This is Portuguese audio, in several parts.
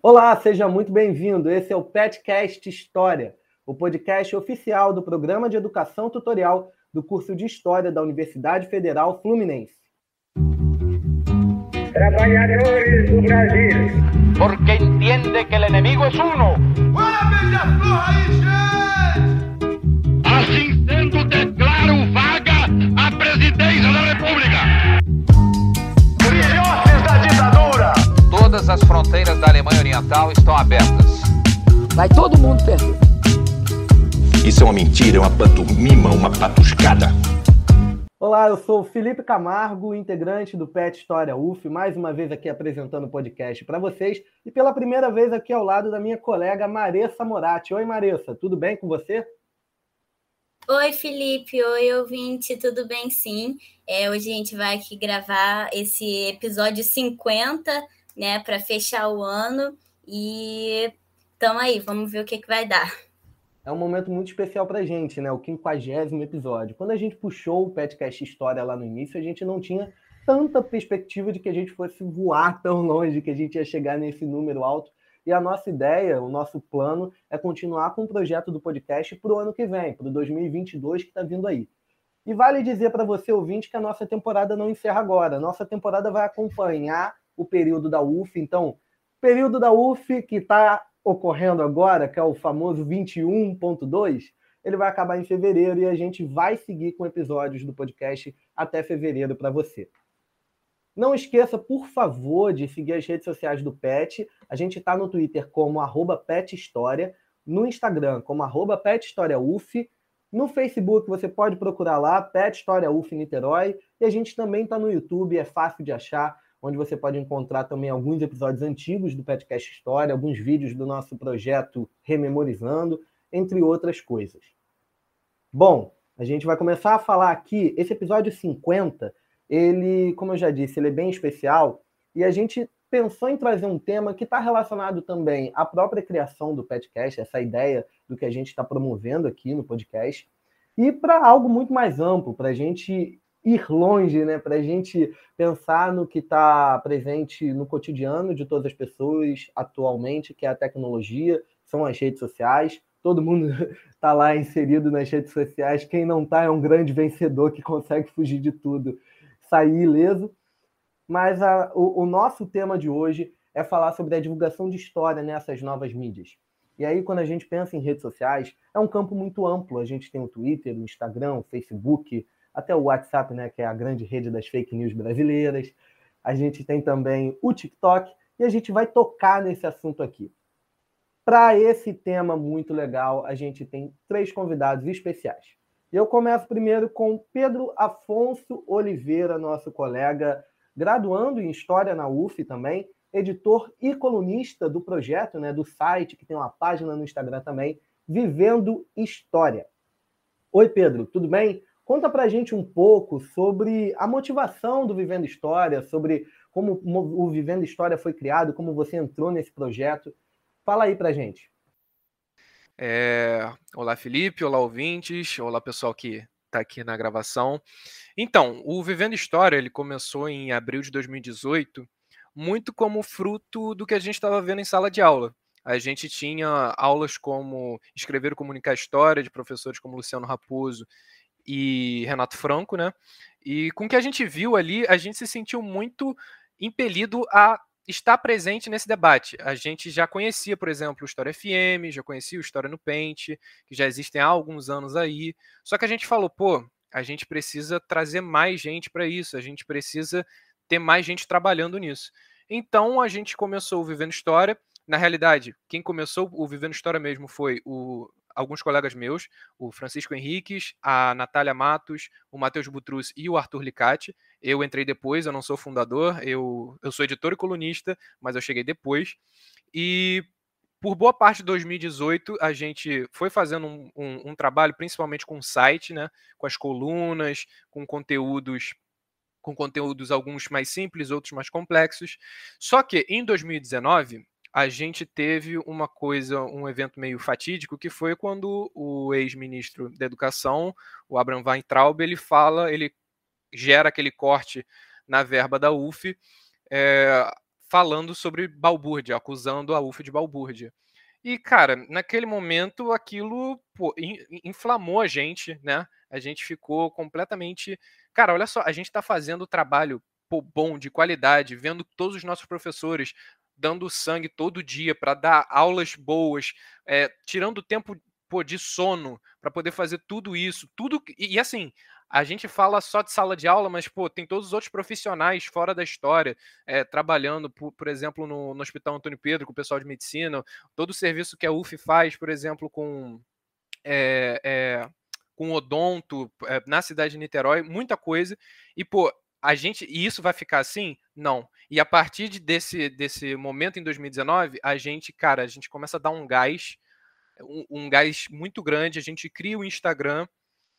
Olá, seja muito bem-vindo. Esse é o Petcast História, o podcast oficial do Programa de Educação Tutorial do curso de História da Universidade Federal Fluminense. Trabalhadores do Brasil. Porque entende que o inimigo é uno. Assim Todas as fronteiras da Alemanha Oriental estão abertas. Vai todo mundo perder. Isso é uma mentira, é uma pantomima, uma patuscada. Olá, eu sou o Felipe Camargo, integrante do PET História UF, mais uma vez aqui apresentando o podcast para vocês e pela primeira vez aqui ao lado da minha colega Maressa Moratti. Oi, Maressa, tudo bem com você? Oi, Felipe. Oi, ouvinte. Tudo bem, sim. É, hoje a gente vai aqui gravar esse episódio 50, né, para fechar o ano. E então aí, vamos ver o que, que vai dar. É um momento muito especial para a gente, né? O quinquagésimo episódio. Quando a gente puxou o podcast História lá no início, a gente não tinha tanta perspectiva de que a gente fosse voar tão longe, que a gente ia chegar nesse número alto. E a nossa ideia, o nosso plano é continuar com o projeto do podcast para o ano que vem, para o 2022 que está vindo aí. E vale dizer para você, ouvinte, que a nossa temporada não encerra agora. A nossa temporada vai acompanhar o período da UF. Então, período da UF que está ocorrendo agora, que é o famoso 21.2, ele vai acabar em fevereiro e a gente vai seguir com episódios do podcast até fevereiro para você. Não esqueça, por favor, de seguir as redes sociais do PET. A gente está no Twitter como arroba PetHistória, no Instagram como arroba PetHistóriaUF, no Facebook você pode procurar lá, Pet História UF Niterói, e a gente também está no YouTube, é fácil de achar, onde você pode encontrar também alguns episódios antigos do Petcast História, alguns vídeos do nosso projeto Rememorizando, entre outras coisas. Bom, a gente vai começar a falar aqui, esse episódio 50, ele, como eu já disse, ele é bem especial, e a gente pensou em trazer um tema que está relacionado também à própria criação do podcast, essa ideia do que a gente está promovendo aqui no podcast, e para algo muito mais amplo, para a gente ir longe, né? Para a gente pensar no que está presente no cotidiano de todas as pessoas atualmente, que é a tecnologia, são as redes sociais. Todo mundo está lá inserido nas redes sociais. Quem não está é um grande vencedor que consegue fugir de tudo, sair ileso. Mas a, o, o nosso tema de hoje é falar sobre a divulgação de história nessas novas mídias. E aí, quando a gente pensa em redes sociais, é um campo muito amplo. A gente tem o Twitter, o Instagram, o Facebook, até o WhatsApp, né, que é a grande rede das fake news brasileiras. A gente tem também o TikTok e a gente vai tocar nesse assunto aqui. Para esse tema muito legal, a gente tem três convidados especiais. Eu começo primeiro com Pedro Afonso Oliveira, nosso colega, graduando em História na UF também, editor e colunista do projeto, né, do site, que tem uma página no Instagram também, Vivendo História. Oi, Pedro, tudo bem? Conta para a gente um pouco sobre a motivação do Vivendo História, sobre como o Vivendo História foi criado, como você entrou nesse projeto. Fala aí para a gente. É... Olá, Felipe. Olá, ouvintes. Olá, pessoal que está aqui na gravação. Então, o Vivendo História ele começou em abril de 2018, muito como fruto do que a gente estava vendo em sala de aula. A gente tinha aulas como Escrever e Comunicar História, de professores como Luciano Raposo e Renato Franco, né? E com o que a gente viu ali, a gente se sentiu muito impelido a estar presente nesse debate. A gente já conhecia, por exemplo, o História FM, já conhecia o História no Pente, que já existem há alguns anos aí. Só que a gente falou, pô, a gente precisa trazer mais gente para isso, a gente precisa ter mais gente trabalhando nisso. Então a gente começou o Vivendo História. Na realidade, quem começou o Vivendo História mesmo foi o alguns colegas meus, o Francisco Henriques, a Natália Matos, o Matheus Butrus e o Arthur Licati. Eu entrei depois, eu não sou fundador, eu, eu sou editor e colunista, mas eu cheguei depois. E por boa parte de 2018, a gente foi fazendo um, um, um trabalho, principalmente com o site, né, com as colunas, com conteúdos com conteúdos alguns mais simples, outros mais complexos. Só que em 2019, a gente teve uma coisa, um evento meio fatídico, que foi quando o ex-ministro da Educação, o Abraham Weintraub, ele fala, ele gera aquele corte na verba da UF, é, falando sobre balbúrdia, acusando a UF de balbúrdia. E, cara, naquele momento aquilo pô, inflamou a gente, né? A gente ficou completamente. Cara, olha só, a gente está fazendo trabalho pô, bom, de qualidade, vendo todos os nossos professores dando sangue todo dia para dar aulas boas, é, tirando tempo pô, de sono para poder fazer tudo isso, tudo e, e, assim a gente fala só de sala de aula, mas pô, tem todos os outros profissionais fora da história é, trabalhando, por, por exemplo, no, no, Hospital Antônio Pedro com o pessoal de medicina, todo o serviço que a UF faz, por exemplo, com é, com odonto na cidade de Niterói, muita coisa e pô a gente e isso vai ficar assim? Não. E a partir de desse, desse momento em 2019, a gente, cara, a gente começa a dar um gás, um, um gás muito grande. A gente cria o Instagram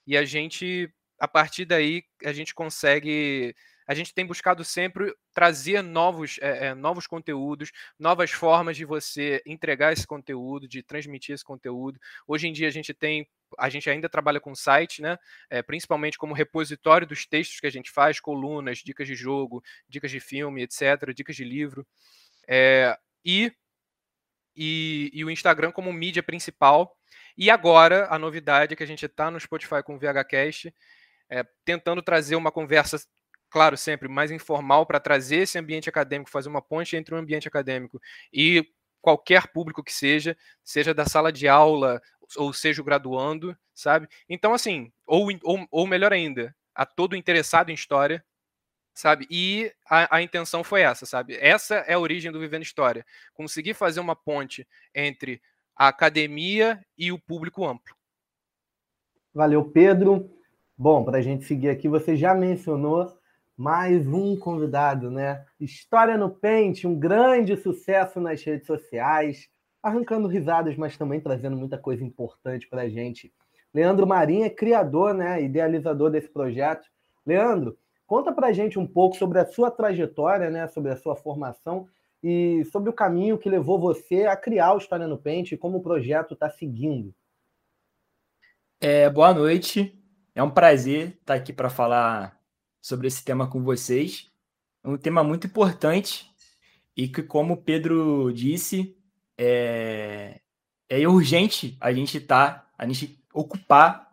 e a gente, a partir daí, a gente consegue a gente tem buscado sempre trazer novos, é, é, novos conteúdos, novas formas de você entregar esse conteúdo, de transmitir esse conteúdo. Hoje em dia a gente tem, a gente ainda trabalha com site, né? É, principalmente como repositório dos textos que a gente faz, colunas, dicas de jogo, dicas de filme, etc., dicas de livro. e, e, e o Instagram como mídia principal. E agora a novidade é que a gente está no Spotify com o VHCast, é, tentando trazer uma conversa claro, sempre mais informal para trazer esse ambiente acadêmico, fazer uma ponte entre o ambiente acadêmico e qualquer público que seja, seja da sala de aula ou seja o graduando, sabe? Então, assim, ou, ou, ou melhor ainda, a todo interessado em história, sabe? E a, a, intenção foi essa, sabe? Essa é a origem do Vivendo História. Conseguir fazer uma ponte entre a academia e o público amplo. Valeu, Pedro. Bom, para a gente seguir aqui, você já mencionou mais um convidado, né? História no Pente, um grande sucesso nas redes sociais, arrancando risadas, mas também trazendo muita coisa importante para a gente. Leandro Marinho é criador, né? Idealizador desse projeto. Leandro, conta para a gente um pouco sobre a sua trajetória, né? Sobre a sua formação e sobre o caminho que levou você a criar o História no Pente e como o projeto está seguindo. É, boa noite. É um prazer estar aqui para falar sobre esse tema com vocês. É um tema muito importante e que, como o Pedro disse, é, é urgente a gente tá, a gente ocupar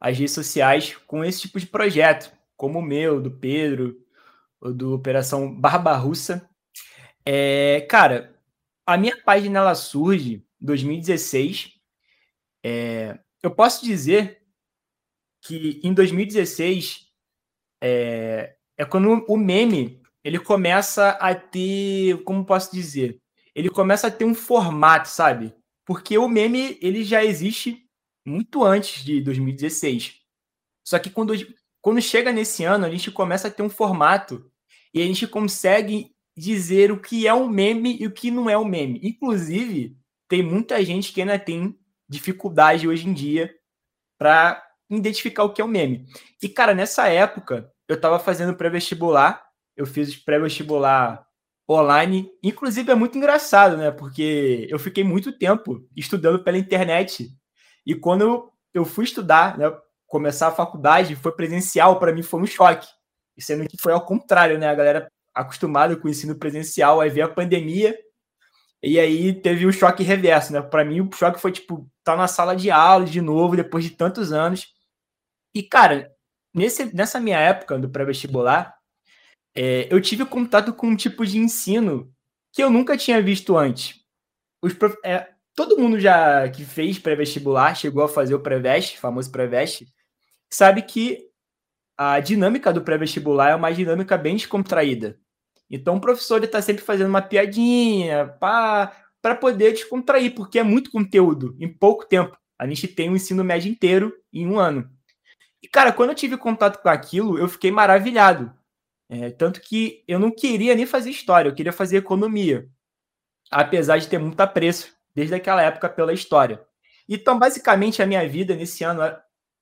as redes sociais com esse tipo de projeto, como o meu, do Pedro, do Operação Barba Russa. É, cara, a minha página ela surge em 2016. É, eu posso dizer que em 2016 é, é quando o meme ele começa a ter, como posso dizer, ele começa a ter um formato, sabe? Porque o meme ele já existe muito antes de 2016. Só que quando, quando chega nesse ano, a gente começa a ter um formato e a gente consegue dizer o que é um meme e o que não é um meme. Inclusive, tem muita gente que ainda tem dificuldade hoje em dia para identificar o que é um meme. E, cara, nessa época, eu estava fazendo pré-vestibular, eu fiz pré-vestibular online. Inclusive, é muito engraçado, né? Porque eu fiquei muito tempo estudando pela internet. E quando eu fui estudar, né? Começar a faculdade, foi presencial, para mim foi um choque. Sendo que foi ao contrário, né? A galera acostumada com o ensino presencial, aí veio a pandemia, e aí teve o choque reverso, né? Para mim, o choque foi tipo, tá na sala de aula de novo, depois de tantos anos. E, cara, nesse, nessa minha época do pré-vestibular, é, eu tive contato com um tipo de ensino que eu nunca tinha visto antes. Prof... é, todo mundo já que fez pré-vestibular, chegou a fazer o pré-veste, famoso pré-veste, sabe que a dinâmica do pré-vestibular é uma dinâmica bem descontraída. Então o professor está sempre fazendo uma piadinha para poder descontrair, porque é muito conteúdo em pouco tempo. A gente tem o um ensino médio inteiro em um ano. E, cara, quando eu tive contato com aquilo, eu fiquei maravilhado. É, tanto que eu não queria nem fazer história, eu queria fazer economia. Apesar de ter muito apreço desde aquela época pela história. Então, basicamente, a minha vida nesse ano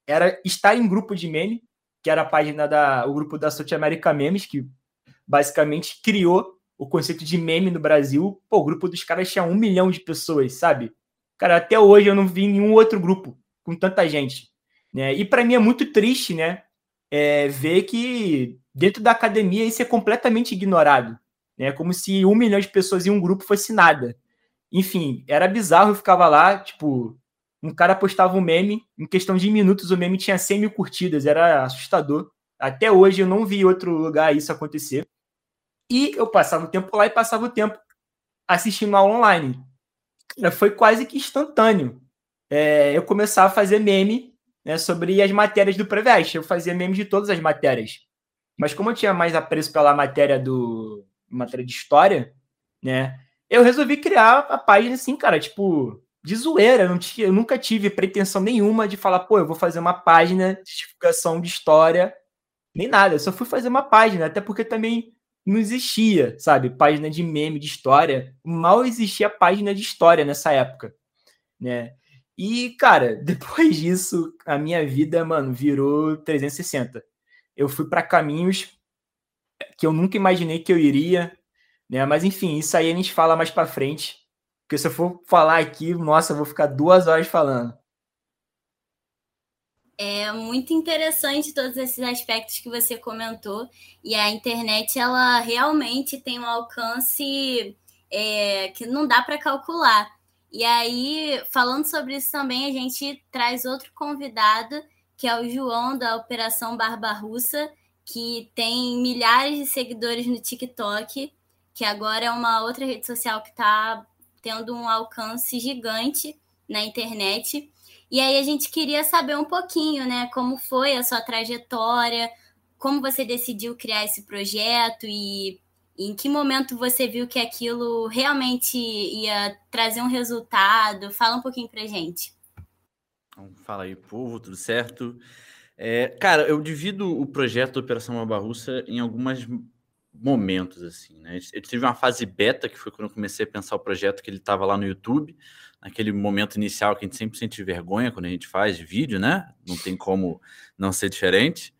era estar em grupo de meme, que era a página da o grupo da South America Memes, que basicamente criou o conceito de meme no Brasil. Pô, o grupo dos caras tinha um milhão de pessoas, sabe? Cara, até hoje eu não vi nenhum outro grupo com tanta gente. Né? E para mim é muito triste, né? É, ver que dentro da academia isso é completamente ignorado. né? Como se um milhão de pessoas em um grupo fosse nada. Enfim, era bizarro, eu ficava lá, tipo, um cara postava um meme, em questão de minutos o meme tinha 100 mil curtidas, era assustador. Até hoje eu não vi outro lugar isso acontecer. E eu passava o tempo lá e passava o tempo assistindo aula online. foi quase que instantâneo. É, eu começava a fazer meme né, sobre as matérias do Prevest. Eu fazia meme de todas as matérias. Mas como eu tinha mais apreço pela matéria do matéria de história, né? Eu resolvi criar a página assim, cara, tipo, de zoeira. Eu, tinha, eu nunca tive pretensão nenhuma de falar, pô, eu vou fazer uma página de divulgação de história, nem nada. Eu só fui fazer uma página, até porque também não existia, sabe? Página de meme de história. Mal existia página de história nessa época, né? E, cara, depois disso, a minha vida, mano, virou 360. Eu fui para caminhos que eu nunca imaginei que eu iria, né? Mas enfim, isso aí a gente fala mais para frente. Porque se eu for falar aqui, nossa, eu vou ficar duas horas falando. É muito interessante todos esses aspectos que você comentou. E a internet, ela realmente tem um alcance é, que não dá para calcular. E aí, falando sobre isso também, a gente traz outro convidado, que é o João da Operação Barba Russa, que tem milhares de seguidores no TikTok, que agora é uma outra rede social que está tendo um alcance gigante na internet. E aí a gente queria saber um pouquinho, né, como foi a sua trajetória, como você decidiu criar esse projeto e em que momento você viu que aquilo realmente ia trazer um resultado? Fala um pouquinho pra gente. Então, fala aí, povo, tudo certo? É, cara, eu divido o projeto da Operação Barrussa em alguns momentos, assim, né? Eu tive uma fase beta, que foi quando eu comecei a pensar o projeto, que ele estava lá no YouTube, naquele momento inicial que a gente sempre sente vergonha quando a gente faz vídeo, né? Não tem como não ser diferente.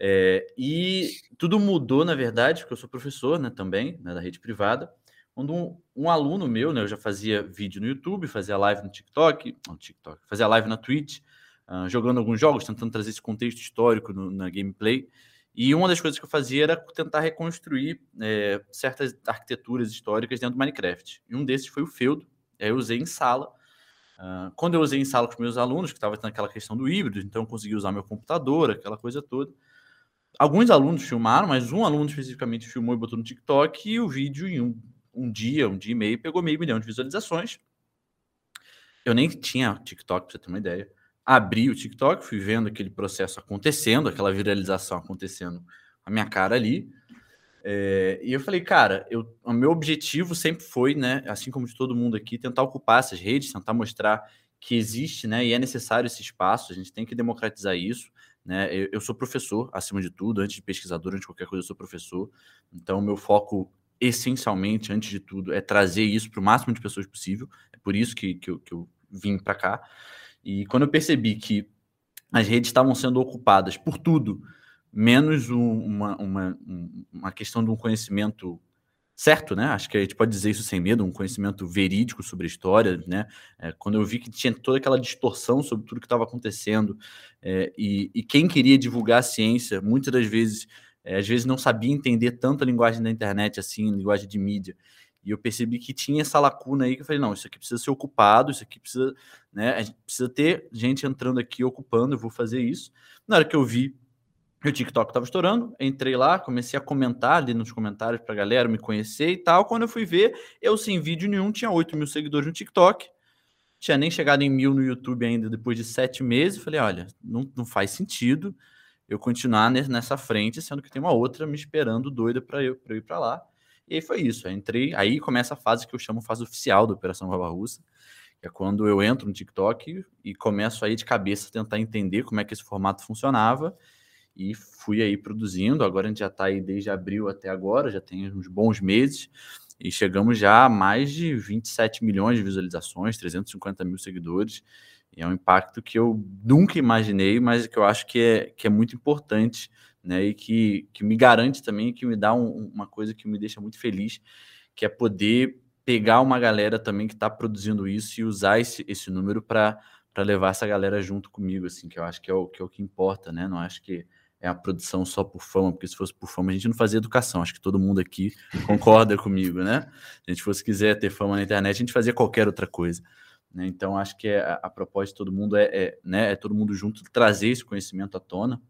É, e tudo mudou, na verdade, porque eu sou professor, né, também, né, da rede privada, quando um, um, aluno meu, né, eu já fazia vídeo no YouTube, fazia live no TikTok, no TikTok, fazia live na Twitch, uh, jogando alguns jogos, tentando trazer esse contexto histórico no, na gameplay. E uma das coisas que eu fazia era tentar reconstruir é, certas arquiteturas históricas dentro do Minecraft. E um desses foi o feudo. Eu usei em sala. Uh, quando eu usei em sala com meus alunos, que estava tendo aquela questão do híbrido, então eu consegui usar meu computador, aquela coisa toda. Alguns alunos filmaram, mas um aluno especificamente filmou e botou no TikTok, e o vídeo, em um, um dia, um dia e meio, pegou meio milhão de visualizações. Eu nem tinha TikTok, para você ter uma ideia abri o TikTok, fui vendo aquele processo acontecendo, aquela viralização acontecendo a minha cara ali. É, e eu falei, cara, eu, o meu objetivo sempre foi, né, assim como de todo mundo aqui, tentar ocupar essas redes, tentar mostrar que existe, né, e é necessário esse espaço, a gente tem que democratizar isso, né, eu, eu sou professor, acima de tudo, antes de pesquisador, antes de qualquer coisa, eu sou professor, então meu foco, essencialmente, antes de tudo, é trazer isso para o máximo de pessoas possível, é por isso que, que, eu, que eu vim para cá, e quando eu percebi que as redes estavam sendo ocupadas por tudo, menos um, uma, uma, uma questão de um conhecimento certo, né? Acho que a gente pode dizer isso sem medo, um conhecimento verídico sobre a história, né? É, quando eu vi que tinha toda aquela distorção sobre tudo que estava acontecendo é, e, e, quem queria divulgar a ciência, muitas das vezes, é, às vezes não sabia entender tanto a linguagem da internet assim, linguagem de mídia, e eu percebi que tinha essa lacuna aí que eu falei, não, isso aqui precisa ser ocupado, isso aqui precisa, né? A gente precisa ter gente entrando aqui ocupando, eu vou fazer isso. Na hora que eu vi o TikTok estava estourando, entrei lá, comecei a comentar ali nos comentários para a galera me conhecer e tal. Quando eu fui ver, eu sem vídeo nenhum, tinha 8 mil seguidores no TikTok, tinha nem chegado em mil no YouTube ainda depois de sete meses. Falei, olha, não, não faz sentido eu continuar nessa frente, sendo que tem uma outra me esperando doida para eu, eu ir para lá. E aí foi isso. Entrei, aí começa a fase que eu chamo fase oficial da Operação Barba Russa, que é quando eu entro no TikTok e começo aí de cabeça a tentar entender como é que esse formato funcionava. E fui aí produzindo. Agora a gente já está aí desde abril até agora, já tem uns bons meses. E chegamos já a mais de 27 milhões de visualizações, 350 mil seguidores. E é um impacto que eu nunca imaginei, mas que eu acho que é, que é muito importante né? E que, que me garante também, que me dá um, uma coisa que me deixa muito feliz, que é poder pegar uma galera também que está produzindo isso e usar esse, esse número para levar essa galera junto comigo, assim, que eu acho que é o que, é o que importa, né? Não acho que é a produção só por fama, porque se fosse por fama a gente não fazia educação. Acho que todo mundo aqui concorda comigo, né? Se a gente fosse quiser ter fama na internet, a gente fazia qualquer outra coisa. Né? Então, acho que é, a, a proposta de todo mundo é, é, né, é todo mundo junto trazer esse conhecimento à tona.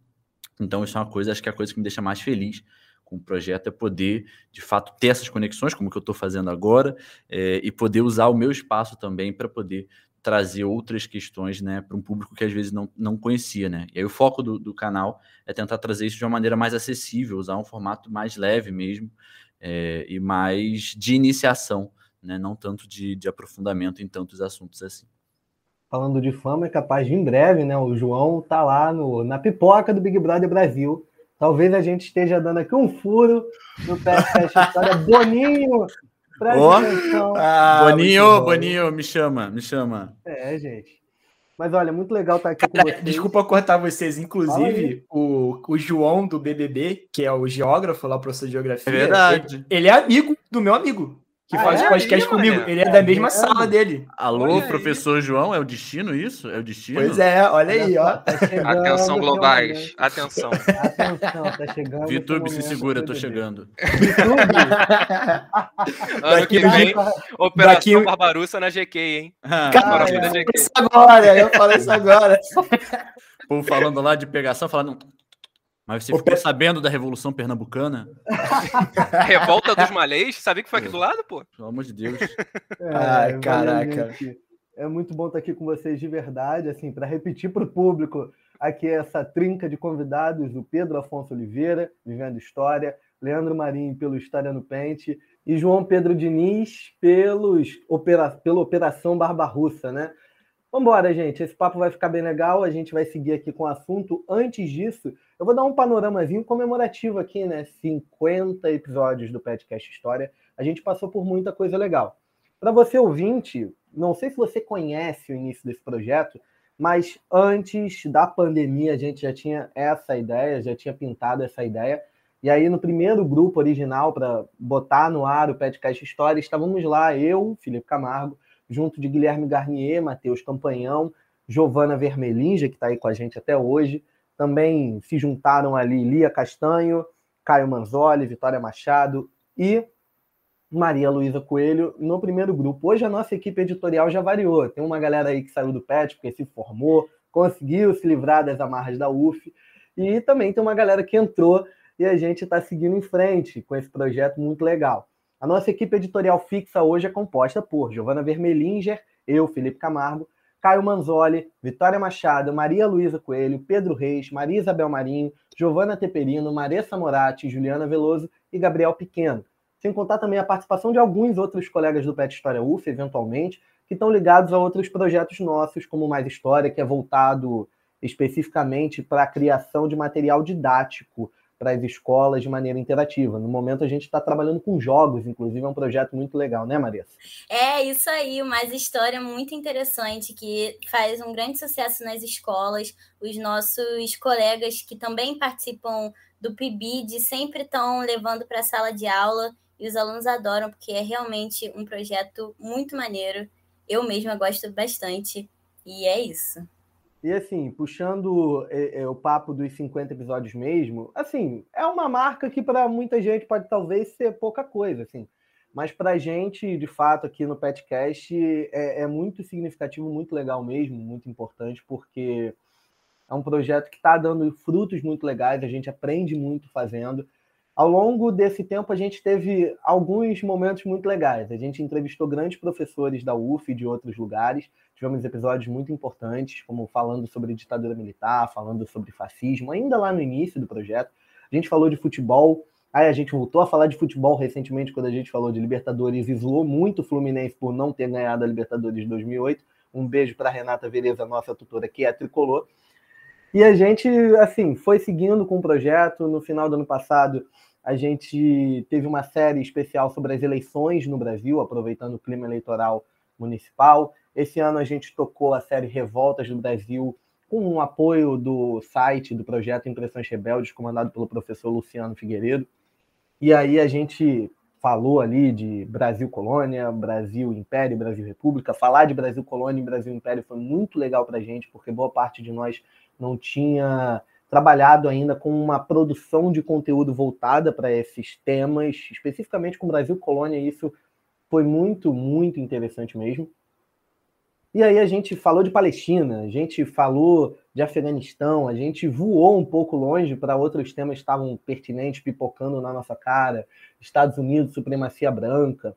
Então, isso é uma coisa, acho que é a coisa que me deixa mais feliz com o projeto é poder, de fato, ter essas conexões, como que eu estou fazendo agora, é, e poder usar o meu espaço também para poder trazer outras questões né, para um público que às vezes não, não conhecia. Né? E aí o foco do, do canal é tentar trazer isso de uma maneira mais acessível, usar um formato mais leve mesmo é, e mais de iniciação, né? não tanto de, de aprofundamento em tantos assuntos assim. Falando de fama, é capaz de em breve, né? O João tá lá no, na pipoca do Big Brother Brasil. Talvez a gente esteja dando aqui um furo no podcast História. Boninho, Oh, ah, Boninho, Boninho, me chama, me chama. É, gente. Mas olha, muito legal estar aqui Cara, com vocês. Desculpa cortar vocês. Inclusive, o, o João do BBB, que é o geógrafo lá, professor de geografia. É verdade. Ele, ele é amigo do meu amigo que ah, faz é? podcast aí, comigo. Ele é da mesma é, sala dele. Alô, olha professor aí. João, é o destino isso? É o destino? Pois é, olha aí, ó. Tá Atenção, globais. Atenção. Atenção, tá chegando. VTube, se segura, tô chegando. ano que vem, Operação daqui... Barbarussa na GK, hein? Ah, Cara, eu falei isso agora, eu falei isso agora. O povo falando lá de pegação, falando, mas você o ficou sabendo da Revolução Pernambucana? Revolta dos Malês? Sabia que foi aqui do lado, pô? Pelo amor de Deus. É, Ai, caraca. É muito bom estar aqui com vocês de verdade, assim, para repetir para o público aqui essa trinca de convidados, o Pedro Afonso Oliveira, Vivendo História, Leandro Marinho pelo História no Pente e João Pedro Diniz pelos, opera, pela Operação Barbarussa, né? Vambora, gente. Esse papo vai ficar bem legal. A gente vai seguir aqui com o assunto. Antes disso, eu vou dar um panoramazinho comemorativo aqui, né? 50 episódios do podcast História. A gente passou por muita coisa legal. Para você ouvinte, não sei se você conhece o início desse projeto, mas antes da pandemia a gente já tinha essa ideia, já tinha pintado essa ideia. E aí, no primeiro grupo original, para botar no ar o podcast História, estávamos lá, eu, Felipe Camargo, junto de Guilherme Garnier, Matheus Campanhão, Giovana Vermelinja, que está aí com a gente até hoje. Também se juntaram ali Lia Castanho, Caio Manzoli, Vitória Machado e Maria Luísa Coelho no primeiro grupo. Hoje a nossa equipe editorial já variou. Tem uma galera aí que saiu do PET porque se formou, conseguiu se livrar das amarras da UF. E também tem uma galera que entrou e a gente está seguindo em frente com esse projeto muito legal. A nossa equipe editorial fixa hoje é composta por Giovana Vermelinger, eu, Felipe Camargo, Caio Manzoli, Vitória Machado, Maria Luísa Coelho, Pedro Reis, Maria Isabel Marinho, Giovana Teperino, Maressa Moratti, Juliana Veloso e Gabriel Pequeno. Sem contar também a participação de alguns outros colegas do Pet História UF, eventualmente, que estão ligados a outros projetos nossos, como Mais História, que é voltado especificamente para a criação de material didático para as escolas de maneira interativa. No momento a gente está trabalhando com jogos, inclusive é um projeto muito legal, né, Marissa? É isso aí, uma história muito interessante que faz um grande sucesso nas escolas. Os nossos colegas que também participam do PIBID sempre estão levando para a sala de aula e os alunos adoram porque é realmente um projeto muito maneiro. Eu mesma gosto bastante e é isso. E assim, puxando é, é, o papo dos 50 episódios mesmo, assim, é uma marca que para muita gente pode talvez ser pouca coisa, assim. Mas para a gente, de fato, aqui no Petcast, é, é muito significativo, muito legal mesmo, muito importante, porque é um projeto que está dando frutos muito legais, a gente aprende muito fazendo. Ao longo desse tempo, a gente teve alguns momentos muito legais. A gente entrevistou grandes professores da UF e de outros lugares. Tivemos episódios muito importantes, como falando sobre ditadura militar, falando sobre fascismo, ainda lá no início do projeto. A gente falou de futebol. Aí a gente voltou a falar de futebol recentemente, quando a gente falou de Libertadores, e zoou muito o Fluminense por não ter ganhado a Libertadores de 2008. Um beijo para Renata Vereza, nossa tutora, que é tricolor. E a gente, assim, foi seguindo com o projeto. No final do ano passado, a gente teve uma série especial sobre as eleições no Brasil, aproveitando o clima eleitoral municipal. Esse ano a gente tocou a série Revoltas do Brasil com o apoio do site do projeto Impressões Rebeldes, comandado pelo professor Luciano Figueiredo. E aí a gente falou ali de Brasil Colônia, Brasil Império, Brasil República. Falar de Brasil Colônia e Brasil Império foi muito legal para a gente, porque boa parte de nós não tinha trabalhado ainda com uma produção de conteúdo voltada para esses temas, especificamente com Brasil Colônia, isso foi muito, muito interessante mesmo. E aí a gente falou de Palestina, a gente falou de Afeganistão, a gente voou um pouco longe para outros temas que estavam pertinentes, pipocando na nossa cara, Estados Unidos, supremacia branca.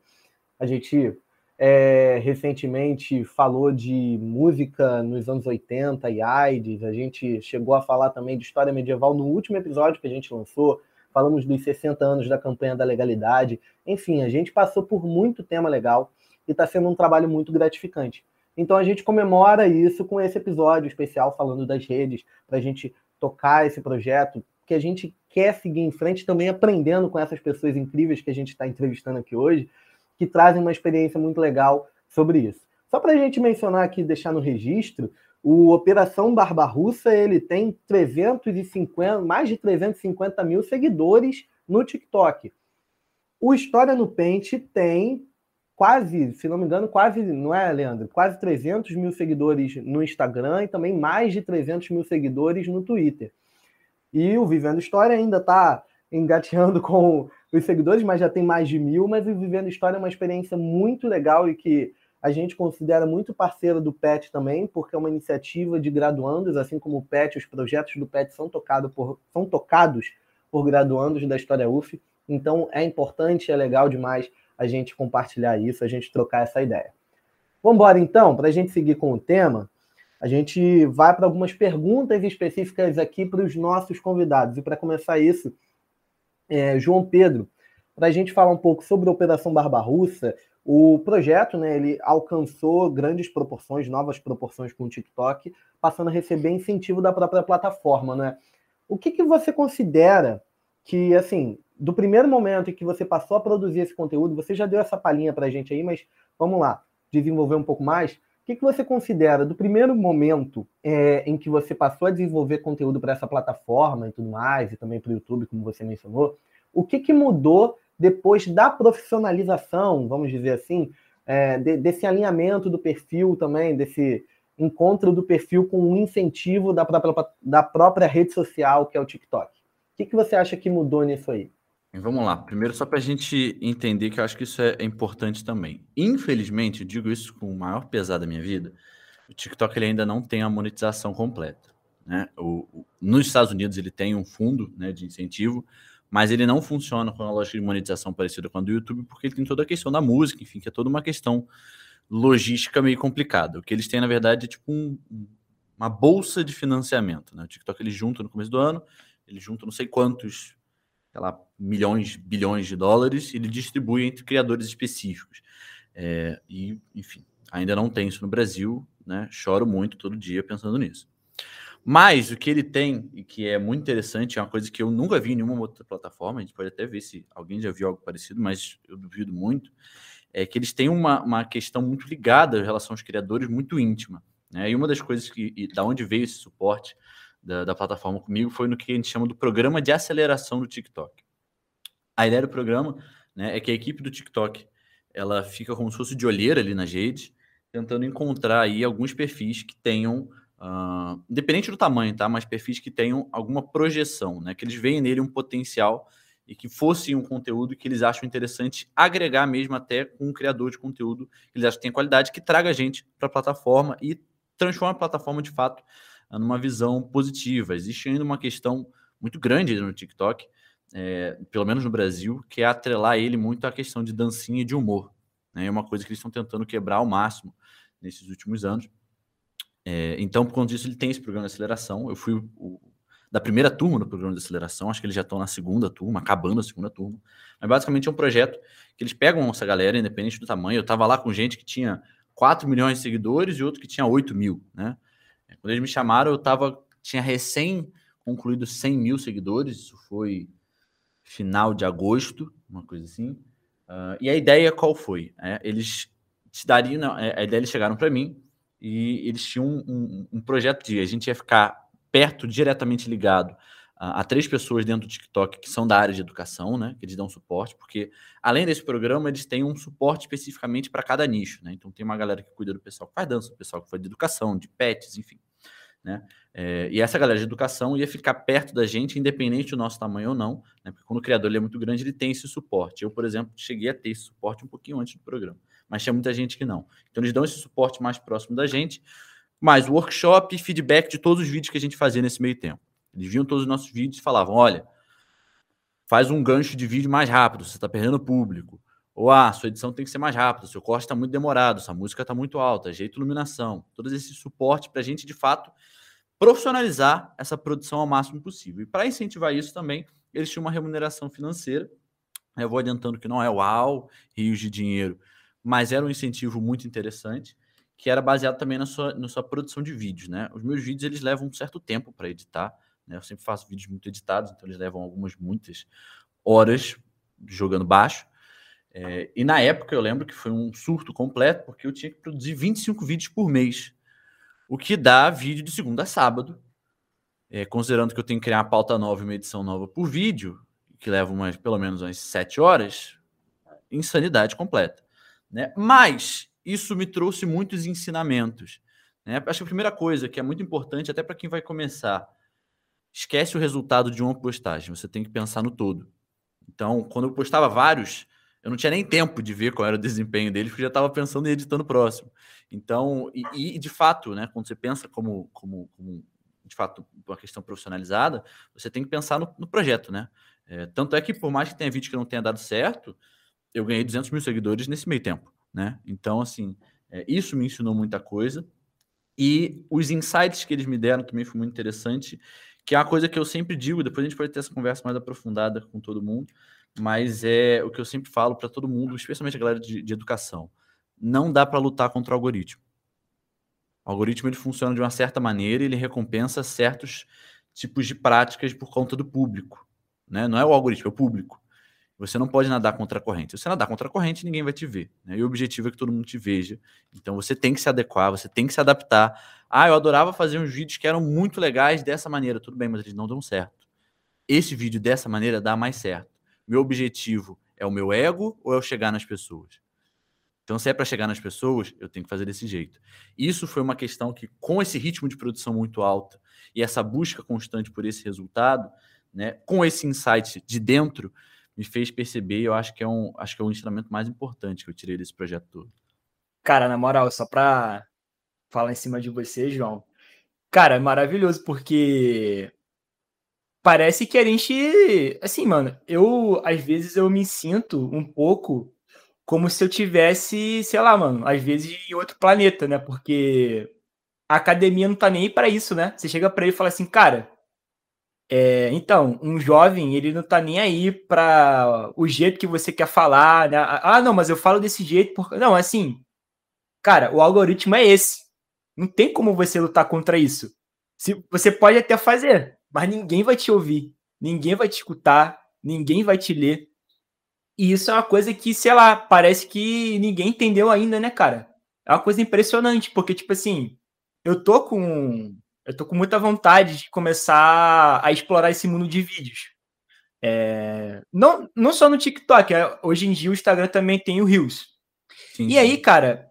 A gente é, recentemente falou de música nos anos 80 e AIDS, a gente chegou a falar também de história medieval no último episódio que a gente lançou, falamos dos 60 anos da campanha da legalidade. Enfim, a gente passou por muito tema legal e está sendo um trabalho muito gratificante. Então a gente comemora isso com esse episódio especial falando das redes, para a gente tocar esse projeto, que a gente quer seguir em frente também aprendendo com essas pessoas incríveis que a gente está entrevistando aqui hoje, que trazem uma experiência muito legal sobre isso. Só para a gente mencionar aqui, deixar no registro, o Operação Barbarussa ele tem 350, mais de 350 mil seguidores no TikTok. O História no Pente tem quase, se não me engano, quase, não é, Leandro? Quase 300 mil seguidores no Instagram e também mais de 300 mil seguidores no Twitter. E o Vivendo História ainda está engateando com os seguidores, mas já tem mais de mil. Mas o Vivendo História é uma experiência muito legal e que a gente considera muito parceira do PET também, porque é uma iniciativa de graduandos, assim como o PET, os projetos do PET são, tocado por, são tocados por graduandos da História UF. Então é importante, é legal demais a gente compartilhar isso, a gente trocar essa ideia. Vamos embora então, para a gente seguir com o tema, a gente vai para algumas perguntas específicas aqui para os nossos convidados. E para começar isso, é, João Pedro, para a gente falar um pouco sobre a Operação Barbarussa, o projeto né, ele alcançou grandes proporções, novas proporções com o TikTok, passando a receber incentivo da própria plataforma. Né? O que, que você considera que, assim, do primeiro momento em que você passou a produzir esse conteúdo, você já deu essa palhinha para a gente aí, mas vamos lá, desenvolver um pouco mais. O que, que você considera do primeiro momento é, em que você passou a desenvolver conteúdo para essa plataforma e tudo mais, e também para o YouTube, como você mencionou? O que, que mudou depois da profissionalização, vamos dizer assim, é, de, desse alinhamento do perfil também, desse encontro do perfil com um incentivo da própria, da própria rede social, que é o TikTok? O que, que você acha que mudou nisso aí? Vamos lá. Primeiro, só para a gente entender que eu acho que isso é, importante também. Infelizmente, eu digo isso com o maior pesar da minha vida, o TikTok ele ainda não tem a monetização completa. Né? O, o, nos Estados Unidos ele tem um fundo né, de incentivo, mas ele não funciona com a lógica de monetização parecida com a do YouTube, porque ele tem toda a questão da música, enfim, que é toda uma questão logística meio complicada. O que eles têm, na verdade, é tipo um, uma bolsa de financiamento. Né? O TikTok ele junta no começo do ano, ele junta não sei quantos lá, milhões, bilhões de dólares ele distribui entre criadores específicos. É, e, enfim, ainda não tem isso no Brasil, né? Choro muito todo dia pensando nisso. Mas o que ele tem, e que é muito interessante, é uma coisa que eu nunca vi em nenhuma outra plataforma, a gente pode até ver se alguém já viu algo parecido, mas eu duvido muito, é que eles têm uma, uma questão muito ligada em relação aos criadores, muito íntima. Né? E uma das coisas que, da onde veio esse suporte, da, da plataforma comigo foi no que a gente chama do programa de aceleração do TikTok. A ideia do programa né, é que a equipe do TikTok ela fica como se fosse de olheira ali nas redes, tentando encontrar aí alguns perfis que tenham, uh, independente do tamanho, tá? Mas perfis que tenham alguma projeção, né? Que eles veem nele um potencial e que fosse um conteúdo que eles acham interessante agregar mesmo até com um criador de conteúdo que eles acham que tem qualidade, que traga a gente para a plataforma e transforma a plataforma de fato numa visão positiva. Existe ainda uma questão muito grande no TikTok, é, pelo menos no Brasil, que é atrelar ele muito à questão de dancinha e de humor. Né? É uma coisa que eles estão tentando quebrar ao máximo nesses últimos anos. É, então, por conta disso, ele tem esse programa de aceleração. Eu fui o, da primeira turma do programa de aceleração, acho que eles já estão na segunda turma, acabando a segunda turma. Mas basicamente é um projeto que eles pegam essa galera, independente do tamanho. Eu estava lá com gente que tinha 4 milhões de seguidores e outro que tinha 8 mil, né? Quando eles me chamaram, eu tava, tinha recém concluído 100 mil seguidores, isso foi final de agosto, uma coisa assim. Uh, e a ideia qual foi? É, eles te dariam, é, a ideia eles chegaram para mim e eles tinham um, um, um, projeto de a gente ia ficar perto, diretamente ligado a três pessoas dentro do TikTok que são da área de educação, né? Que eles dão suporte, porque além desse programa, eles têm um suporte especificamente para cada nicho, né? Então tem uma galera que cuida do pessoal que faz dança, o pessoal que faz de educação, de pets, enfim. né? É, e essa galera de educação ia ficar perto da gente, independente do nosso tamanho ou não, né? Porque quando o criador é muito grande, ele tem esse suporte. Eu, por exemplo, cheguei a ter esse suporte um pouquinho antes do programa, mas tinha muita gente que não. Então eles dão esse suporte mais próximo da gente, mais workshop e feedback de todos os vídeos que a gente fazia nesse meio tempo. Eles viam todos os nossos vídeos e falavam: olha, faz um gancho de vídeo mais rápido, você está perdendo público. Ou, ah, sua edição tem que ser mais rápida, seu corte está muito demorado, sua música está muito alta, jeito iluminação. Todos esse suporte para a gente, de fato, profissionalizar essa produção ao máximo possível. E para incentivar isso também, eles tinham uma remuneração financeira. Eu vou adiantando que não é uau, rios de dinheiro, mas era um incentivo muito interessante, que era baseado também na sua, na sua produção de vídeos. Né? Os meus vídeos eles levam um certo tempo para editar. Né? Eu sempre faço vídeos muito editados, então eles levam algumas, muitas horas jogando baixo. É, e na época eu lembro que foi um surto completo, porque eu tinha que produzir 25 vídeos por mês, o que dá vídeo de segunda a sábado. É, considerando que eu tenho que criar uma pauta nova e uma edição nova por vídeo, que leva umas, pelo menos umas 7 horas, insanidade completa. Né? Mas isso me trouxe muitos ensinamentos. Né? Acho que a primeira coisa que é muito importante, até para quem vai começar, esquece o resultado de uma postagem, você tem que pensar no todo. Então, quando eu postava vários, eu não tinha nem tempo de ver qual era o desempenho deles, porque já estava pensando em editando o próximo. Então, e, e, de fato, né, quando você pensa como, como, como, de fato, uma questão profissionalizada, você tem que pensar no, no projeto, né? É, tanto é que, por mais que tenha vídeo que não tenha dado certo, eu ganhei 200 mil seguidores nesse meio tempo, né? Então, assim, é, isso me ensinou muita coisa. E os insights que eles me deram também foi muito interessante, que é uma coisa que eu sempre digo, depois a gente pode ter essa conversa mais aprofundada com todo mundo, mas é o que eu sempre falo para todo mundo, especialmente a galera de, de educação. Não dá para lutar contra o algoritmo. O algoritmo ele funciona de uma certa maneira, ele recompensa certos tipos de práticas por conta do público. Né? Não é o algoritmo, é o público. Você não pode nadar contra a corrente. Se você nadar contra a corrente, ninguém vai te ver. Né? E o objetivo é que todo mundo te veja. Então você tem que se adequar, você tem que se adaptar. Ah, eu adorava fazer uns vídeos que eram muito legais dessa maneira. Tudo bem, mas eles não dão certo. Esse vídeo dessa maneira dá mais certo. Meu objetivo é o meu ego ou é eu chegar nas pessoas? Então, se é para chegar nas pessoas, eu tenho que fazer desse jeito. Isso foi uma questão que, com esse ritmo de produção muito alto e essa busca constante por esse resultado, né, com esse insight de dentro, me fez perceber. Eu acho que é um, acho que é o ensinamento mais importante que eu tirei desse projeto todo. Cara, na moral, só para falar em cima de você, João. Cara, é maravilhoso porque parece que a gente, assim, mano, eu às vezes eu me sinto um pouco como se eu tivesse, sei lá, mano, às vezes em outro planeta, né? Porque a academia não tá nem para isso, né? Você chega para ele e fala assim, cara, é, então, um jovem, ele não tá nem aí para o jeito que você quer falar, né? Ah, não, mas eu falo desse jeito porque não, assim, cara, o algoritmo é esse. Não tem como você lutar contra isso. Se você pode até fazer, mas ninguém vai te ouvir, ninguém vai te escutar, ninguém vai te ler. E isso é uma coisa que, sei lá, parece que ninguém entendeu ainda, né, cara? É uma coisa impressionante, porque, tipo assim, eu tô com. Eu tô com muita vontade de começar a explorar esse mundo de vídeos. É, não, não só no TikTok, é, hoje em dia o Instagram também tem o Reels. Sim, e aí, cara,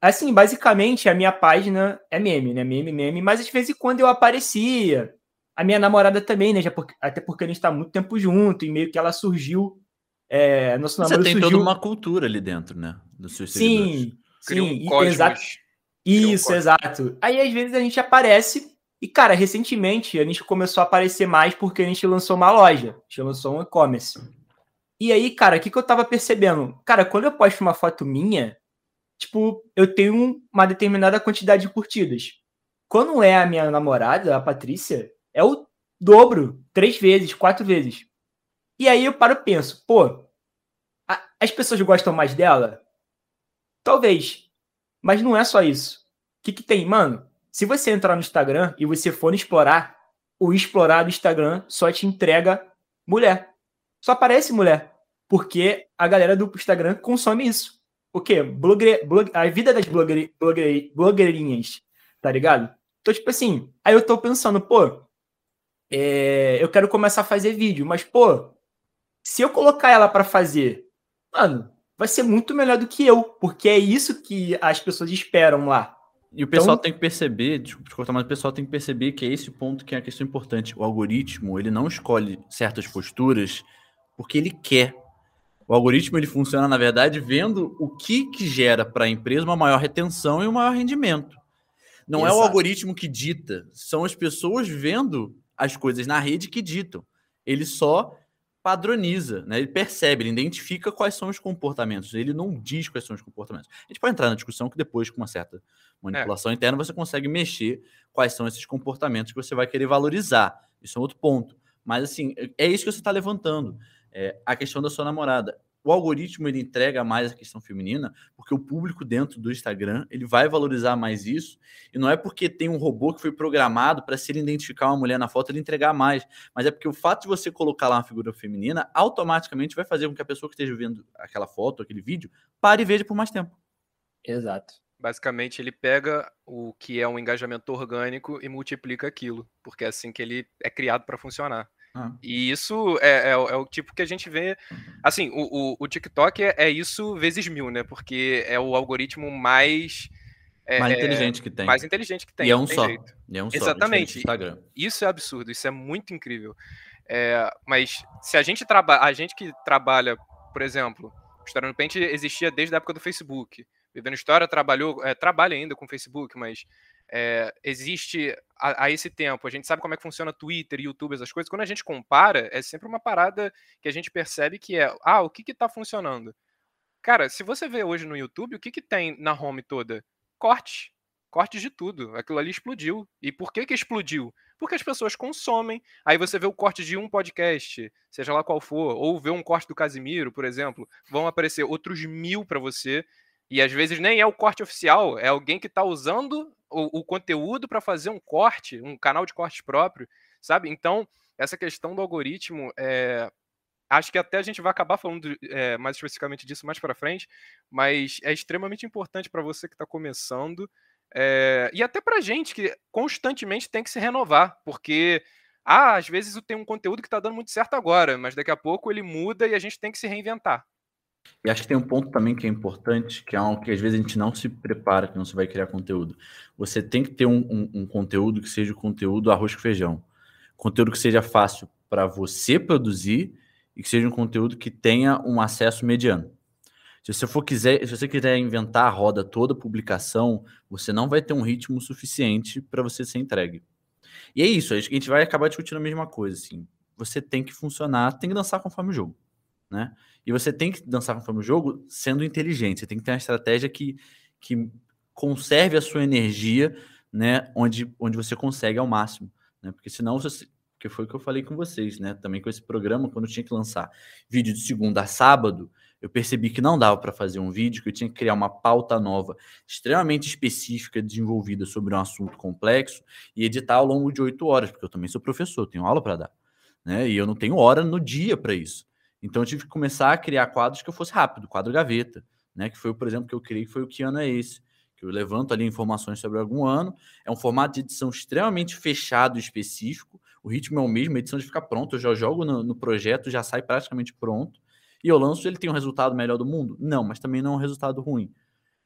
assim, basicamente a minha página é meme, né? Meme, meme, mas de vez em quando eu aparecia. A minha namorada também, né? Porque, até porque a gente tá muito tempo junto e meio que ela surgiu é, nosso Você tem surgiu... toda uma cultura ali dentro, né? Dos seus sim, sim, um exato. Isso, um exato. Aí às vezes a gente aparece e, cara, recentemente a gente começou a aparecer mais porque a gente lançou uma loja, a gente lançou um e-commerce. E aí, cara, o que, que eu tava percebendo? Cara, quando eu posto uma foto minha, tipo, eu tenho uma determinada quantidade de curtidas. Quando é a minha namorada, a Patrícia, é o dobro, três vezes, quatro vezes. E aí eu paro e penso, pô, a, as pessoas gostam mais dela? Talvez. Mas não é só isso. O que, que tem? Mano, se você entrar no Instagram e você for explorar, o explorar do Instagram só te entrega mulher. Só aparece mulher. Porque a galera do Instagram consome isso. O quê? Blogger, blog, a vida das blogger, blogger, blogueirinhas, tá ligado? Então, tipo assim, aí eu tô pensando, pô, é, eu quero começar a fazer vídeo, mas, pô, se eu colocar ela para fazer, mano, vai ser muito melhor do que eu, porque é isso que as pessoas esperam lá. E o pessoal Então- tem que perceber, desculpa te cortar, mas o pessoal tem que perceber que é esse ponto que é a questão importante. O algoritmo, ele não escolhe certas posturas porque ele quer. O algoritmo, ele funciona, na verdade, vendo o que, que gera para a empresa uma maior retenção e um maior rendimento. Não é o Exato. algoritmo que dita, são as pessoas vendo as coisas na rede que ditam. Ele só padroniza, né? Ele percebe, ele identifica quais são os comportamentos. Ele não diz quais são os comportamentos. A gente pode entrar na discussão que depois, com uma certa manipulação interna, você consegue mexer quais são esses comportamentos que você vai querer valorizar. Isso é outro ponto. Mas, assim, é isso que você está levantando. É, a questão da sua namorada. O algoritmo, ele entrega mais a questão feminina porque o público dentro do Instagram, ele vai valorizar mais isso. E não é porque tem um robô que foi programado para, se ele identificar uma mulher na foto, ele entregar mais. Mas é porque o fato de você colocar lá uma figura feminina, automaticamente vai fazer com que a pessoa que esteja vendo aquela foto, aquele vídeo, pare e veja por mais tempo. Exato. Basicamente, ele pega o que é um engajamento orgânico e multiplica aquilo, porque é assim que ele é criado para funcionar. Ah. E isso é, é o- é o tipo que a gente vê. Assim, o, o, o TikTok é, é isso vezes mil, né? Porque é o algoritmo mais. é, mais é, inteligente que tem. mais inteligente que tem. e é um só. jeito. E é um só. Exatamente. Instagram. Isso é absurdo, isso é muito incrível. É, mas se a gente trabalha, a gente que trabalha, por exemplo, o História no Pente existia desde a época do Facebook. Vivendo História trabalhou, é, trabalha ainda com Facebook, mas é, existe a, a esse tempo. A gente sabe como é que funciona Twitter, YouTube, essas coisas. Quando a gente compara, é sempre uma parada que a gente percebe que é, ah, o que que tá funcionando? Cara, se você vê hoje no YouTube, o que que tem na home toda? Corte. Cortes de tudo. Aquilo ali explodiu. E por que que explodiu? Porque as pessoas consomem. Aí você vê o corte de um podcast, seja lá qual for, ou vê um corte do Casimiro, por exemplo, vão aparecer outros mil para você. E às vezes nem é o corte oficial, é alguém que está usando o, o conteúdo para fazer um corte, um canal de corte próprio, sabe? Então, essa questão do algoritmo, é, acho que até a gente vai acabar falando é, mais especificamente disso mais para frente, mas é extremamente importante para você que está começando é, e até para gente que constantemente tem que se renovar, porque ah, às vezes tem um conteúdo que está dando muito certo agora, mas daqui a pouco ele muda e a gente tem que se reinventar. E acho que tem um ponto também que é importante, que é algo que às vezes a gente não se prepara, que não se vai criar conteúdo. Você tem que ter um, um, um conteúdo que seja o conteúdo arroz com feijão. Conteúdo que seja fácil para você produzir e que seja um conteúdo que tenha um acesso mediano. Se você for quiser, se você quiser inventar a roda toda publicação, você não vai ter um ritmo suficiente para você ser entregue. E é isso, a gente vai acabar discutindo a mesma coisa, assim. Você tem que funcionar, tem que dançar conforme o jogo, né? E você tem que dançar conforme o jogo sendo inteligente. Você tem que ter uma estratégia que, que conserve a sua energia, né? Onde, onde você consegue ao máximo, né? Porque senão você que foi o que eu falei com vocês, né? Também com esse programa, quando eu tinha que lançar vídeo de segunda a sábado, eu percebi que não dava para fazer um vídeo, que eu tinha que criar uma pauta nova, extremamente específica, desenvolvida sobre um assunto complexo e editar ao longo de oito horas, porque eu também sou professor, tenho aula para dar, né? E eu não tenho hora no dia para isso. Então eu tive que começar a criar quadros que eu fosse rápido, quadro gaveta, né? Que foi, por exemplo, que eu criei, que foi o que ano é esse, que eu levanto ali informações sobre algum ano. É um formato de edição extremamente fechado e específico. O ritmo é o mesmo, a edição de ficar pronto. Eu já jogo no, no projeto, já sai praticamente pronto. E eu lanço, ele tem um resultado melhor do mundo? Não, mas também não é um resultado ruim.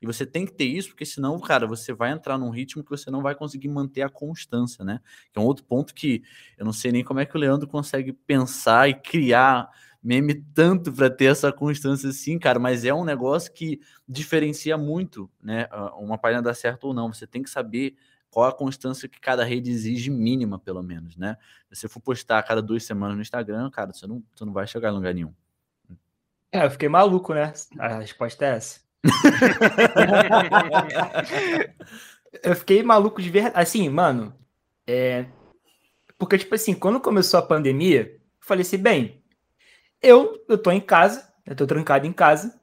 E você tem que ter isso, porque senão, cara, você vai entrar num ritmo que você não vai conseguir manter a constância, né? Que é um outro ponto que eu não sei nem como é que o Leandro consegue pensar e criar meme tanto para ter essa constância assim, cara, mas é um negócio que diferencia muito, né? Uma página dar certo ou não. Você tem que saber qual a constância que cada rede exige mínima, pelo menos, né? Se você for postar a cada duas semanas no Instagram, cara, você não, você não vai chegar em lugar nenhum. É, eu fiquei maluco, né? A resposta é essa. eu fiquei maluco de verdade. Assim, mano, é. Porque, tipo assim, quando começou a pandemia, eu falei assim, bem, eu, eu tô em casa, eu tô trancado em casa,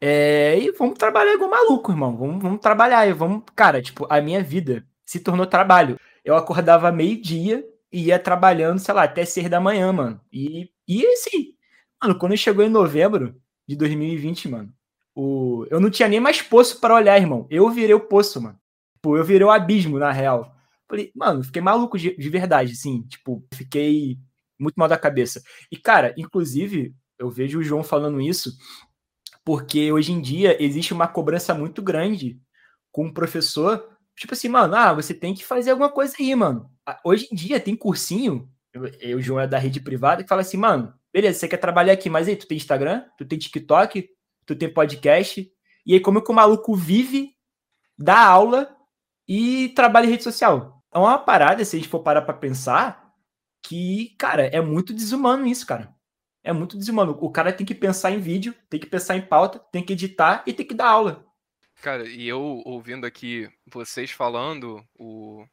é, e vamos trabalhar igual maluco, irmão. Vamos, vamos trabalhar, vamos. Cara, tipo, a minha vida se tornou trabalho. Eu acordava meio-dia e ia trabalhando, sei lá, até seis da manhã, mano. E, e assim, mano, quando chegou em novembro de 2020, mano, o... eu não tinha nem mais poço para olhar, irmão. Eu virei o poço, mano. Tipo, eu virei o abismo, na real. Falei, mano, fiquei maluco de, de verdade, assim. Tipo, fiquei muito mal da cabeça. E, cara, inclusive, eu vejo o João falando isso porque hoje em dia existe uma cobrança muito grande com o professor Tipo assim, mano, ah, você tem que fazer alguma coisa aí, mano. Ah, Hoje em dia tem cursinho, eu, o João é da rede privada, que fala assim, mano, beleza, você quer trabalhar aqui, mas aí, tu tem Instagram, tu tem TikTok, tu tem podcast, e aí como que o maluco vive, dá aula e trabalha em rede social? É uma parada, se a gente for parar pra pensar, que, cara, é muito desumano isso, cara. É muito desumano. O cara tem que pensar em vídeo, tem que pensar em pauta, tem que editar e tem que dar aula. Cara, e eu ouvindo aqui vocês falando, o,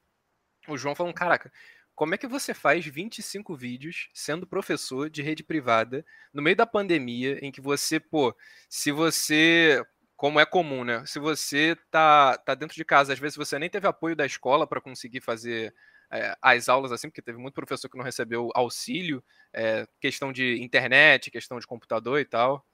o João falando, caraca, como é que você faz 25 vídeos sendo professor de rede privada no meio da pandemia, em que você, pô, se você, como é comum, né? Se você tá, tá dentro de casa, às vezes você nem teve apoio da escola para conseguir fazer é, as aulas assim, porque teve muito professor que não recebeu auxílio, é, questão de internet, questão de computador e tal.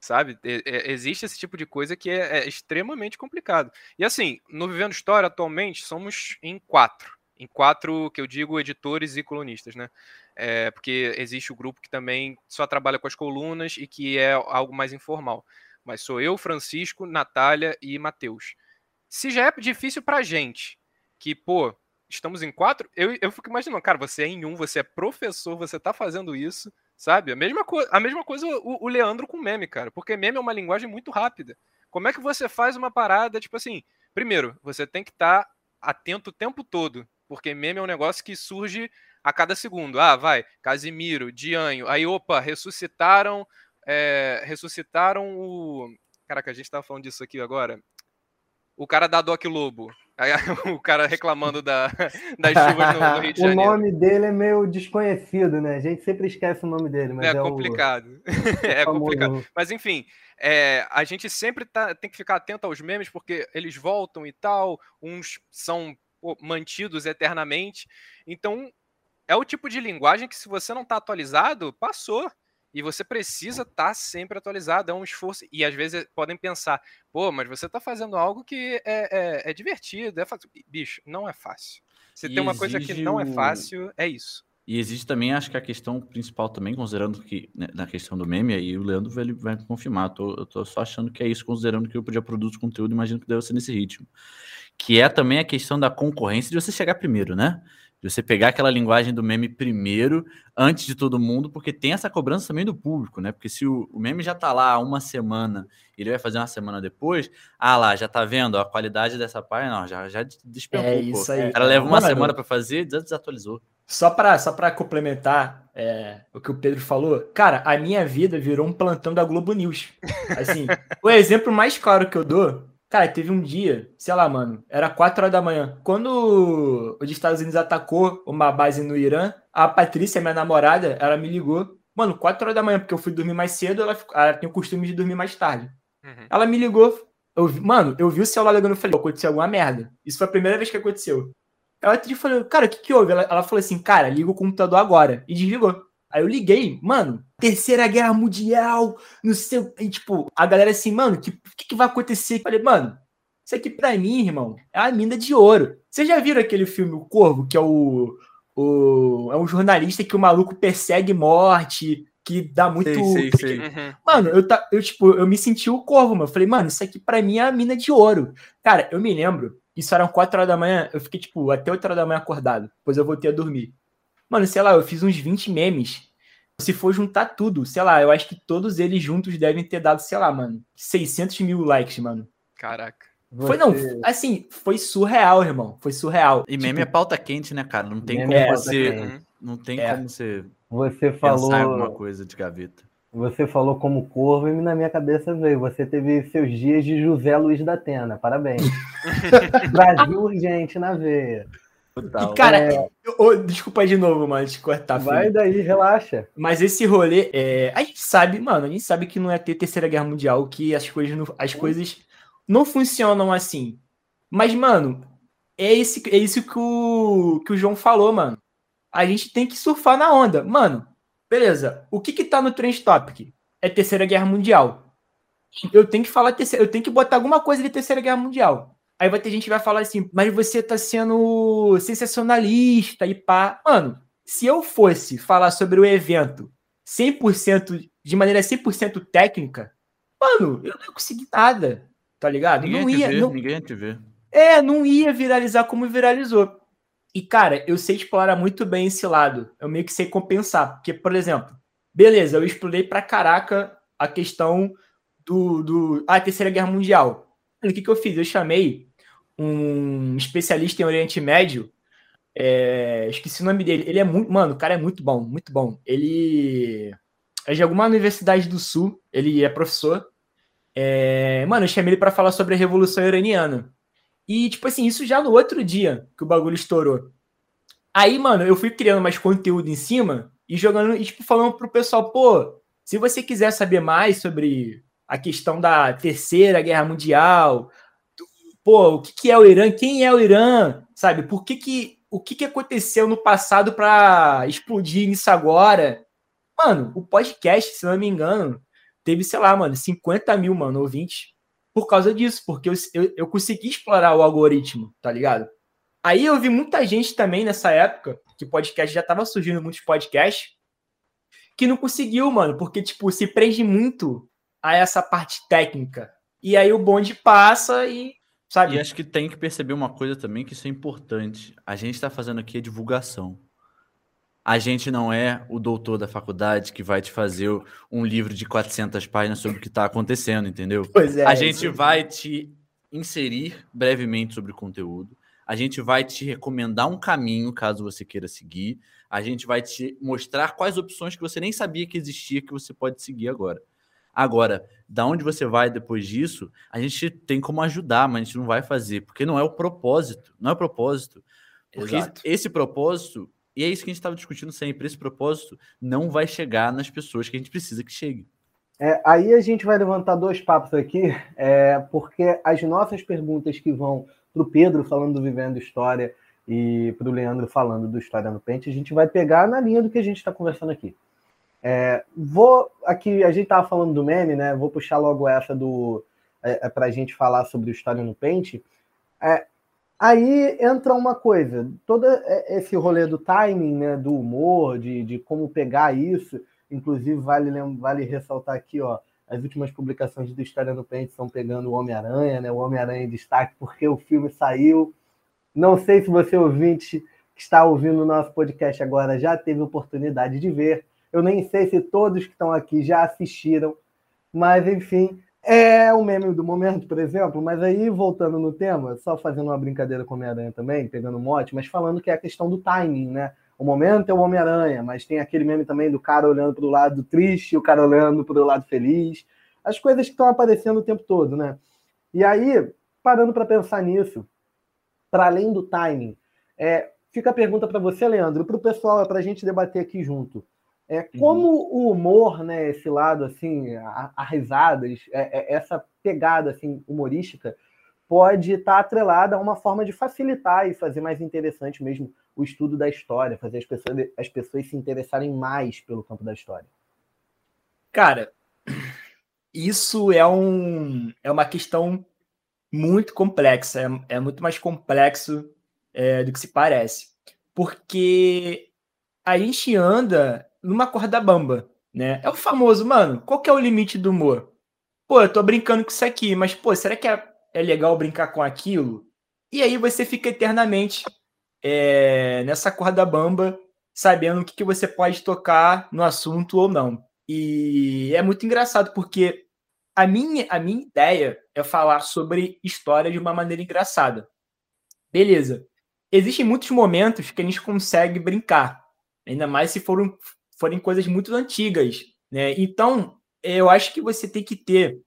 Sabe? Existe esse tipo de coisa que é, é extremamente complicado. E assim, no Vivendo História, atualmente, somos em quatro. Em quatro, que eu digo, editores e colunistas, né? É, porque existe o grupo que também só trabalha com as colunas e que é algo mais informal. Mas sou eu, Francisco, Natália e Matheus. Se já é difícil pra gente, que, pô, estamos em quatro, eu, eu fico imaginando, cara, você é em um, você é professor, você tá fazendo isso, sabe? A mesma, co a mesma coisa o, o Leandro com meme, cara, porque meme é uma linguagem muito rápida. Como é que você faz uma parada, tipo assim, primeiro, você tem que estar atento o tempo todo, porque meme é um negócio que surge a cada segundo. Ah, vai, Casimiro, Dianho, aí, opa, ressuscitaram, é, ressuscitaram o... Caraca, a gente tava falando disso aqui agora. O cara da Doc Lobo. O cara reclamando da, das chuvas no, no Rio de o Janeiro. nome dele é meio desconhecido, né? A gente sempre esquece o nome dele, mas É, é, complicado. o é complicado. Mas enfim, é, a gente sempre tá- tem que ficar atento aos memes, porque eles voltam e tal, uns são pô, mantidos eternamente. Então, é o tipo de linguagem que, se você não tá atualizado, passou. E você precisa estar sempre atualizado, é um esforço. E às vezes podem pensar, pô, mas você tá fazendo algo que é, é- é divertido, é fácil. Bicho, não é fácil. Se E tem uma coisa que não é fácil, é isso. E existe também, acho que a questão principal também, considerando que, né, na questão do meme, aí o Leandro vai, vai me confirmar, tô- eu tô só achando que é isso, considerando que eu podia produzir conteúdo, imagino que deve ser nesse ritmo. Que é também a questão da concorrência de você chegar primeiro, né? De você pegar aquela linguagem do meme primeiro, antes de todo mundo, porque tem essa cobrança também do público, né? Porque se o, o meme já tá lá há uma semana, ele vai fazer uma semana depois, ah lá, já tá vendo a qualidade dessa página, não, já, já despencou, É isso aí. O cara leva uma Mano, semana pra fazer, des- desatualizou. Só para só pra complementar é, o que o Pedro falou, cara, a minha vida virou um plantão da Globo News. Assim, o exemplo mais claro que eu dou, cara, teve um dia, sei lá, mano, era 4 horas da manhã. Quando os Estados Unidos atacou uma base no Irã, a Patrícia, minha namorada, ela me ligou. Mano, 4 horas da manhã, porque eu fui dormir mais cedo, ela, ficou- ela tem o costume de dormir mais tarde. Uhum. Ela me ligou. Eu, mano, eu vi o celular ligando e falei, aconteceu alguma merda. Isso foi a primeira vez que aconteceu. Ela te falou, cara, o que que houve? Ela, ela falou assim, cara, liga o computador agora. E desligou. Aí eu liguei, mano, terceira guerra mundial, não sei. o- E tipo, a galera assim, mano, o que, que, que vai acontecer? Eu falei, mano, isso aqui pra mim, irmão, é a mina de ouro. Vocês já viram aquele filme O Corvo, que é o. o é um jornalista que o maluco persegue morte, que dá muito. Sei, sei, sei. Uhum. Mano, eu, ta- eu, tipo, eu me senti o corvo, mano. Eu falei, mano, isso aqui pra mim é a mina de ouro. Cara, eu me lembro, isso eram 4 horas da manhã, eu fiquei, tipo, até 8 horas da manhã acordado. Depois eu voltei a dormir. Mano, sei lá, eu fiz uns 20 memes. Se for juntar tudo, sei lá, eu acho que todos eles juntos devem ter dado, sei lá, mano, 600 mil likes, mano. Caraca. Foi, não, Você- assim, foi surreal, irmão. Foi surreal. E meme é pauta quente, né, cara? Não tem Meme como é você. quente. Não tem É. como você Você pensar em alguma falou, coisa de gaveta. você falou como corvo e na minha cabeça veio. Você teve seus dias de José Luiz da Atena. Parabéns. Brasil urgente na veia. Total. E, cara, eu- ô, desculpa de novo, mano, de cortar. Vai daí, relaxa. Mas esse rolê, é, a gente sabe, mano, a gente sabe que não é ter terceira guerra mundial, que as coisas não, as coisas não funcionam assim. Mas, mano, é, esse, é isso que o, que o João falou, mano. A gente tem que surfar na onda. Mano, beleza. O que que tá no Trend Topic? É terceira guerra mundial. Eu tenho que falar terceira, eu tenho que botar alguma coisa de terceira guerra mundial. Aí vai ter gente que vai falar assim, mas você tá sendo sensacionalista e pá. Mano, se eu fosse falar sobre o evento 100% de maneira 100% técnica, mano, eu não ia conseguir nada, tá ligado? Ninguém não ia ver, não, ninguém ia te ver. É, não ia viralizar como viralizou. E, cara, eu sei explorar muito bem esse lado. Eu meio que sei compensar. Porque, por exemplo, beleza, eu explorei pra caraca a questão do. do ah, Terceira Guerra Mundial. O que, que eu fiz? Eu chamei um especialista em Oriente Médio. É, esqueci o nome dele. Ele é muito. Mano, o cara é muito bom, muito bom. Ele é de alguma universidade do Sul. Ele é professor. É, mano, eu chamei ele para falar sobre a Revolução Iraniana. E, tipo assim, isso já no outro dia que o bagulho estourou. Aí, mano, eu fui criando mais conteúdo em cima e jogando, e, tipo, falando pro pessoal, pô, se você quiser saber mais sobre a questão da terceira guerra mundial, pô, o que, que é o Irã, quem é o Irã, sabe? Por que que, o que, que aconteceu no passado para explodir isso agora? Mano, o podcast, se não me engano, teve, sei lá, mano, 50 mil, mano, ouvintes por causa disso, porque eu, eu, eu consegui explorar o algoritmo, tá ligado? Aí eu vi muita gente também nessa época, que podcast já tava surgindo muitos podcasts, que não conseguiu, mano, porque, tipo, se prende muito a essa parte técnica. E aí o bonde passa e, sabe? E acho que tem que perceber uma coisa também, que isso é importante. A gente tá fazendo aqui a divulgação. A gente não é o doutor da faculdade que vai te fazer um livro de 400 páginas sobre o que está acontecendo, entendeu? Pois é. A gente vai te inserir brevemente sobre o conteúdo. A gente vai te recomendar um caminho, caso você queira seguir. A gente vai te mostrar quais opções que você nem sabia que existia que você pode seguir agora. Agora, da onde você vai depois disso, a gente tem como ajudar, mas a gente não vai fazer, porque não é o propósito. Não é o propósito. Porque Exato. esse propósito e é isso que a gente estava discutindo sempre. Esse propósito não vai chegar nas pessoas que a gente precisa que chegue. É, aí a gente vai levantar dois papos aqui, é, porque as nossas perguntas que vão para o Pedro falando do Vivendo História e para o Leandro falando do História no Pente, a gente vai pegar na linha do que a gente está conversando aqui. É, vou aqui, a gente estava falando do meme, né? Vou puxar logo essa do é, é para a gente falar sobre o História no Pente. É, Aí entra uma coisa, todo esse rolê do timing, né, do humor, de, de como pegar isso, inclusive vale, vale ressaltar aqui, ó, as últimas publicações do História no Pente estão pegando o Homem-Aranha, né, o Homem-Aranha em destaque, porque o filme saiu. Não sei se você, ouvinte, que está ouvindo o nosso podcast agora, já teve oportunidade de ver. Eu nem sei se todos que estão aqui já assistiram, mas enfim, é o meme do momento, por exemplo, mas aí voltando no tema, só fazendo uma brincadeira com o Homem-Aranha também, pegando um mote, mas falando que é a questão do timing, né? O momento é o Homem-Aranha, mas tem aquele meme também do cara olhando para o lado triste, o cara olhando para o lado feliz. As coisas que estão aparecendo o tempo todo, né? E aí, parando para pensar nisso, para além do timing, é, fica a pergunta para você, Leandro, para o pessoal, para a gente debater aqui junto. É, uhum. como uhum. o humor, né, esse lado assim, a, a risadas, é, é, essa pegada assim humorística pode estar tá atrelada a uma forma de facilitar e fazer mais interessante mesmo o estudo da história, fazer as pessoas, as pessoas se interessarem mais pelo campo da história. Cara, isso é um é uma questão muito complexa, é, é muito mais complexo é, do que se parece, porque a gente anda numa corda bamba, né? É o famoso, mano, qual que é o limite do humor? Pô, eu tô brincando com isso aqui, mas, pô, será que é, é legal brincar com aquilo? E aí você fica eternamente é, nessa corda bamba, sabendo o que, que você pode tocar no assunto ou não. E é muito engraçado, porque a minha, a minha ideia é falar sobre história de uma maneira engraçada. Beleza. Existem muitos momentos que a gente consegue brincar, ainda mais se for um, forem coisas muito antigas, né? Então, eu acho que você tem que ter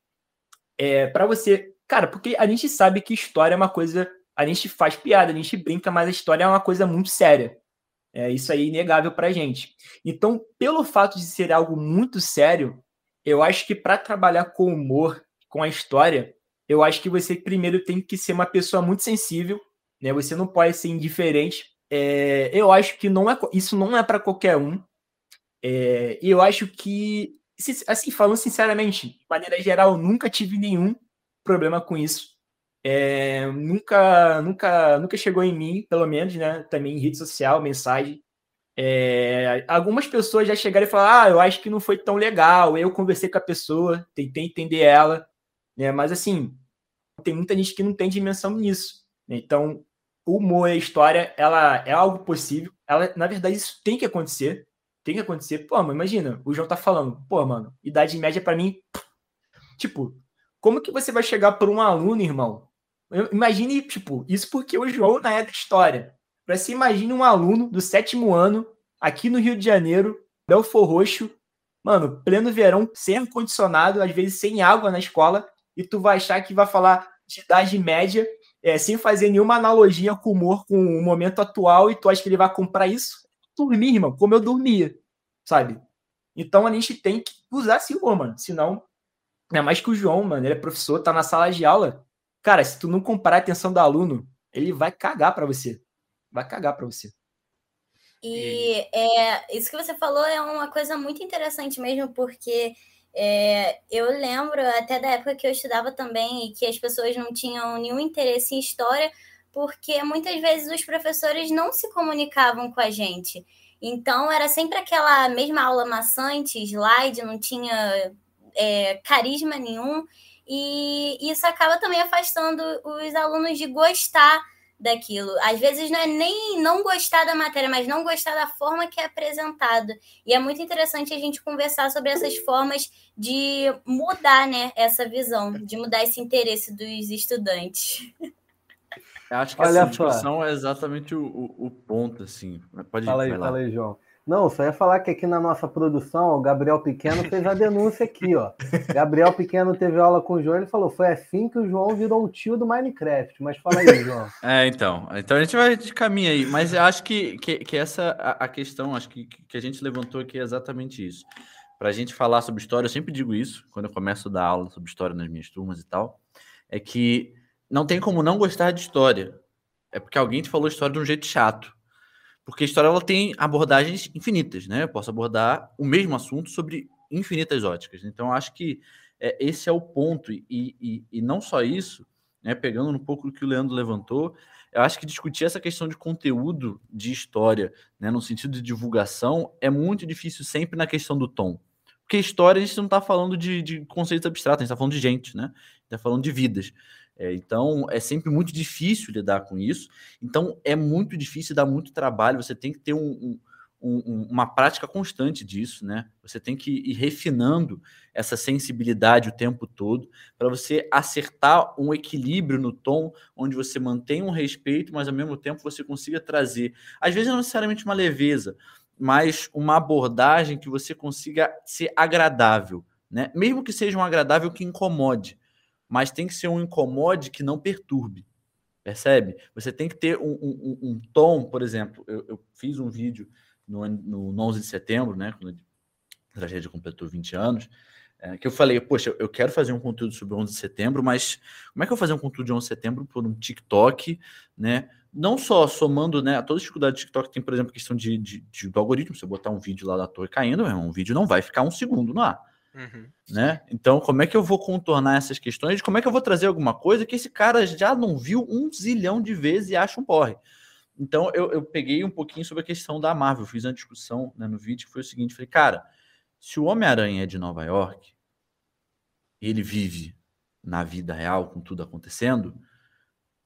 é, para você, cara, porque a gente sabe que história é uma coisa, a gente faz piada, a gente brinca, mas a história é uma coisa muito séria. É isso aí é inegável para gente. Então, pelo fato de ser algo muito sério, eu acho que para trabalhar com humor, com a história, eu acho que você primeiro tem que ser uma pessoa muito sensível, né? Você não pode ser indiferente. É, eu acho que não é, isso não é para qualquer um. É, e eu acho que, assim, falando sinceramente, de maneira geral, nunca tive nenhum problema com isso. É, nunca, nunca, nunca chegou em mim, pelo menos, né? Também em rede social, mensagem. É, algumas pessoas já chegaram e falaram: Ah, eu acho que não foi tão legal. Eu conversei com a pessoa, tentei entender ela, né? Mas assim, tem muita gente que não tem dimensão nisso. Então, o humor e a história, ela é algo possível. Ela, na verdade, isso tem que acontecer. Tem que acontecer. Pô, mas imagina, o João tá falando, pô, mano, idade média para mim. Tipo, como que você vai chegar por um aluno, irmão? Imagine, tipo, isso porque o João não é da história. Para você imagine um aluno do sétimo ano, aqui no Rio de Janeiro, Belfor Roxo, mano, pleno verão, sem ar-condicionado, às vezes sem água na escola, e tu vai achar que vai falar de idade média, é, sem fazer nenhuma analogia com o humor, com o momento atual, e tu acha que ele vai comprar isso? Dormir, irmão, como eu dormia, sabe? Então a gente tem que usar esse humor, mano. Senão, é mais que o João, mano, ele é professor, tá na sala de aula. Cara, se tu não comprar a atenção do aluno, ele vai cagar para você. Vai cagar para você. E é, isso que você falou é uma coisa muito interessante mesmo, porque é, eu lembro até da época que eu estudava também e que as pessoas não tinham nenhum interesse em história, porque muitas vezes os professores não se comunicavam com a gente. Então era sempre aquela mesma aula maçante, slide, não tinha é, carisma nenhum, e isso acaba também afastando os alunos de gostar daquilo. Às vezes não é nem não gostar da matéria, mas não gostar da forma que é apresentado. E é muito interessante a gente conversar sobre essas formas de mudar, né, essa visão, de mudar esse interesse dos estudantes. Eu acho que Olha essa discussão só. é exatamente o, o, o, ponto, assim. Pode fala aí, fala aí, João. Não, só ia falar que aqui na nossa produção, o Gabriel Pequeno fez a denúncia aqui, ó. Gabriel Pequeno teve aula com o João, ele falou, foi assim que o João virou o tio do Minecraft. Mas fala aí, João. É, então. Então a gente vai de caminho aí. Mas eu acho que, que, que essa a, a, questão, acho que, que a gente levantou aqui é exatamente isso. Para a gente falar sobre história, eu sempre digo isso, quando eu começo a dar aula sobre história nas minhas turmas e tal, é que não tem como não gostar de história. É porque alguém te falou história de um jeito chato. Porque a história ela tem abordagens infinitas, né? Eu posso abordar o mesmo assunto sobre infinitas óticas. Então, acho que é, esse é o ponto. E, e, e não só isso, né? pegando um pouco do que o Leandro levantou, eu acho que discutir essa questão de conteúdo de história, né, no sentido de divulgação, é muito difícil sempre na questão do tom. Porque história a gente não está falando de, de conceitos abstratos, a gente está falando de gente, né? Está falando de vidas. É, então, é sempre muito difícil lidar com isso. Então, é muito difícil, dá muito trabalho. Você tem que ter um, um, um, uma prática constante disso, né? Você tem que ir refinando essa sensibilidade o tempo todo para você acertar um equilíbrio no tom, onde você mantém um respeito, mas ao mesmo tempo você consiga trazer, às vezes não necessariamente uma leveza, mas uma abordagem que você consiga ser agradável, né? Mesmo que seja um agradável que incomode mas tem que ser um incomode que não perturbe. Percebe? Você tem que ter um, um, um tom, por exemplo, eu, eu, fiz um vídeo no, no, no 11 de setembro, né, quando a tragédia completou 20 anos, é, que eu falei, poxa, eu quero fazer um conteúdo sobre 11 de setembro, mas como é que eu vou fazer um conteúdo de 11 de setembro por um TikTok, né? Não só somando, né, a toda dificuldade do TikTok tem, por exemplo, a questão de, de, de, do algoritmo, se eu botar um vídeo lá da torre caindo, um vídeo não vai ficar um segundo no ar. Uhum. Né? Então, como é que eu vou contornar essas questões? Como é que eu vou trazer alguma coisa que esse cara já não viu um zilhão de vezes e acha um porre? Então, eu, eu peguei um pouquinho sobre a questão da Marvel, fiz uma discussão né, no vídeo que foi o seguinte: falei, cara, se o Homem-Aranha é de Nova York, ele vive na vida real, com tudo acontecendo,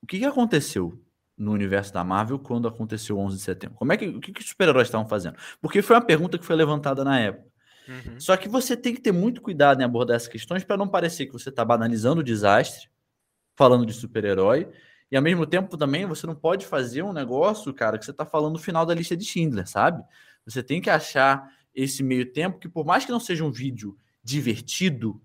o que, que aconteceu no universo da Marvel quando aconteceu o 11 de setembro? Como é que, o que, que os super-heróis estavam fazendo? Porque foi uma pergunta que foi levantada na época. Uhum. Só que você tem que ter muito cuidado em abordar essas questões para não parecer que você está banalizando o desastre, falando de super-herói, e ao mesmo tempo também você não pode fazer um negócio, cara, que você está falando no final da lista de Schindler, sabe? Você tem que achar esse meio tempo que, por mais que não seja um vídeo divertido,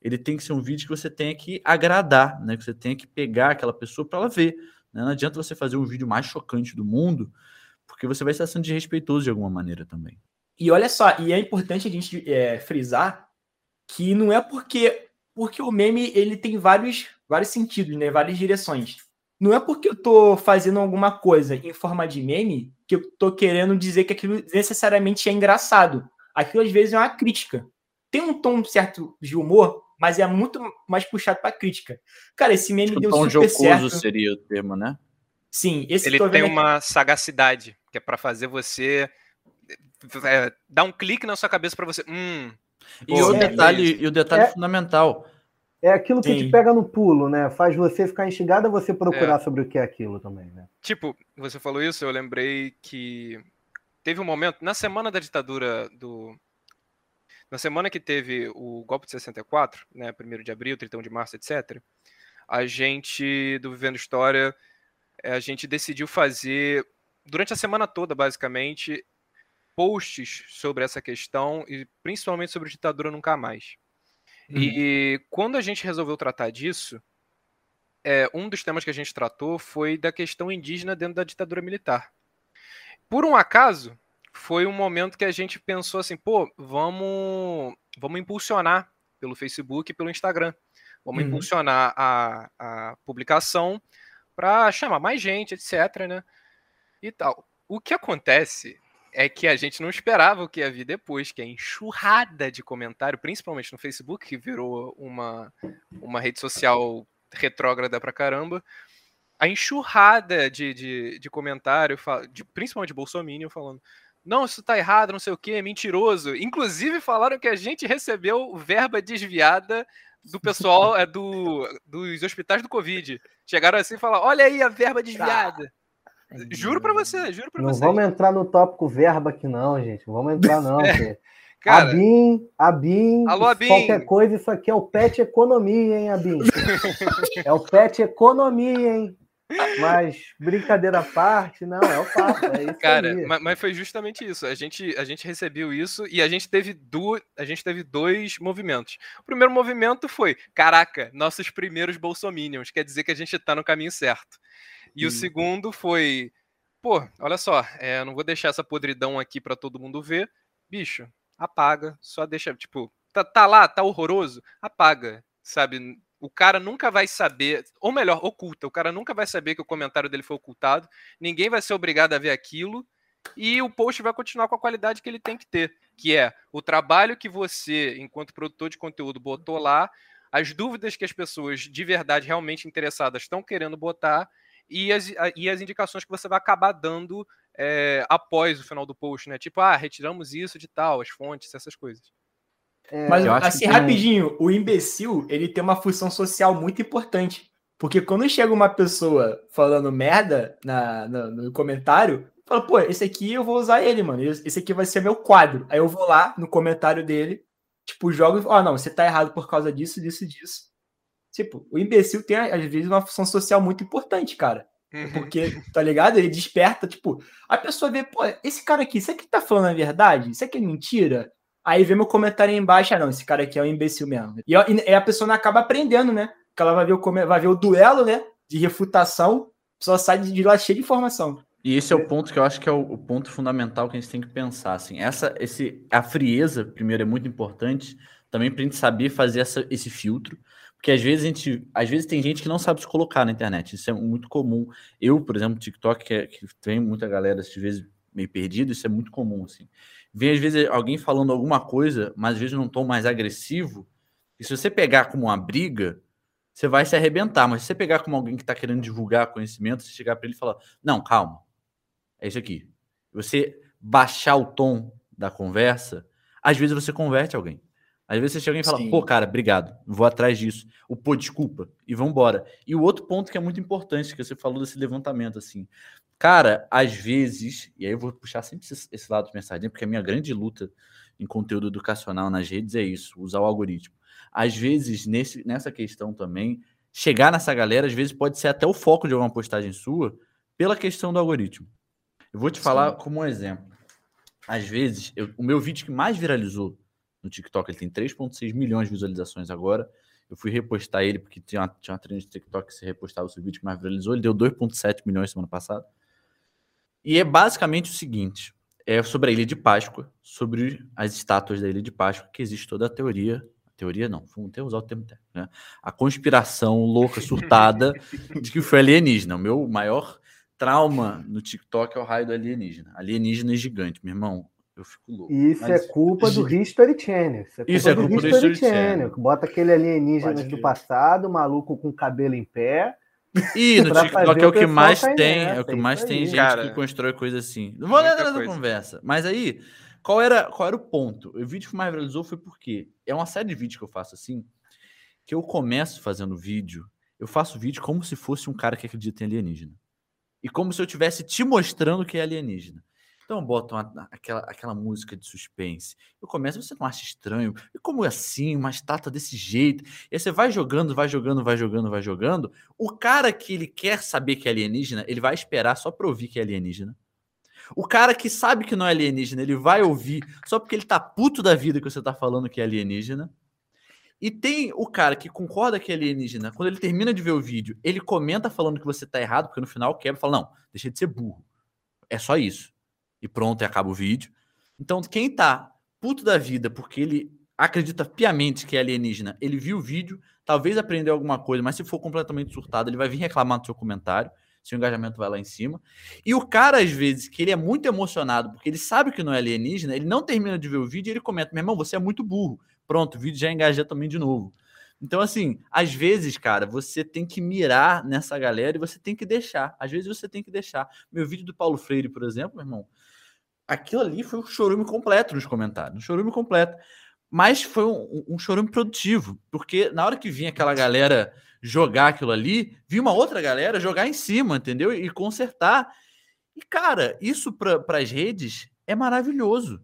ele tem que ser um vídeo que você tenha que agradar, né? Que você tenha que pegar aquela pessoa para ela ver. Né? Não adianta você fazer um vídeo mais chocante do mundo, porque você vai estar sendo desrespeitoso de alguma maneira também. E olha só, e é importante a gente é, frisar que não é porque porque o meme ele tem vários vários sentidos, né, várias direções. Não é porque eu tô fazendo alguma coisa em forma de meme que eu tô querendo dizer que aquilo necessariamente é engraçado. Aquilo às vezes é uma crítica. Tem um tom certo de humor, mas é muito mais puxado para crítica. Cara, esse meme deu tom super jocoso certo. seria o termo, né? Sim, esse ele tem uma aqui... sagacidade que é para fazer você é, dá um clique na sua cabeça para você. Hum, e, o detalhe, e o detalhe é. fundamental: É aquilo que Sim. te pega no pulo, né? Faz você ficar instigado a você procurar É. sobre o que é aquilo também, né? Tipo, você falou isso, eu lembrei que teve um momento, na semana da ditadura do. Na semana que teve o golpe de 64, né? 1 de abril, 31 de março, etc., a gente, do Vivendo História, eh, a gente decidiu fazer, durante a semana toda, basicamente, posts sobre essa questão e principalmente sobre ditadura nunca mais. E quando a gente resolveu tratar disso, é, um dos temas que a gente tratou foi da questão indígena dentro da ditadura militar. Por um acaso, foi um momento que a gente pensou assim, pô, vamos, vamos impulsionar pelo Facebook e pelo Instagram. Vamos Uhum. impulsionar a, a publicação para chamar mais gente, etc, né? E tal. O que acontece é que a gente não esperava o que ia vir depois, que é a enxurrada de comentário, principalmente no Facebook, que virou uma, uma rede social retrógrada pra caramba. A enxurrada de, de, de comentário, de, principalmente de Bolsonaro, falando não, isso tá errado, não sei o que, mentiroso. Inclusive falaram que a gente recebeu verba desviada do pessoal é, do, dos hospitais do Covid. Chegaram assim e falaram, olha aí a verba desviada. Juro pra você, juro pra Não você. vamos entrar no tópico verba aqui, não, gente. Não Vamos entrar, não. porque É, Cara, a BIM, a BIM, Alô, Abim. qualquer coisa, isso aqui é o PET Economia, hein, Abim? é o PET Economia, hein? Mas, brincadeira à parte, não, é o papo, é isso Cara, aí. ma- mas, foi justamente isso. A gente, a gente recebeu isso e a gente teve du a gente teve dois movimentos. O primeiro movimento foi: caraca, nossos primeiros bolsominions, quer dizer que a gente tá no caminho certo. E o Sim. segundo foi: pô, olha só, é, não vou deixar essa podridão aqui pra todo mundo ver. Bicho, apaga, só deixa, tipo, tá, tá lá, tá horroroso, apaga, sabe? O cara nunca vai saber, ou melhor, oculta. O cara nunca vai saber que o comentário dele foi ocultado. Ninguém vai ser obrigado a ver aquilo. E o post vai continuar com a qualidade que ele tem que ter, que é o trabalho que você, enquanto produtor de conteúdo, botou lá, as dúvidas que as pessoas de verdade realmente interessadas estão querendo botar e as, e as indicações que você vai acabar dando é, após o final do post, né? Tipo, ah, retiramos isso de tal, as fontes, essas coisas. É, Mas eu acho assim, que tem rapidinho, o imbecil, ele tem uma função social muito importante. Porque quando chega uma pessoa falando merda na, na- no comentário, fala, pô, esse aqui eu vou usar ele, mano. Esse aqui vai ser meu quadro. Aí eu vou lá no comentário dele, tipo, jogo e falo, ó, não, você tá errado por causa disso, disso e disso. Tipo, o imbecil tem, às vezes, uma função social muito importante, cara. Porque, tá ligado? Ele desperta, tipo, a pessoa vê, pô, esse cara aqui, isso aqui tá falando a verdade? Isso aqui é mentira? Aí vê meu comentário aí embaixo, ah, não, esse cara aqui é um imbecil mesmo. E, e a pessoa não acaba aprendendo, né? Porque ela vai ver o, vai ver o duelo, né? De refutação, só sai de de lá cheio de informação. E esse é o ponto que eu acho que é o, o ponto fundamental que a gente tem que pensar. Assim, essa, esse, a frieza, primeiro, é muito importante também para a gente saber fazer essa, esse filtro. Porque às vezes a gente. Às vezes tem gente que não sabe se colocar na internet. Isso é muito comum. Eu, por exemplo, TikTok, que, é, que tem muita galera, às vezes, meio perdido, isso é muito comum. Assim. Vem, às vezes, alguém falando alguma coisa, mas às vezes num tom mais agressivo. E se você pegar como uma briga, você vai se arrebentar. Mas se você pegar como alguém que está querendo divulgar conhecimento, você chegar para ele e falar: Não, calma. É isso aqui. Você baixar o tom da conversa, às vezes você converte alguém. Às vezes você chega alguém e fala, Sim. pô, cara, obrigado, vou atrás disso. O pô, desculpa, e vambora. E o outro ponto que é muito importante, que você falou desse levantamento, assim. Cara, às vezes, e aí eu vou puxar sempre esse, lado de mensagem, porque a minha grande luta em conteúdo educacional nas redes é isso, usar o algoritmo. Às vezes, nesse, nessa questão também, chegar nessa galera, às vezes pode ser até o foco de alguma postagem sua, pela questão do algoritmo. Eu vou te falar como um exemplo. Às vezes, eu- o meu vídeo que mais viralizou no TikTok, ele tem 3,6 milhões de visualizações agora. Eu fui repostar ele, porque tinha uma, tinha uma trend de TikTok que você repostava o seu vídeo que mais viralizou. Ele deu 2,7 milhões semana passada. E é basicamente o seguinte: é sobre a Ilha de Páscoa, sobre as estátuas da Ilha de Páscoa, que existe toda a teoria. Teoria não, vamos até usar o termo técnico, né? A conspiração louca, surtada, de que foi alienígena. O meu maior trauma no TikTok é o raio do alienígena. Alienígena é gigante, meu irmão. Eu fico louco. Isso Mas- é culpa do History Channel. Isso é culpa, Isso é do, culpa do History, History Channel. Channel. que Bota aquele alienígenas Pode do passado, maluco com cabelo em pé. E no TikTok fazer é o que pessoal mais tem, é o que é mais isso tem aí. gente Cara, que constrói coisa assim. Não vou nessa coisa. conversa, mas aí, qual era, qual era o ponto? O vídeo que mais viralizou foi porque é uma série de vídeos que eu faço assim, que eu começo fazendo vídeo, eu faço vídeo como se fosse um cara que acredita em alienígena. E como se eu estivesse te mostrando que é alienígena. Então uma, aquela, aquela música de suspense. Eu começo, você não acha estranho? E como é assim, uma estátua desse jeito? E aí você vai jogando, vai jogando, vai jogando, vai jogando. O cara que ele quer saber que é alienígena, ele vai esperar só para ouvir que é alienígena. O cara que sabe que não é alienígena, ele vai ouvir só porque ele tá puto da vida que você tá falando que é alienígena. E tem o cara que concorda que é alienígena, quando ele termina de ver o vídeo, ele comenta falando que você tá errado, porque no final quebra e fala: não, deixa de ser burro. É só isso e pronto, e acaba o vídeo. Então, quem tá puto da vida porque ele acredita piamente que é alienígena, ele viu o vídeo, talvez aprendeu alguma coisa, mas se for completamente surtado, ele vai vir reclamar no seu comentário, seu engajamento vai lá em cima. E o cara, às vezes, que ele é muito emocionado porque ele sabe que não é alienígena, ele não termina de ver o vídeo e ele comenta: meu irmão, você é muito burro. Pronto, o vídeo já engaja também de novo. Então, assim, às vezes, cara, você tem que mirar nessa galera e você tem que deixar. Às vezes você tem que deixar. Meu vídeo do Paulo Freire, por exemplo, meu irmão, aquilo ali foi um chorume completo nos comentários, um chorume completo. Mas foi um, um chorume produtivo, porque na hora que vinha aquela galera jogar aquilo ali, vinha uma outra galera jogar em cima, entendeu? E consertar. E, cara, isso para as redes é maravilhoso.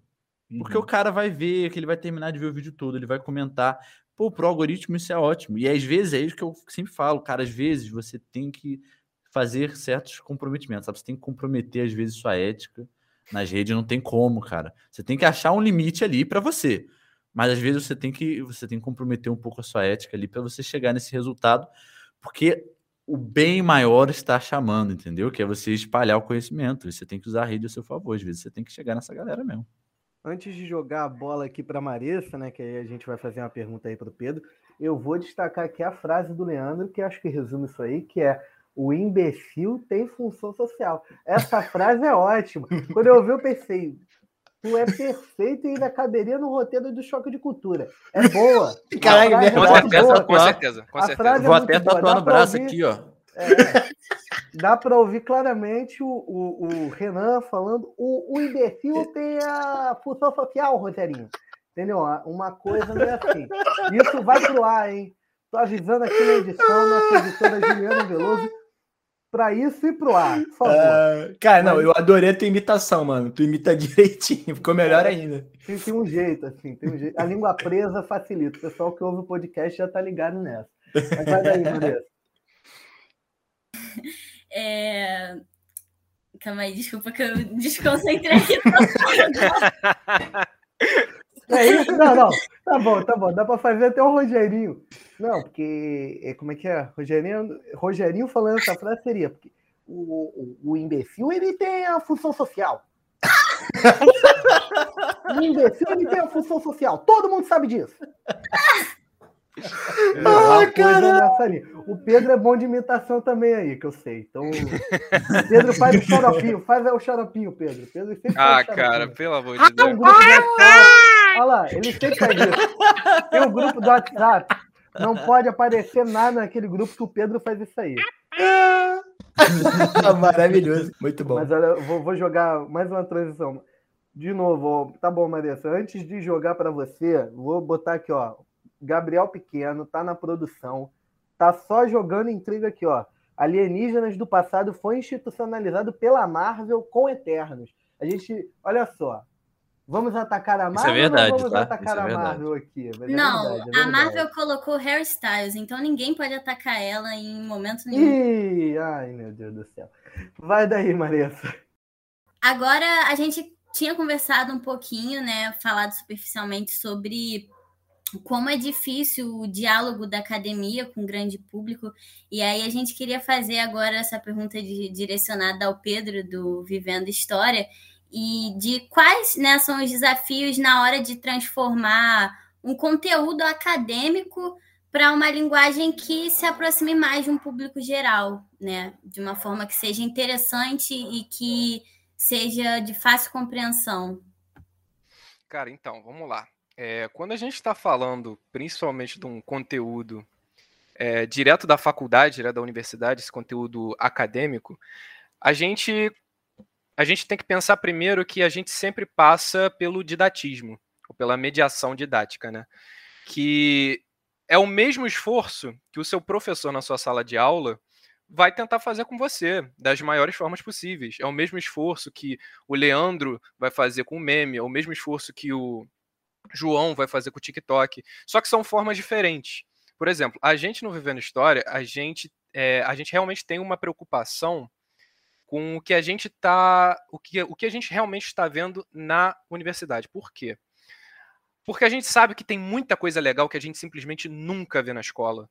Porque uhum. o cara vai ver, que ele vai terminar de ver o vídeo todo, ele vai comentar. Pô, pro algoritmo isso é ótimo. E às vezes é isso que eu sempre falo, cara. Às vezes você tem que fazer certos comprometimentos, sabe? Você tem que comprometer, às vezes, sua ética nas redes não tem como, cara. Você tem que achar um limite ali para você. Mas às vezes você tem que você tem que comprometer um pouco a sua ética ali para você chegar nesse resultado, porque o bem maior está chamando, entendeu? Que é você espalhar o conhecimento. Você tem que usar a rede a seu favor. Às vezes você tem que chegar nessa galera mesmo. Antes de jogar a bola aqui para Marissa, né, que aí a gente vai fazer uma pergunta aí para o Pedro, eu vou destacar aqui a frase do Leandro, que acho que resume isso aí, que é o imbecil tem função social. Essa frase é ótima. Quando eu ouvi, eu pensei, tu é perfeito e ainda caberia no roteiro do choque de cultura. É boa. Caralho, é com, certeza, boa. com certeza, com certeza. É Vou até tatuar no braço ouvir, aqui, ó. É, dá para ouvir claramente o, o, o, Renan falando: o, o imbecil tem a função social, Rogerinho. Entendeu? Uma coisa não é assim. Isso vai pro ar, hein? Tô avisando aqui na edição, nossa editora Juliana Veloso para isso e pro ar, por favor. Uh, cara, Mas... não, eu adorei a tua imitação, mano. Tu imita direitinho, ficou melhor é, ainda. Tem, tem, um jeito, assim, tem um jeito. A língua presa facilita. O pessoal que ouve o podcast já tá ligado nessa. Mas vai daí, Vanessa. É... Calma aí, desculpa que eu desconcentrei aqui. É isso? Não, não. Tá bom, tá bom. Dá para fazer até o Rogerinho. Não, porque. É, como é que é? Rogerinho, Rogerinho falando essa frase seria. Porque o, o, o imbecil ele tem a função social. o imbecil ele tem a função social. Todo mundo sabe disso. Ah, cara. O Pedro é bom de imitação também aí, que eu sei. Então, Pedro faz o xaropinho, faz o xaropinho, Pedro. Pedro ah, cara, pelo amor de Deus. Olha lá, ele sempre faz isso. Tem um grupo do WhatsApp, não pode aparecer nada naquele grupo que o Pedro faz isso aí. Maravilhoso, muito bom. Mas olha, vou, vou jogar mais uma transição. De novo, tá bom, Marissa. Antes de jogar para você, vou botar aqui, ó. Gabriel Pequeno tá na produção, tá só jogando intriga aqui, ó. Alienígenas do passado foi institucionalizado pela Marvel com Eternos. A gente, olha só, Vamos atacar a Marvel? Isso é verdade, vamos tá? atacar é a Marvel aqui? Mas é não, é verdade, é a Marvel colocou hairstyles, então ninguém pode atacar ela em momento nenhum. Ih, ai meu Deus do céu. Vai daí, Marissa. Agora a gente tinha conversado um pouquinho, né? Falado superficialmente sobre como é difícil o diálogo da academia com o grande público. E aí a gente queria fazer agora essa pergunta de, direcionada ao Pedro do Vivendo História e de quais né, são os desafios na hora de transformar um conteúdo acadêmico para uma linguagem que se aproxime mais de um público geral, né? De uma forma que seja interessante e que seja de fácil compreensão. Cara, então, vamos lá. É, quando a gente está falando principalmente de um conteúdo é, direto da faculdade, direto da universidade, esse conteúdo acadêmico, a gente, a gente tem que pensar primeiro que a gente sempre passa pelo didatismo, ou pela mediação didática, né? Que é o mesmo esforço que o seu professor na sua sala de aula vai tentar fazer com você, das maiores formas possíveis. É o mesmo esforço que o Leandro vai fazer com o meme, é o mesmo esforço que o João vai fazer com o TikTok. Só que são formas diferentes. Por exemplo, a gente no Vivendo História, a gente, é, a gente realmente tem uma preocupação com o que a gente tá, o que, o que a gente realmente está vendo na universidade. Por quê? Porque a gente sabe que tem muita coisa legal que a gente simplesmente nunca vê na escola.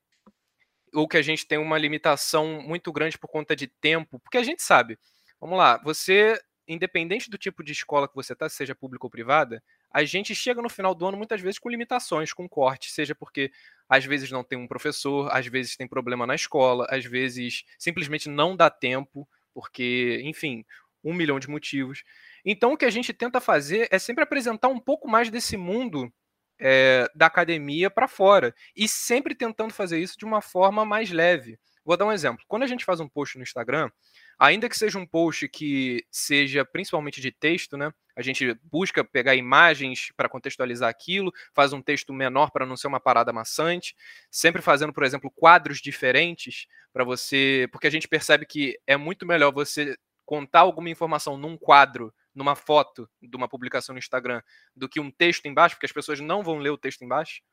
Ou que a gente tem uma limitação muito grande por conta de tempo. Porque a gente sabe. Vamos lá, você, independente do tipo de escola que você está, seja pública ou privada, a gente chega no final do ano muitas vezes com limitações, com corte, seja porque às vezes não tem um professor, às vezes tem problema na escola, às vezes simplesmente não dá tempo, porque, enfim, um milhão de motivos. Então, o que a gente tenta fazer é sempre apresentar um pouco mais desse mundo é, da academia para fora, e sempre tentando fazer isso de uma forma mais leve. Vou dar um exemplo. Quando a gente faz um post no Instagram, ainda que seja um post que seja principalmente de texto, né? A gente busca pegar imagens para contextualizar aquilo, faz um texto menor para não ser uma parada maçante, sempre fazendo, por exemplo, quadros diferentes para você, porque a gente percebe que é muito melhor você contar alguma informação num quadro, numa foto de uma publicação no Instagram, do que um texto embaixo, porque as pessoas não vão ler o texto embaixo.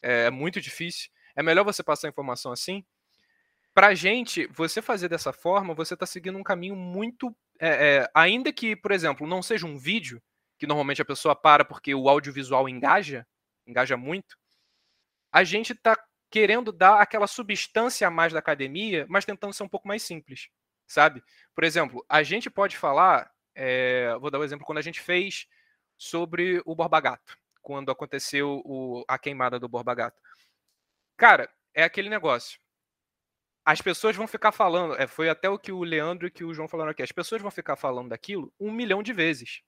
É muito difícil. É melhor você passar a informação assim para gente, você fazer dessa forma, você está seguindo um caminho muito. É, é, ainda que, por exemplo, não seja um vídeo, que normalmente a pessoa para porque o audiovisual engaja, engaja muito, a gente está querendo dar aquela substância a mais da academia, mas tentando ser um pouco mais simples, sabe? Por exemplo, a gente pode falar, é, vou dar um exemplo, quando a gente fez sobre o Borba Gato, quando aconteceu o, a queimada do Borba Gato. Cara, é aquele negócio as pessoas vão ficar falando, é, foi até o que o Leandro e que o João falaram aqui, as pessoas vão ficar falando daquilo um milhão de vezes.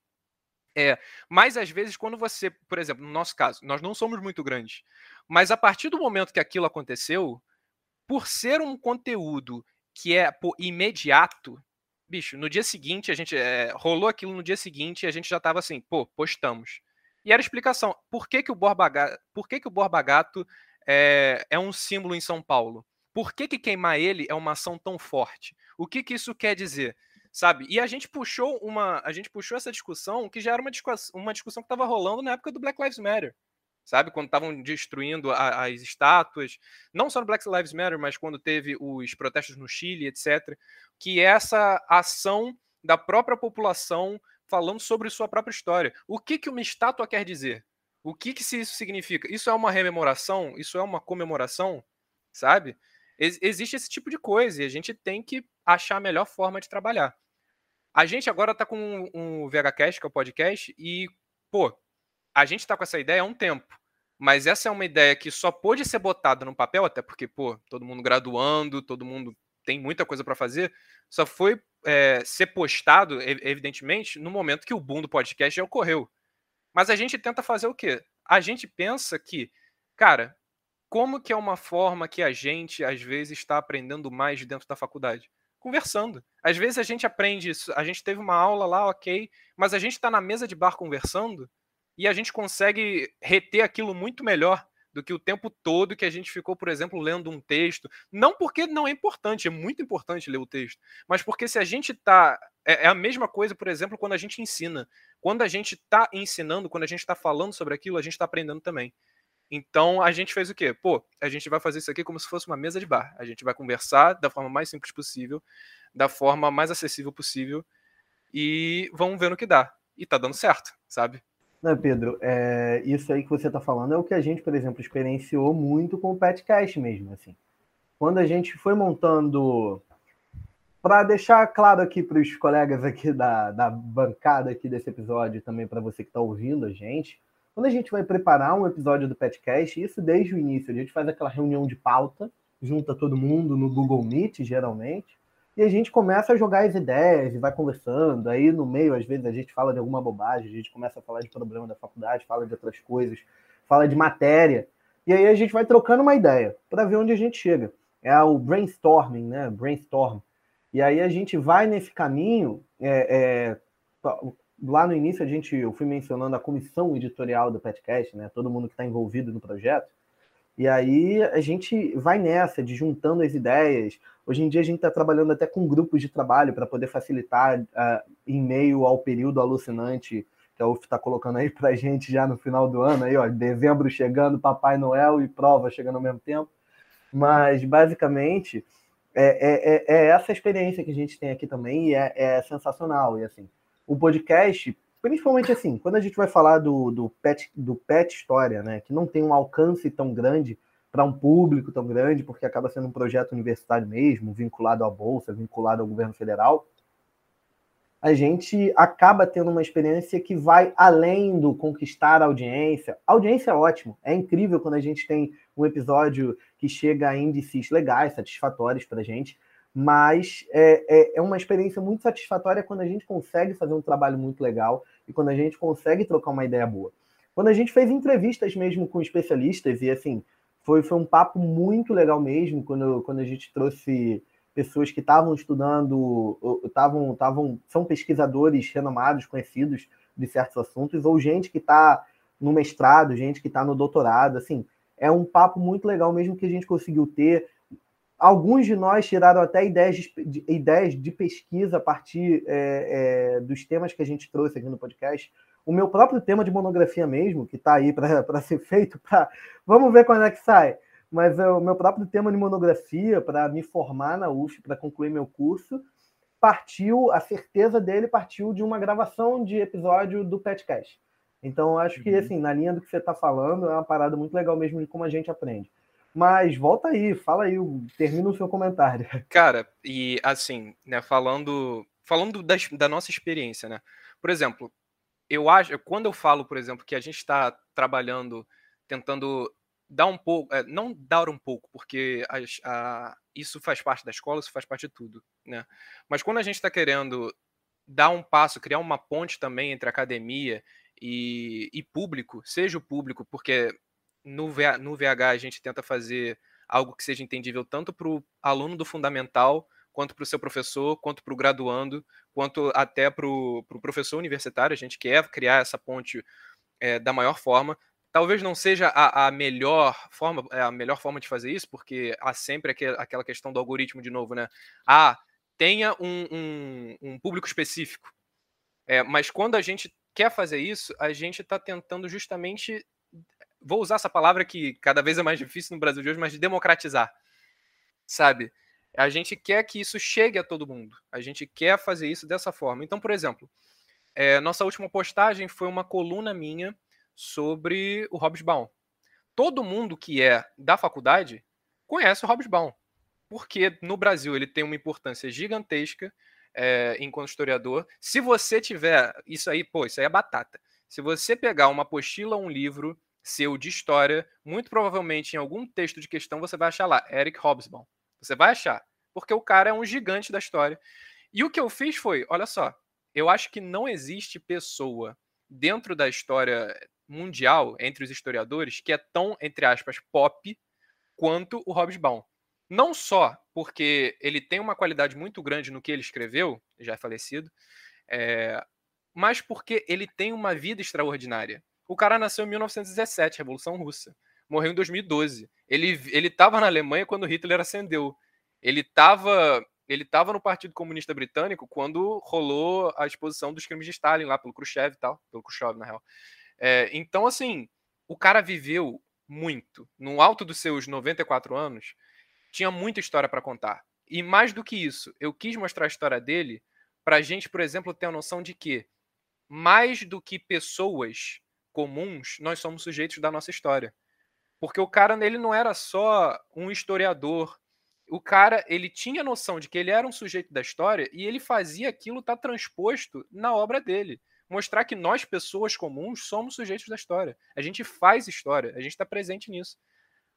É, mas às vezes quando você, por exemplo, no nosso caso, nós não somos muito grandes, mas a partir do momento que aquilo aconteceu, por ser um conteúdo que é pô, imediato, bicho, no dia seguinte a gente é, rolou aquilo no dia seguinte e a gente já tava assim, pô, postamos. E era explicação, por que que o Borba, por que que o Borba Gato é, é um símbolo em São Paulo? Por que, que queimar ele é uma ação tão forte? O que, que isso quer dizer? Sabe? E a gente puxou uma, a gente puxou essa discussão que já era uma discussão, uma discussão que estava rolando na época do Black Lives Matter, sabe? Quando estavam destruindo a, as estátuas, não só no Black Lives Matter, mas quando teve os protestos no Chile, etc. Que essa ação da própria população falando sobre sua própria história. O que, que uma estátua quer dizer? O que, que isso significa? Isso é uma rememoração? Isso é uma comemoração? Sabe? Existe esse tipo de coisa e a gente tem que achar a melhor forma de trabalhar. A gente agora está com um, um VHCast, que é o podcast, e, pô, a gente está com essa ideia há um tempo. Mas essa é uma ideia que só pôde ser botada no papel, até porque, pô, todo mundo graduando, todo mundo tem muita coisa para fazer, só foi é, ser postado, evidentemente, no momento que o boom do podcast já ocorreu. Mas a gente tenta fazer o quê? A gente pensa que, cara, como que é uma forma que a gente, às vezes, está aprendendo mais dentro da faculdade? Conversando. Às vezes a gente aprende isso, a gente teve uma aula lá, ok, mas a gente está na mesa de bar conversando e a gente consegue reter aquilo muito melhor do que o tempo todo que a gente ficou, por exemplo, lendo um texto. Não porque não é importante, é muito importante ler o texto, mas porque se a gente está. É, é a mesma coisa, por exemplo, quando a gente ensina. Quando a gente está ensinando, quando a gente está falando sobre aquilo, a gente está aprendendo também. Então a gente fez o quê? Pô, a gente vai fazer isso aqui como se fosse uma mesa de bar. A gente vai conversar da forma mais simples possível, da forma mais acessível possível e vamos ver no que dá. E tá dando certo, sabe? Não, Pedro, é, isso aí que você tá falando é o que a gente, por exemplo, experienciou muito com o Petcast mesmo, assim. Quando a gente foi montando para deixar claro aqui para os colegas aqui da, da bancada aqui desse episódio, também para você que está ouvindo a gente, quando a gente vai preparar um episódio do Petcast, isso desde o início, a gente faz aquela reunião de pauta, junta todo mundo no Google Meet, geralmente, e a gente começa a jogar as ideias e vai conversando. Aí no meio, às vezes, a gente fala de alguma bobagem, a gente começa a falar de problema da faculdade, fala de outras coisas, fala de matéria. E aí a gente vai trocando uma ideia para ver onde a gente chega. É o brainstorming, né? Brainstorm. E aí a gente vai nesse caminho, é, é, lá no início a gente, eu fui mencionando a comissão editorial do podcast, né? Todo mundo que está envolvido no projeto. E aí a gente vai nessa, de juntando as ideias. Hoje em dia a gente está trabalhando até com grupos de trabalho para poder facilitar uh, em meio ao período alucinante que a UF está colocando aí para a gente já no final do ano, aí, ó, dezembro chegando, Papai Noel e prova chegando ao mesmo tempo. Mas basicamente é, é, é, é essa experiência que a gente tem aqui também e é, é sensacional. E assim, o podcast principalmente assim, quando a gente vai falar do, do, pet, do pet história, né, que não tem um alcance tão grande para um público tão grande, porque acaba sendo um projeto universitário mesmo, vinculado à bolsa, vinculado ao governo federal, a gente acaba tendo uma experiência que vai além do conquistar a audiência. A audiência é ótimo, é incrível quando a gente tem um episódio que chega a índices legais, satisfatórios para a gente, mas é, é, é, uma experiência muito satisfatória quando a gente consegue fazer um trabalho muito legal e quando a gente consegue trocar uma ideia boa. Quando a gente fez entrevistas mesmo com especialistas, e assim, foi, foi um papo muito legal mesmo, quando, quando a gente trouxe pessoas que estavam estudando, estavam, estavam, são pesquisadores renomados, conhecidos de certos assuntos, ou gente que está no mestrado, gente que está no doutorado, assim, é um papo muito legal mesmo que a gente conseguiu ter Alguns de nós tiraram até ideias de, de ideias de pesquisa a partir é, é, dos temas que a gente trouxe aqui no podcast. O meu próprio tema de monografia mesmo, que está aí para ser feito, pra... vamos ver quando é que sai. Mas é, o meu próprio tema de monografia, para me formar na UF, para concluir meu curso, partiu, a certeza dele partiu de uma gravação de episódio do Petcast. Então, acho que, uhum. assim, na linha do que você está falando, é uma parada muito legal mesmo de como a gente aprende. Mas volta aí, fala aí, termina o seu comentário. Cara, e assim, né, falando, falando da nossa experiência, né? Por exemplo, eu acho, quando eu falo, por exemplo, que a gente está trabalhando, tentando dar um pouco, é, não dar um pouco, porque a, a, isso faz parte da escola, isso faz parte de tudo, né? Mas quando a gente está querendo dar um passo, criar uma ponte também entre academia e, e público, seja o público, porque no, VH, no VH a gente tenta fazer algo que seja entendível tanto para o aluno do fundamental, quanto para o seu professor, quanto para o graduando, quanto até para o pro professor universitário. A gente quer criar essa ponte é, da maior forma. Talvez não seja a, a, melhor forma, eh, a melhor forma de fazer isso, porque há sempre aquela questão do algoritmo de novo, né? Ah, tenha um, um, um público específico. É, mas quando a gente quer fazer isso, a gente está tentando justamente vou usar essa palavra que cada vez é mais difícil no Brasil de hoje, mas de democratizar. Sabe? A gente quer que isso chegue a todo mundo. A gente quer fazer isso dessa forma. Então, por exemplo, é, nossa última postagem foi uma coluna minha sobre o Hobsbawm. Todo mundo que é da faculdade conhece o Hobsbawm, porque no Brasil ele tem uma importância gigantesca é, enquanto historiador. Se você tiver isso aí, pô, isso aí é batata. Se você pegar uma apostila, um livro seu de história, muito provavelmente em algum texto de questão você vai achar lá, Eric Hobsbawm. Você vai achar, porque o cara é um gigante da história. E o que eu fiz foi, olha só, eu acho que não existe pessoa dentro da história mundial, entre os historiadores, que é tão, entre aspas, pop quanto o Hobsbawm. Não só porque ele tem uma qualidade muito grande no que ele escreveu, já é falecido, é, mas porque ele tem uma vida extraordinária. O cara nasceu em 1917, Revolução Russa. Morreu em 2012. Ele ele na Alemanha quando Hitler ascendeu. Ele estava ele estava no Partido Comunista Britânico quando rolou a exposição dos crimes de Stalin lá pelo Khrushchev e tal, pelo Khrushchev na real. É, então assim, o cara viveu muito. No alto dos seus 94 anos, tinha muita história para contar. E mais do que isso, eu quis mostrar a história dele para a gente, por exemplo, ter a noção de que mais do que pessoas comuns, nós somos sujeitos da nossa história. Porque o cara, ele não era só um historiador. O cara, ele tinha noção de que ele era um sujeito da história e ele fazia aquilo estar tá transposto na obra dele. Mostrar que nós, pessoas comuns, somos sujeitos da história. A gente faz história, a gente está presente nisso.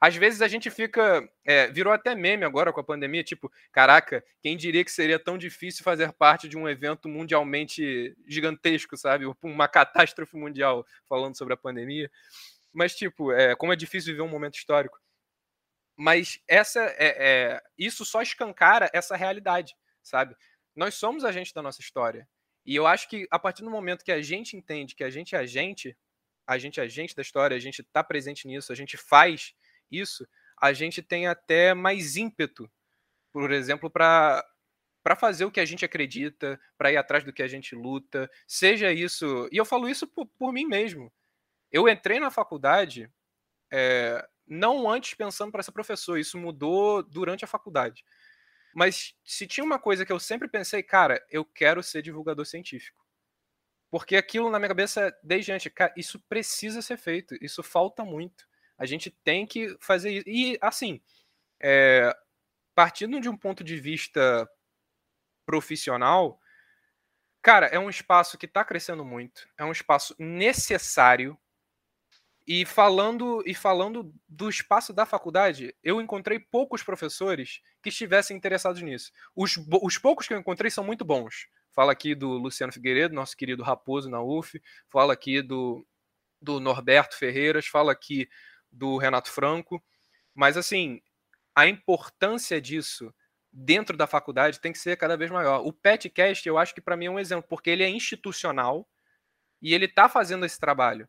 Às vezes a gente fica. É, virou até meme agora com a pandemia, tipo, caraca, quem diria que seria tão difícil fazer parte de um evento mundialmente gigantesco, sabe? Uma catástrofe mundial falando sobre a pandemia. Mas, tipo, é, como é difícil viver um momento histórico. Mas essa é, é, isso só escancara essa realidade, sabe? Nós somos agentes da nossa história. E eu acho que a partir do momento que a gente entende que a gente é agente, a gente é agente da história, a gente está presente nisso, a gente faz isso, a gente tem até mais ímpeto, por exemplo, para para fazer o que a gente acredita, para ir atrás do que a gente luta, seja isso. E eu falo isso por, por mim mesmo. Eu entrei na faculdade é, não antes pensando para ser professor, isso mudou durante a faculdade. Mas se tinha uma coisa que eu sempre pensei, cara, eu quero ser divulgador científico. Porque aquilo na minha cabeça, desde antes, cara, isso precisa ser feito, isso falta muito. A gente tem que fazer isso. E, assim, é, partindo de um ponto de vista profissional, cara, é um espaço que está crescendo muito, é um espaço necessário. E falando e falando do espaço da faculdade, eu encontrei poucos professores que estivessem interessados nisso. Os, os poucos que eu encontrei são muito bons. Fala aqui do Luciano Figueiredo, nosso querido Raposo na UF, fala aqui do, do Norberto Ferreiras, fala aqui do Renato Franco. Mas, assim, a importância disso dentro da faculdade tem que ser cada vez maior. O PetCast, eu acho que para mim é um exemplo, porque ele é institucional e ele está fazendo esse trabalho.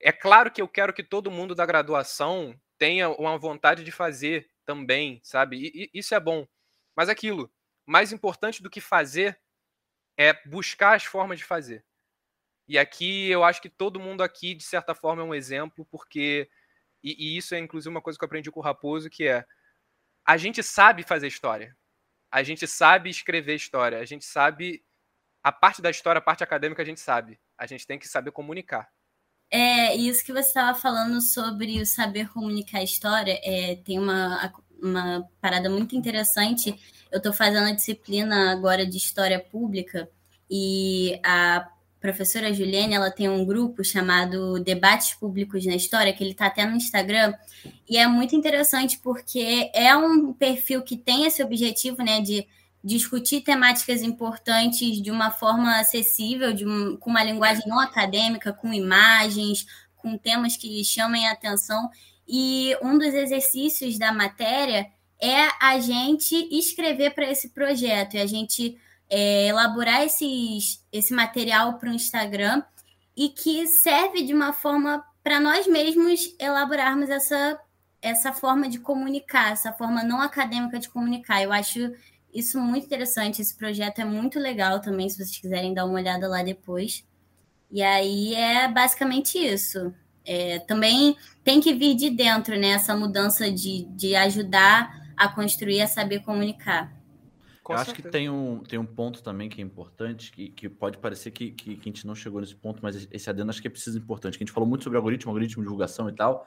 É claro que eu quero que todo mundo da graduação tenha uma vontade de fazer também, sabe? E, e isso é bom. Mas aquilo, mais importante do que fazer é buscar as formas de fazer. E aqui eu acho que todo mundo aqui, de certa forma, é um exemplo, porque e, e, isso é inclusive uma coisa que eu aprendi com o Raposo, que é a gente sabe fazer história. A gente sabe escrever história. A gente sabe a parte da história, a parte acadêmica a gente sabe. A gente tem que saber comunicar. É, isso que você estava falando sobre o saber comunicar a história, é, tem uma, uma parada muito interessante. Eu estou fazendo a disciplina agora de História Pública e a professora Juliane, ela tem um grupo chamado Debates Públicos na História, que ele está até no Instagram, e é muito interessante porque é um perfil que tem esse objetivo, né, de discutir temáticas importantes de uma forma acessível, de um, com uma linguagem não acadêmica, com imagens, com temas que chamem a atenção. E um dos exercícios da matéria é a gente escrever para esse projeto, e a gente é, elaborar esses, esse material para o Instagram e que serve de uma forma para nós mesmos elaborarmos essa, essa forma de comunicar, essa forma não acadêmica de comunicar. Eu acho isso muito interessante. Esse projeto é muito legal também, se vocês quiserem dar uma olhada lá depois. E aí é basicamente isso. É, também tem que vir de dentro, né? Essa mudança de, de ajudar a construir, a saber comunicar. Com eu certeza. acho que tem um, tem um ponto também que é importante, que, que pode parecer que, que, que, a gente não chegou nesse ponto, mas esse adendo acho que é preciso importante. Que a gente falou muito sobre algoritmo, algoritmo, divulgação e tal,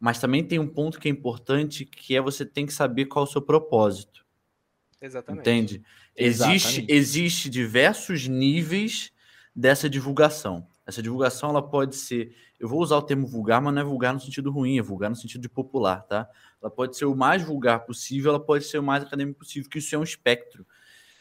mas também tem um ponto que é importante, que é você tem que saber qual é o seu propósito. Exatamente. Entende? Existe, existe diversos níveis dessa divulgação. Essa divulgação ela pode ser, eu vou usar o termo vulgar, mas não é vulgar no sentido ruim, é vulgar no sentido de popular, tá? Ela pode ser o mais vulgar possível, ela pode ser o mais acadêmico possível, que isso é um espectro.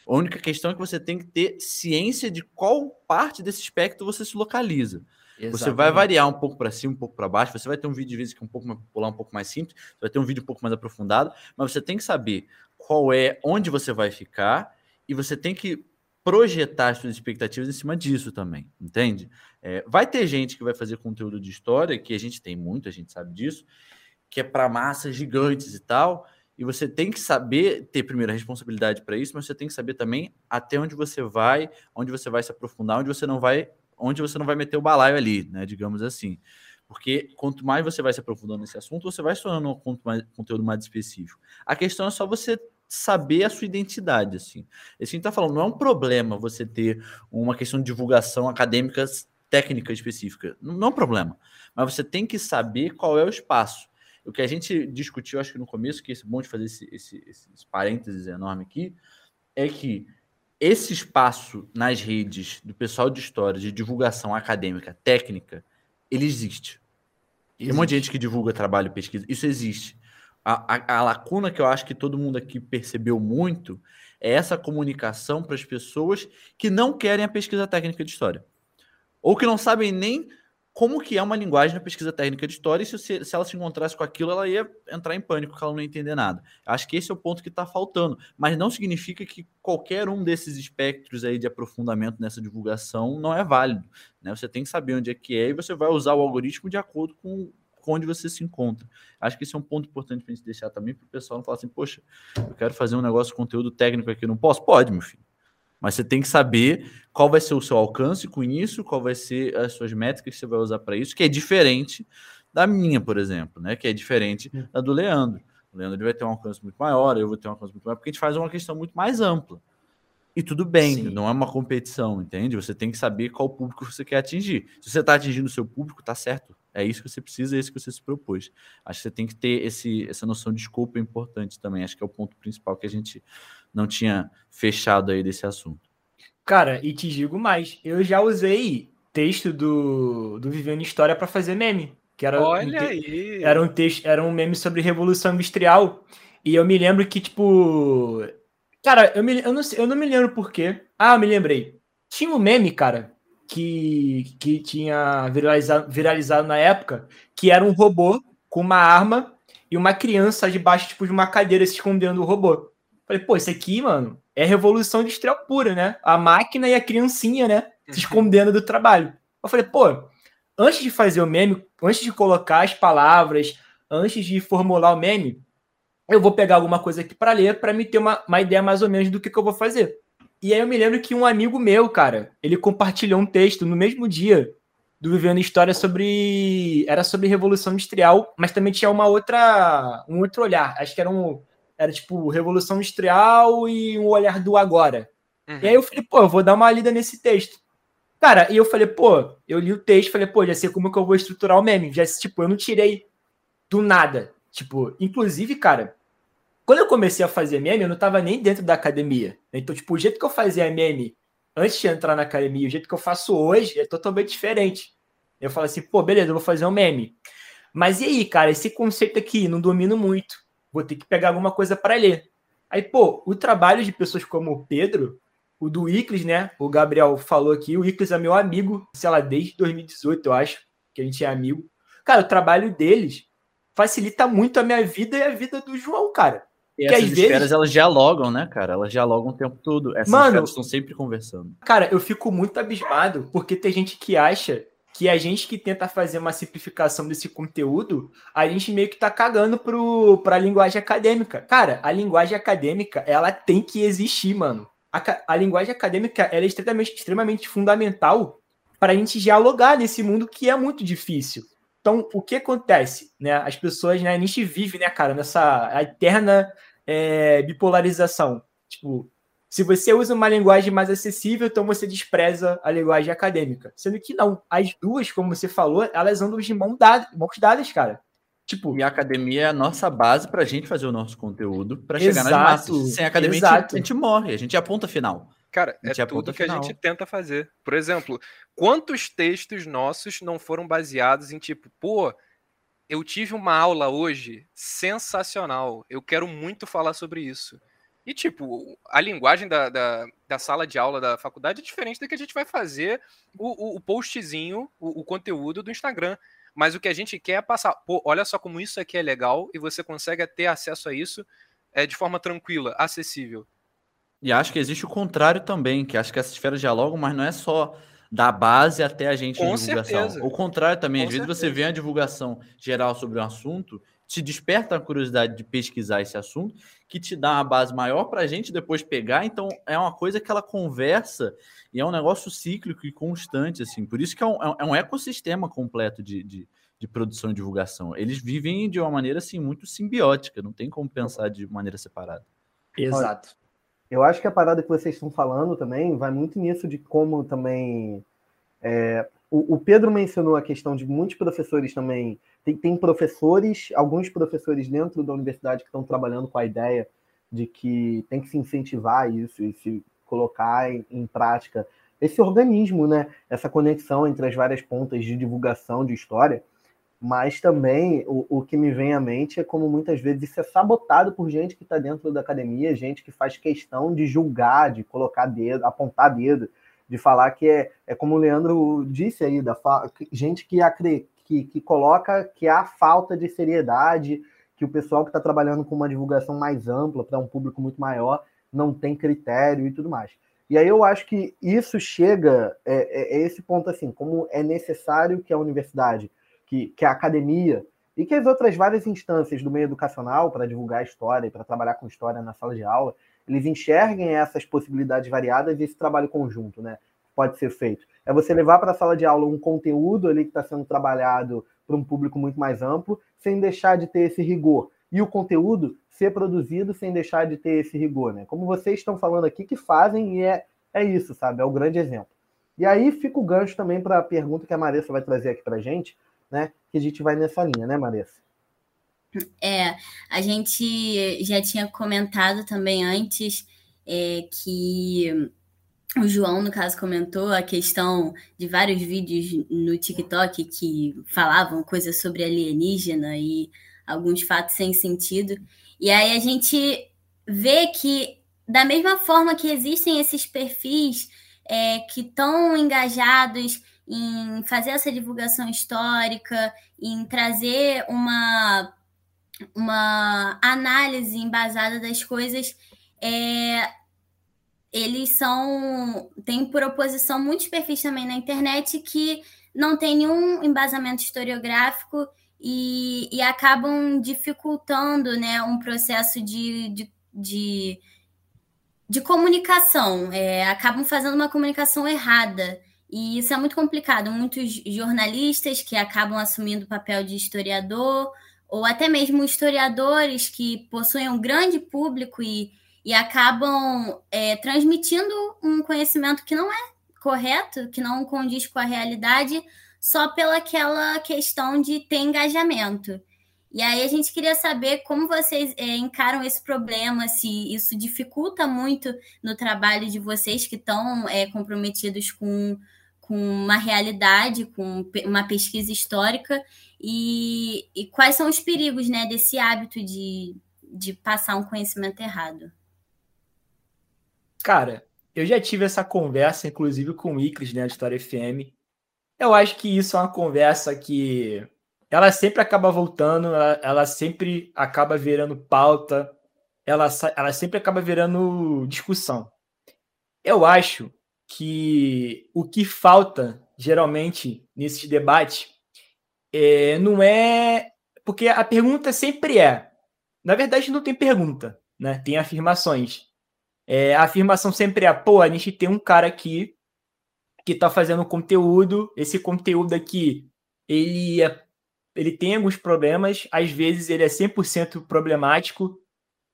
A única questão é que você tem que ter ciência de qual parte desse espectro você se localiza. Exatamente. Você vai variar um pouco para cima, um pouco para baixo. Você vai ter um vídeo de vezes que é um pouco mais popular, um pouco mais simples. Você vai ter um vídeo um pouco mais aprofundado. Mas você tem que saber qual é, onde você vai ficar. E você tem que projetar as suas expectativas em cima disso também, entende? É, vai ter gente que vai fazer conteúdo de história, que a gente tem muito, a gente sabe disso, que é para massas gigantes e tal. E você tem que saber ter primeiro a responsabilidade para isso, mas você tem que saber também até onde você vai, onde você vai se aprofundar, onde você não vai, onde você não vai meter o balaio ali, né? Digamos assim. Porque quanto mais você vai se aprofundando nesse assunto, você vai se tornando um conteúdo mais específico. A questão é só você saber a sua identidade, assim. Esse que a gente tá falando, não é um problema você ter uma questão de divulgação acadêmica técnica específica. Não é um problema. Mas você tem que saber qual é o espaço. O que a gente discutiu, acho que no começo, que é bom de fazer esse, esse, esse parênteses enorme aqui, é que esse espaço nas redes do pessoal de história, de divulgação acadêmica, técnica, ele existe. existe. Tem um monte de gente que divulga trabalho e pesquisa. Isso existe. A, a, a, lacuna que eu acho que todo mundo aqui percebeu muito é essa comunicação para as pessoas que não querem a pesquisa técnica de história. Ou que não sabem nem como que é uma linguagem na pesquisa técnica de história, e se, se ela se encontrasse com aquilo, ela ia entrar em pânico, porque ela não ia entender nada. Acho que esse é o ponto que está faltando, mas não significa que qualquer um desses espectros aí de aprofundamento nessa divulgação não é válido. Né? Você tem que saber onde é que é e você vai usar o algoritmo de acordo com, onde você se encontra. Acho que esse é um ponto importante para a gente deixar também para o pessoal não falar assim, poxa, eu quero fazer um negócio de conteúdo técnico aqui, não posso? Pode, meu filho. Mas você tem que saber qual vai ser o seu alcance com isso, qual vai ser as suas métricas que você vai usar para isso, que é diferente da minha, por exemplo, né? Que é diferente da do Leandro. O Leandro ele vai ter um alcance muito maior, eu vou ter um alcance muito maior, porque a gente faz uma questão muito mais ampla. E tudo bem, Sim. não é uma competição, entende? Você tem que saber qual público você quer atingir. Se você está atingindo o seu público, tá certo. É isso que você precisa, é isso que você se propôs. Acho que você tem que ter esse, essa noção de escopo importante também. Acho que é o ponto principal que a gente não tinha fechado aí desse assunto. Cara, e te digo mais, eu já usei texto do, do Vivendo História para fazer meme. Que era Olha um aí! Era um texto, era um meme sobre Revolução Industrial. E eu me lembro que, tipo, Cara, eu, me, eu, não, eu não me lembro por quê. Ah, me lembrei. Tinha um meme, cara, que, que tinha viralizado, viralizado na época, que era um robô com uma arma e uma criança debaixo tipo, de uma cadeira se escondendo do robô. Falei, pô, isso aqui, mano, é revolução industrial pura, né? A máquina e a criancinha, né? Se uhum. escondendo do trabalho. Eu falei, pô, antes de fazer o meme, antes de colocar as palavras, antes de formular o meme, eu vou pegar alguma coisa aqui para ler para me ter uma, uma ideia mais ou menos do que, que eu vou fazer. E aí eu me lembro que um amigo meu, cara, ele compartilhou um texto no mesmo dia do Vivendo História sobre. Era sobre Revolução Industrial, mas também tinha uma outra. um outro olhar. Acho que era um. Era tipo Revolução Industrial e um olhar do agora. Uhum. E aí eu falei, pô, eu vou dar uma lida nesse texto. Cara, e eu falei, pô, eu li o texto, falei, pô, já sei como que eu vou estruturar o meme. Já, tipo, eu não tirei do nada. Tipo, inclusive, cara, quando eu comecei a fazer meme, eu não tava nem dentro da academia. Então, tipo, o jeito que eu fazia meme antes de entrar na academia, o jeito que eu faço hoje é totalmente diferente. Eu falo assim, pô, beleza, eu vou fazer um meme. Mas e aí, cara, esse conceito aqui, não domino muito. Vou ter que pegar alguma coisa para ler. Aí, pô, o trabalho de pessoas como o Pedro, o do Iclis, né? O Gabriel falou aqui, o Iclis é meu amigo, sei lá, desde 2018, eu acho, que a gente é amigo. Cara, o trabalho deles facilita muito a minha vida e a vida do João, cara. E que essas esferas, vezes... elas dialogam, né, cara? Elas dialogam o tempo todo. Essas Mano, estão sempre conversando. Cara, eu fico muito abismado, porque tem gente que acha que a gente que tenta fazer uma simplificação desse conteúdo, a gente meio que tá cagando pro, pra linguagem acadêmica. Cara, a linguagem acadêmica, ela tem que existir, mano. A, a linguagem acadêmica, ela é extremamente, extremamente fundamental para a gente dialogar nesse mundo que é muito difícil. Então, o que acontece? Né? As pessoas, né, a gente vive, né, cara, nessa eterna é, bipolarização. Tipo, se você usa uma linguagem mais acessível, então você despreza a linguagem acadêmica. Sendo que não, as duas, como você falou, elas andam de mão dada, mãos dadas, cara. Tipo, e a academia é a nossa base para a gente fazer o nosso conteúdo para chegar nas massas. Sem academia, a gente, a gente morre, a gente é a ponta final. Cara, é tudo que final. a gente tenta fazer. Por exemplo, quantos textos nossos não foram baseados em tipo, pô, eu tive uma aula hoje sensacional, eu quero muito falar sobre isso. E, tipo, a linguagem da, da, da, sala de aula da faculdade é diferente da que a gente vai fazer o, o, o postzinho, o, o, conteúdo do Instagram. Mas o que a gente quer é passar. Pô, olha só como isso aqui é legal e você consegue ter acesso a isso é, de forma tranquila, acessível. E acho que existe o contrário também, que acho que essas esferas dialogam, mas não é só da base até a gente Com divulgação. Certeza. O contrário também, Com às certeza. vezes você vê a divulgação geral sobre um assunto, te desperta a curiosidade de pesquisar esse assunto, que te dá uma base maior para a gente depois pegar. Então é uma coisa que ela conversa e é um negócio cíclico e constante, assim. Por isso que é um, é um é ecossistema completo de, de, de, produção e divulgação. Eles vivem de uma maneira assim muito simbiótica, não tem como pensar de maneira separada. Exato. Eu acho que a parada que vocês estão falando também vai muito nisso de como também. É, o, o, Pedro mencionou a questão de muitos professores também. Tem, tem professores, alguns professores dentro da universidade que estão trabalhando com a ideia de que tem que se incentivar isso e se colocar em, em prática esse organismo, né? Essa conexão entre as várias pontas de divulgação de história mas também o, o que me vem à mente é como muitas vezes isso é sabotado por gente que está dentro da academia, gente que faz questão de julgar, de colocar dedo, apontar dedo, de falar que é, é como o Leandro disse aí, da gente que, acre, que, que coloca que há falta de seriedade, que o pessoal que está trabalhando com uma divulgação mais ampla para um público muito maior não tem critério e tudo mais. E aí eu acho que isso chega, é, é, é esse ponto assim, como é necessário que a universidade que, que a academia e que as outras várias instâncias do meio educacional para divulgar história e para trabalhar com história na sala de aula, eles enxerguem essas possibilidades variadas e esse trabalho conjunto, né? Pode ser feito. É você levar para a sala de aula um conteúdo ali que está sendo trabalhado para um público muito mais amplo, sem deixar de ter esse rigor. E o conteúdo ser produzido sem deixar de ter esse rigor, né? Como vocês estão falando aqui, que fazem, e é, é isso, sabe? É o grande exemplo. E aí fica o gancho também para a pergunta que a Marissa vai trazer aqui para a gente, né? Que a gente vai nessa linha, né, Marissa? É, a gente já tinha comentado também antes é, que o João, no caso, comentou a questão de vários vídeos no TikTok que falavam coisas sobre alienígena e alguns fatos sem sentido. E aí a gente vê que, da mesma forma que existem esses perfis é, que estão engajados em fazer essa divulgação histórica, em trazer uma, uma análise embasada das coisas, é, eles são têm proposição muitos perfis também na internet que não tem nenhum embasamento historiográfico e, e acabam dificultando né, um processo de, de, de, de comunicação, é, acabam fazendo uma comunicação errada. E isso é muito complicado. Muitos jornalistas que acabam assumindo o papel de historiador, ou até mesmo historiadores que possuem um grande público e e acabam é, transmitindo um conhecimento que não é correto, que não condiz com a realidade, só pelaquela questão de ter engajamento. E aí a gente queria saber como vocês é, encaram esse problema, se isso dificulta muito no trabalho de vocês que estão é, comprometidos com, com uma realidade, com uma pesquisa histórica, e, e quais são os perigos né, desse hábito de, de passar um conhecimento errado. Cara, eu já tive essa conversa, inclusive, com o Icris, né, da História FM. Eu acho que isso é uma conversa que ela sempre acaba voltando, ela, ela sempre acaba virando pauta, ela, ela sempre acaba virando discussão. Eu acho que o que falta, geralmente, nesses debates, é, não é. Porque a pergunta sempre é. Na verdade, não tem pergunta, né? Tem afirmações. É, a afirmação sempre é, pô, a gente tem um cara aqui que está fazendo conteúdo, esse conteúdo aqui, ele, é, ele tem alguns problemas, às vezes ele é 100% problemático,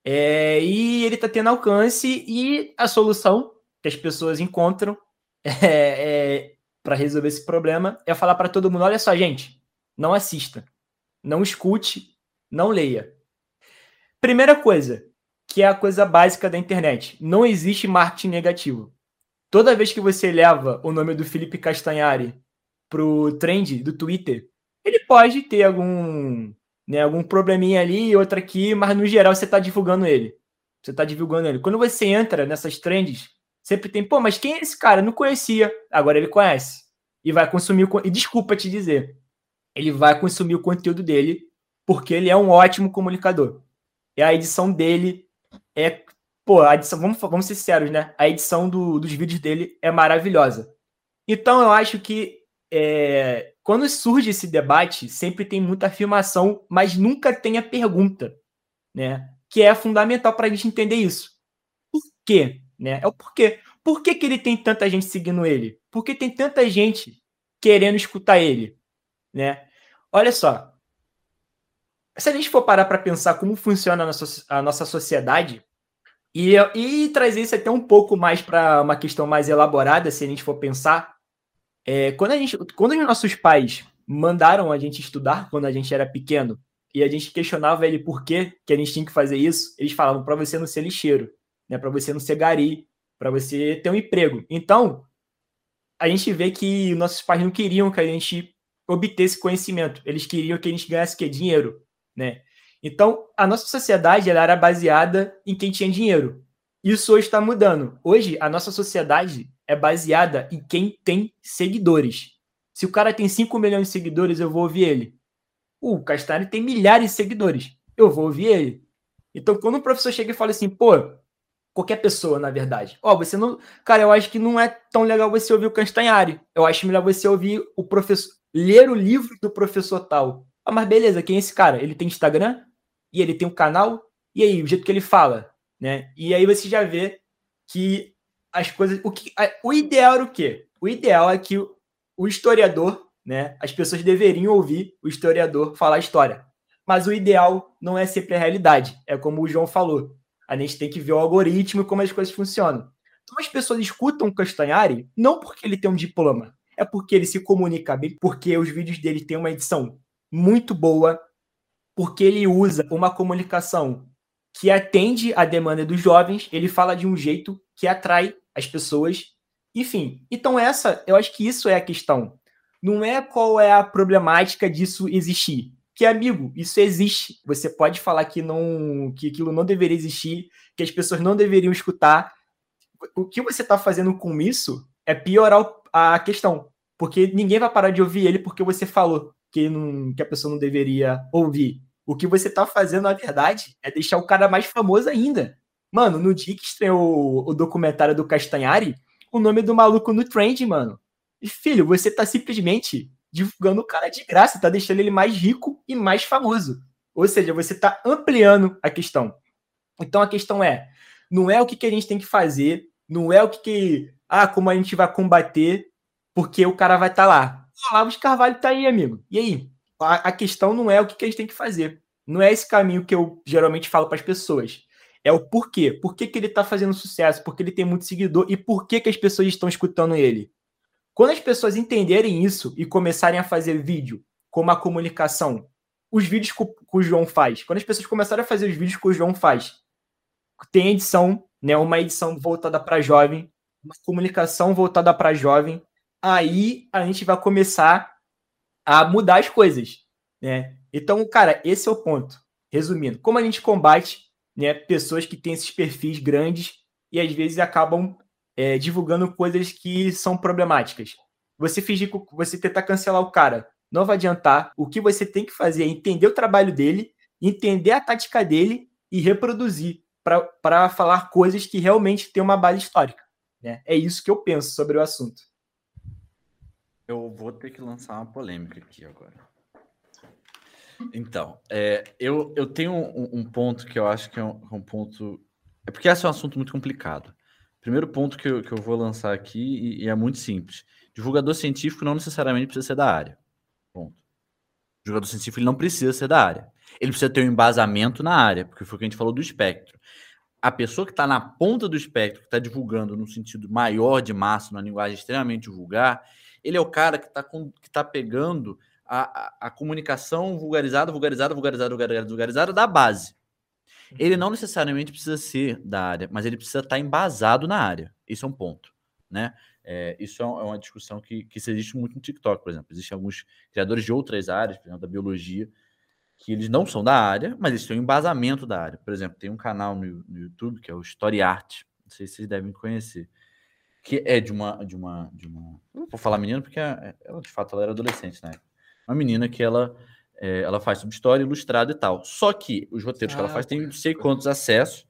é, e ele está tendo alcance, e a solução que as pessoas encontram é, é, para resolver esse problema é falar para todo mundo: olha só, gente, não assista, não escute, não leia. Primeira coisa, que é a coisa básica da internet. Não existe marketing negativo. Toda vez que você leva o nome do Felipe Castanhari pro trend do Twitter, ele pode ter algum, né, algum probleminha ali outra aqui, mas no geral você está divulgando ele. Você está divulgando ele. Quando você entra nessas trends, sempre tem, pô, mas quem é esse cara? não conhecia. Agora ele conhece. E vai consumir o. E desculpa te dizer. Ele vai consumir o conteúdo dele porque ele é um ótimo comunicador. É a edição dele é. Pô, a edição, vamos, vamos ser sérios, né? A edição do, dos vídeos dele é maravilhosa. Então eu acho que é, quando surge esse debate, sempre tem muita afirmação, mas nunca tem a pergunta, né? Que é fundamental para a gente entender isso. Por quê? Né? É o porquê. Por que, que ele tem tanta gente seguindo ele? Por que tem tanta gente querendo escutar ele? Né? Olha só, se a gente for parar para pensar como funciona a nossa, a nossa sociedade e, e trazer isso até um pouco mais para uma questão mais elaborada, se a gente for pensar, é, quando, a gente, quando os nossos pais mandaram a gente estudar quando a gente era pequeno e a gente questionava ele por que, que a gente tinha que fazer isso, eles falavam para você não ser lixeiro, né, para você não ser gari, para você ter um emprego. Então, a gente vê que nossos pais não queriam que a gente obtesse conhecimento, eles queriam que a gente ganhasse que dinheiro né? Então, a nossa sociedade ela era baseada em quem tinha dinheiro. Isso hoje está mudando. Hoje, a nossa sociedade é baseada em quem tem seguidores. Se o cara tem 5 milhões de seguidores, eu vou ouvir ele. O Castanho tem milhares de seguidores. Eu vou ouvir ele. Então, quando o professor chega e fala assim, pô, qualquer pessoa, na verdade. Ó, oh, você não. Cara, eu acho que não é tão legal você ouvir o Castanhari. Eu acho melhor você ouvir o professor. ler o livro do professor tal. Ah, mas beleza, quem é esse cara? Ele tem Instagram? E ele tem um canal? E aí, o jeito que ele fala, né? E aí você já vê que as coisas. O, que, o ideal era o quê? O ideal é que o historiador, né? As pessoas deveriam ouvir o historiador falar a história. Mas o ideal não é sempre a realidade. É como o João falou. A gente tem que ver o algoritmo e como as coisas funcionam. Então as pessoas escutam o Castanhari não porque ele tem um diploma, é porque ele se comunica bem, porque os vídeos dele têm uma edição muito boa, porque ele usa uma comunicação que atende à demanda dos jovens, ele fala de um jeito que atrai as pessoas. Enfim, então essa, eu acho que isso é a questão. Não é qual é a problemática disso existir. Que amigo, isso existe. Você pode falar que não, que aquilo não deveria existir, que as pessoas não deveriam escutar. O que você está fazendo com isso é piorar a questão, porque ninguém vai parar de ouvir ele porque você falou que, não, que a pessoa não deveria ouvir. O que você tá fazendo, na verdade, é deixar o cara mais famoso ainda. Mano, no dia que estreou o, documentário do Castanhari, o nome do maluco no trend, mano. E, filho, você tá simplesmente divulgando o cara de graça, tá deixando ele mais rico e mais famoso. Ou seja, você tá ampliando a questão. Então a questão é, não é o que, que a gente tem que fazer, não é o que, que ah, como a gente vai combater, porque o cara vai estar tá lá. O Olavo de Carvalho tá aí, amigo. E aí? A, a questão não é o que, que a gente tem que fazer. Não é esse caminho que eu geralmente falo para as pessoas. É o porquê. Por que, que ele está fazendo sucesso? Porque ele tem muito seguidor e por que, que as pessoas estão escutando ele? Quando as pessoas entenderem isso e começarem a fazer vídeo como a comunicação, os vídeos que o João faz, quando as pessoas começarem a fazer os vídeos que o João faz, tem edição, né, uma edição voltada para jovem, uma comunicação voltada para jovem, aí a gente vai começar a mudar as coisas, né? Então, cara, esse é o ponto. Resumindo, como a gente combate né, pessoas que têm esses perfis grandes e às vezes acabam é, divulgando coisas que são problemáticas. Você fingir que você tentar cancelar o cara não vai adiantar. O que você tem que fazer é entender o trabalho dele, entender a tática dele e reproduzir para falar coisas que realmente têm uma base histórica. Né? É isso que eu penso sobre o assunto. Eu vou ter que lançar uma polêmica aqui agora. Então, é, eu, eu tenho um, um, ponto que eu acho que é um, um, ponto. É porque esse é um assunto muito complicado. Primeiro ponto que eu, que eu vou lançar aqui, e, e é muito simples: divulgador científico não necessariamente precisa ser da área. Ponto. O jogador científico ele não precisa ser da área. Ele precisa ter um embasamento na área, porque foi o que a gente falou do espectro. A pessoa que está na ponta do espectro, que está divulgando no sentido maior de massa, numa linguagem extremamente vulgar, ele é o cara que está que tá pegando a, a, a, comunicação vulgarizada, vulgarizada, vulgarizada, vulgarizada, vulgarizada da base. Ele não necessariamente precisa ser da área, mas ele precisa estar tá embasado na área. Isso é um ponto, né? É, isso é, é uma discussão que, que existe muito no TikTok, por exemplo. Existem alguns criadores de outras áreas, por exemplo, da biologia, que eles não são da área, mas eles têm um embasamento da área. Por exemplo, tem um canal no, no YouTube que é o Story Art, não sei se vocês devem conhecer que é de uma de uma de uma não vou falar menina porque ela de fato ela era adolescente né uma menina que ela é, ela faz sobre história ilustrada e tal só que os roteiros ah, que ela ah, faz tem não sei quantos acessos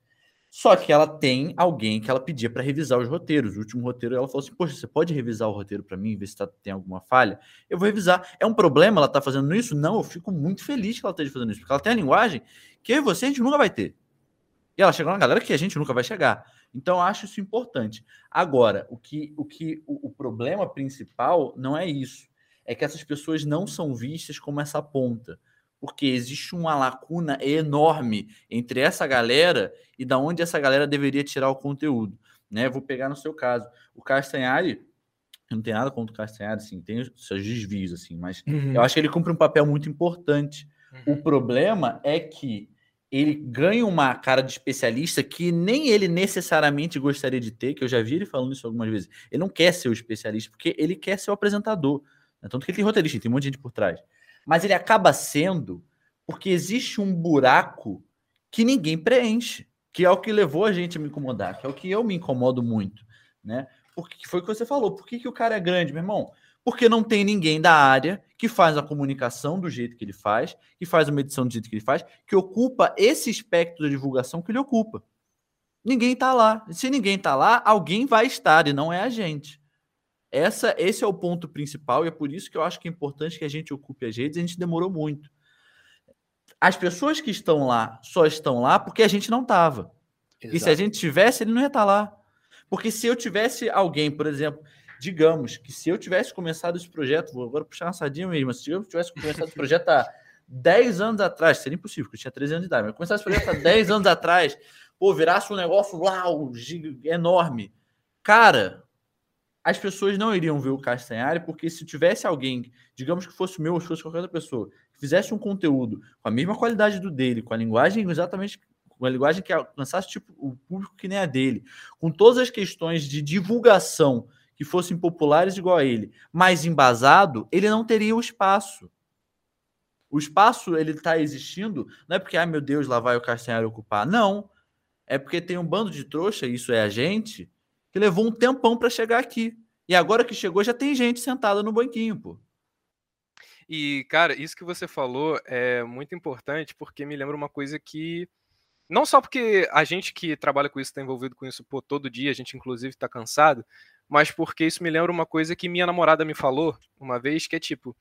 só que ela tem alguém que ela pedia para revisar os roteiros. O último roteiro, ela falou assim: Poxa, você pode revisar o roteiro para mim, ver se tá, tem alguma falha? Eu vou revisar. É um problema ela tá fazendo isso? Não, eu fico muito feliz que ela esteja fazendo isso, porque ela tem a linguagem que eu e você a gente nunca vai ter. E ela chegou na galera que a gente nunca vai chegar. Então, eu acho isso importante. Agora, o que o, que, o, o problema principal não é isso. É que essas pessoas não são vistas como essa ponta. Porque existe uma lacuna enorme entre essa galera e da onde essa galera deveria tirar o conteúdo. Né? Vou pegar no seu caso. O Castanhari, eu não tenho nada contra o Castanhari, assim, tem os seus desvios, assim, mas uhum. eu acho que ele cumpre um papel muito importante. Uhum. O problema é que ele ganha uma cara de especialista que nem ele necessariamente gostaria de ter, que eu já vi ele falando isso algumas vezes. Ele não quer ser o especialista, porque ele quer ser o apresentador. Né? Tanto que ele tem roteirista, tem um monte de gente por trás. Mas ele acaba sendo porque existe um buraco que ninguém preenche, que é o que levou a gente a me incomodar, que é o que eu me incomodo muito, né? Porque foi o que você falou. Por que, que o cara é grande, meu irmão? porque não tem ninguém da área que faz a comunicação do jeito que ele faz, que faz a medição do jeito que ele faz, que ocupa esse espectro da divulgação que ele ocupa. Ninguém está lá. Se ninguém está lá, alguém vai estar e não é a gente. Essa, esse é o ponto principal e é por isso que eu acho que é importante que a gente ocupe as redes. A gente demorou muito. as pessoas que estão lá só estão lá porque a gente não estava. E se a gente tivesse, ele não ia estar lá. Porque se eu tivesse alguém, por exemplo, digamos que se eu tivesse começado esse projeto, vou agora puxar uma sardinha mesmo, se eu tivesse começado esse projeto há 10 anos atrás, seria impossível, porque eu tinha 13 anos de idade, mas começasse esse projeto há 10 anos atrás, pô, virasse um negócio uau, enorme. Cara, as pessoas não iriam ver o Castanhari, porque se tivesse alguém, digamos que fosse meu ou fosse qualquer outra pessoa, que fizesse um conteúdo com a mesma qualidade do dele, com a linguagem exatamente com a linguagem que alcançasse tipo, o público que nem a dele, com todas as questões de divulgação que fossem populares igual a ele, mas embasado, ele não teria o espaço. O espaço ele está existindo, não é porque, ai meu Deus, lá vai o Castanhari ocupar. Não. É porque tem um bando de trouxa, isso é a gente, que levou um tempão para chegar aqui. E agora que chegou, já tem gente sentada no banquinho, pô. E, cara, isso que você falou é muito importante porque me lembra uma coisa que. Não só porque a gente que trabalha com isso está envolvido com isso pô, todo dia, a gente inclusive está cansado, mas porque isso me lembra uma coisa que minha namorada me falou uma vez, que é tipo,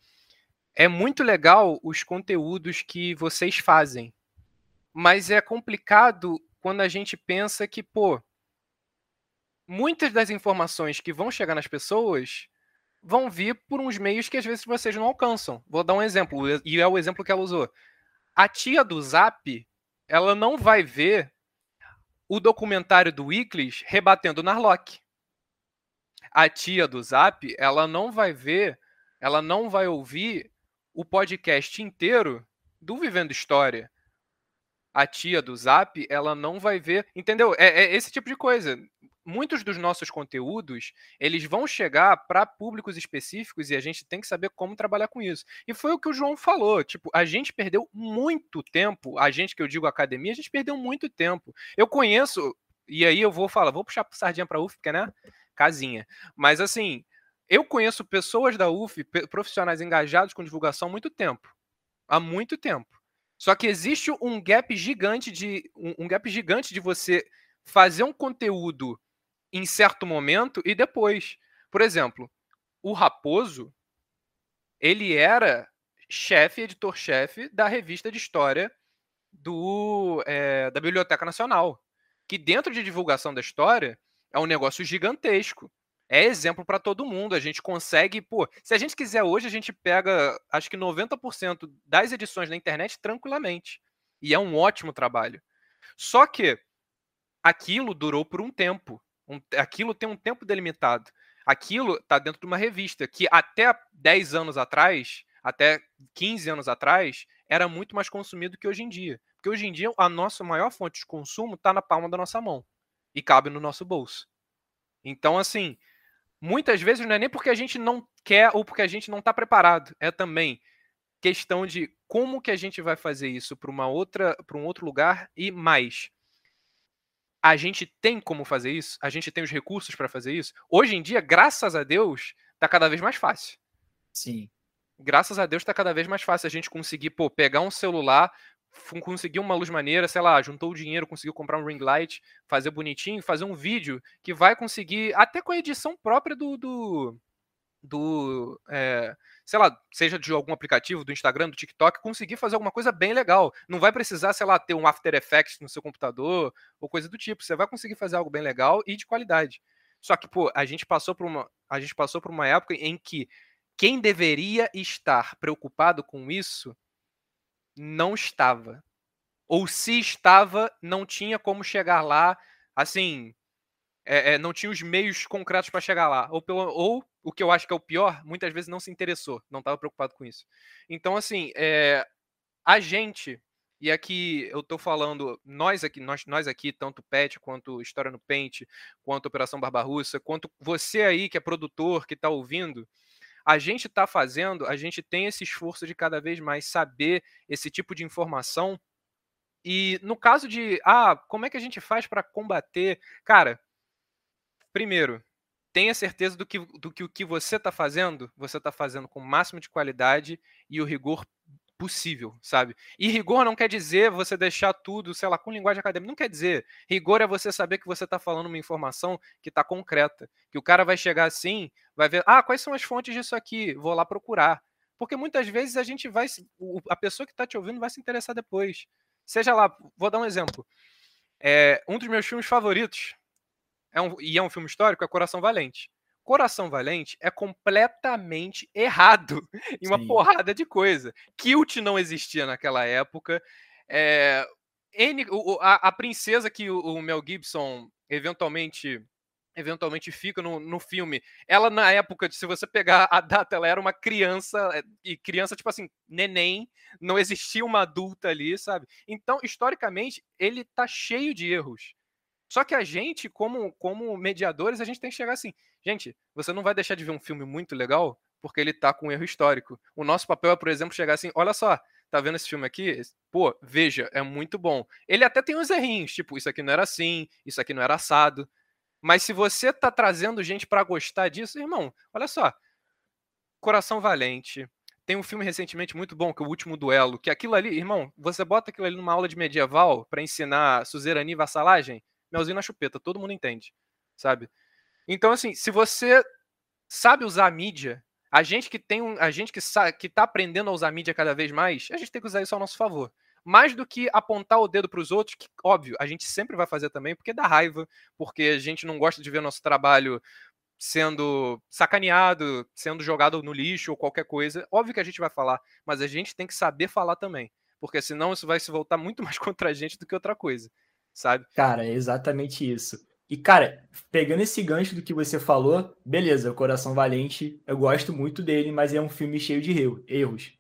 é muito legal os conteúdos que vocês fazem, mas é complicado quando a gente pensa que, pô, muitas das informações que vão chegar nas pessoas vão vir por uns meios que às vezes vocês não alcançam. Vou dar um exemplo, e é o exemplo que ela usou. A tia do Zap, ela não vai ver o documentário do Weeklies rebatendo Narlock a tia do Zap, ela não vai ver, ela não vai ouvir o podcast inteiro do Vivendo História. A tia do Zap, ela não vai ver, entendeu? É, é esse tipo de coisa. Muitos dos nossos conteúdos, eles vão chegar para públicos específicos e a gente tem que saber como trabalhar com isso. E foi o que o João falou, tipo, a gente perdeu muito tempo, a gente que eu digo academia, a gente perdeu muito tempo. Eu conheço, e aí eu vou falar, vou puxar sardinha para UF, porque, né? casinha. Mas assim, eu conheço pessoas da UF, profissionais engajados com divulgação há muito tempo. Há muito tempo. Só que existe um gap gigante de um, gap gigante de você fazer um conteúdo em certo momento e depois. Por exemplo, o Raposo, ele era chefe, editor-chefe da revista de história do, é, da Biblioteca Nacional. Que dentro de divulgação da história, é um negócio gigantesco. É exemplo para todo mundo. A gente consegue, pô, se a gente quiser hoje, a gente pega, acho que 90% das edições na internet tranquilamente. E é um ótimo trabalho. Só que aquilo durou por um tempo. Um, aquilo tem um tempo delimitado. Aquilo está dentro de uma revista que até 10 anos atrás, até 15 anos atrás, era muito mais consumido que hoje em dia. Porque hoje em dia a nossa maior fonte de consumo está na palma da nossa mão e cabe no nosso bolso. Então, assim, muitas vezes não é nem porque a gente não quer ou porque a gente não está preparado, é também questão de como que a gente vai fazer isso para uma outra, para um outro lugar e mais. A gente tem como fazer isso? A gente tem os recursos para fazer isso? Hoje em dia, graças a Deus, está cada vez mais fácil. Sim. Graças a Deus está cada vez mais fácil a gente conseguir pô, pegar um celular, conseguiu uma luz maneira, sei lá, juntou o dinheiro, conseguiu comprar um ring light, fazer bonitinho, fazer um vídeo que vai conseguir, até com a edição própria do. do, do é, sei lá, seja de algum aplicativo, do Instagram, do TikTok, conseguir fazer alguma coisa bem legal. Não vai precisar, sei lá, ter um After Effects no seu computador ou coisa do tipo. Você vai conseguir fazer algo bem legal e de qualidade. Só que, pô, a gente passou por uma, a gente passou por uma época em que quem deveria estar preocupado com isso não estava. Ou se estava, não tinha como chegar lá, assim, é, é, não tinha os meios concretos para chegar lá. Ou, pelo, ou, o que eu acho que é o pior, muitas vezes não se interessou, não estava preocupado com isso. Então, assim, é, a gente, e aqui eu estou falando, nós aqui, nós, nós aqui, tanto Pet, quanto História no Pente, quanto Operação Barbarussa, quanto você aí que é produtor, que está ouvindo, a gente está fazendo, a gente tem esse esforço de cada vez mais saber esse tipo de informação. E no caso de, ah, como é que a gente faz para combater? Cara, primeiro, tenha certeza do que, do que o que você está fazendo, você está fazendo com o máximo de qualidade e o rigor possível, sabe? E rigor não quer dizer você deixar tudo, sei lá, com linguagem acadêmica. Não quer dizer. Rigor é você saber que você está falando uma informação que está concreta. Que o cara vai chegar assim, vai ver, ah, quais são as fontes disso aqui? Vou lá procurar. Porque muitas vezes a gente vai. A pessoa que está te ouvindo vai se interessar depois. Seja lá, vou dar um exemplo. É, um dos meus filmes favoritos, é um, e é um filme histórico, é Coração Valente. Coração Valente é completamente errado em uma Sim. porrada de coisa. Kilt não existia naquela época. É, N, a, a, princesa que o, o Mel Gibson eventualmente eventualmente fica no, no filme. Ela, na época, se você pegar a data, ela era uma criança, eh, e criança, tipo assim, neném, não existia uma adulta ali, sabe? Então, historicamente, ele tá cheio de erros. Só que a gente, como, como mediadores, a gente tem que chegar assim, gente, você não vai deixar de ver um filme muito legal porque ele tá com um erro histórico. O nosso papel é, por exemplo, chegar assim, olha só, tá vendo esse filme aqui? Pô, veja, é muito bom. Ele até tem uns errinhos, tipo, isso aqui não era assim, isso aqui não era assado. Mas se você tá trazendo gente para gostar disso, irmão, olha só. Coração Valente. Tem um filme recentemente muito bom, que é o Último Duelo, que aquilo ali, irmão, você bota aquilo ali numa aula de medieval para ensinar suzerania e vassalagem, melzinho na chupeta, todo mundo entende, sabe? Então, assim, se você sabe usar a mídia, a gente que tem um, a gente que que tá aprendendo a usar a mídia cada vez mais, a gente tem que usar isso ao nosso favor mais do que apontar o dedo para os outros, que, óbvio, a gente sempre vai fazer também, porque dá raiva, porque a gente não gosta de ver nosso trabalho sendo sacaneado, sendo jogado no lixo ou qualquer coisa. Óbvio que a gente vai falar, mas a gente tem que saber falar também, porque senão isso vai se voltar muito mais contra a gente do que outra coisa, sabe? Cara, é exatamente isso. E, cara, pegando esse gancho do que você falou, beleza, Coração Valente, eu gosto muito dele, mas é um filme cheio de erros.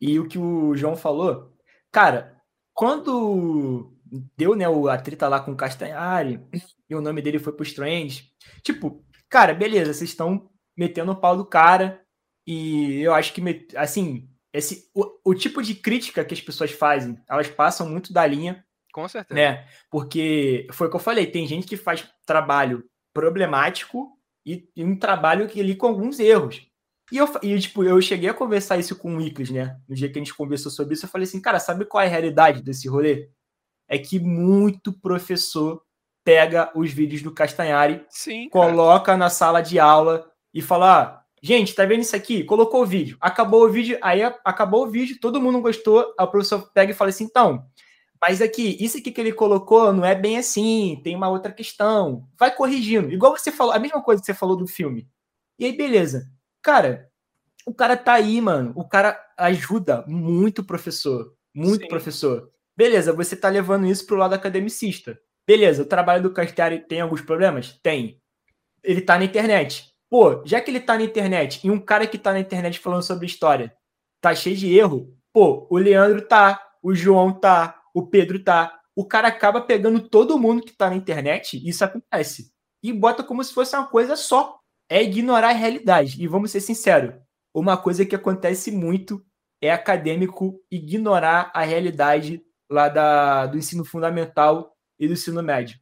E o que o João falou, Cara, quando deu, né, a treta lá com o Castanhari e o nome dele foi pro Strange, tipo, cara, beleza, vocês estão metendo o pau do cara e eu acho que, assim, esse, o, o tipo de crítica que as pessoas fazem, elas passam muito da linha. Com certeza. Né? Porque foi o que eu falei, tem gente que faz trabalho problemático e, e um trabalho que ali com alguns erros. E eu, e, tipo, eu cheguei a conversar isso com o Iclis, né? No dia que a gente conversou sobre isso, eu falei assim, cara, sabe qual é a realidade desse rolê? É que muito professor pega os vídeos do Castanhari, Sim, coloca na sala de aula e fala: ah, gente, tá vendo isso aqui? Colocou o vídeo. Acabou o vídeo, aí acabou o vídeo, todo mundo gostou. Aí o professor pega e fala assim: então, mas aqui, isso aqui que ele colocou não é bem assim, tem uma outra questão. Vai corrigindo. Igual você falou, a mesma coisa que você falou do filme. E aí, beleza. Cara, o cara tá aí, mano. O cara ajuda muito professor. Muito Sim. professor. Beleza, você tá levando isso pro lado academicista. Beleza, o trabalho do Castiari tem alguns problemas? Tem. Ele tá na internet. Pô, já que ele tá na internet e um cara que tá na internet falando sobre história tá cheio de erro, pô, o Leandro tá, o João tá, o Pedro tá. O cara acaba pegando todo mundo que tá na internet, isso acontece. E bota como se fosse uma coisa só é ignorar a realidade. E vamos ser sinceros, uma coisa que acontece muito é acadêmico ignorar a realidade lá da, do ensino fundamental e do ensino médio.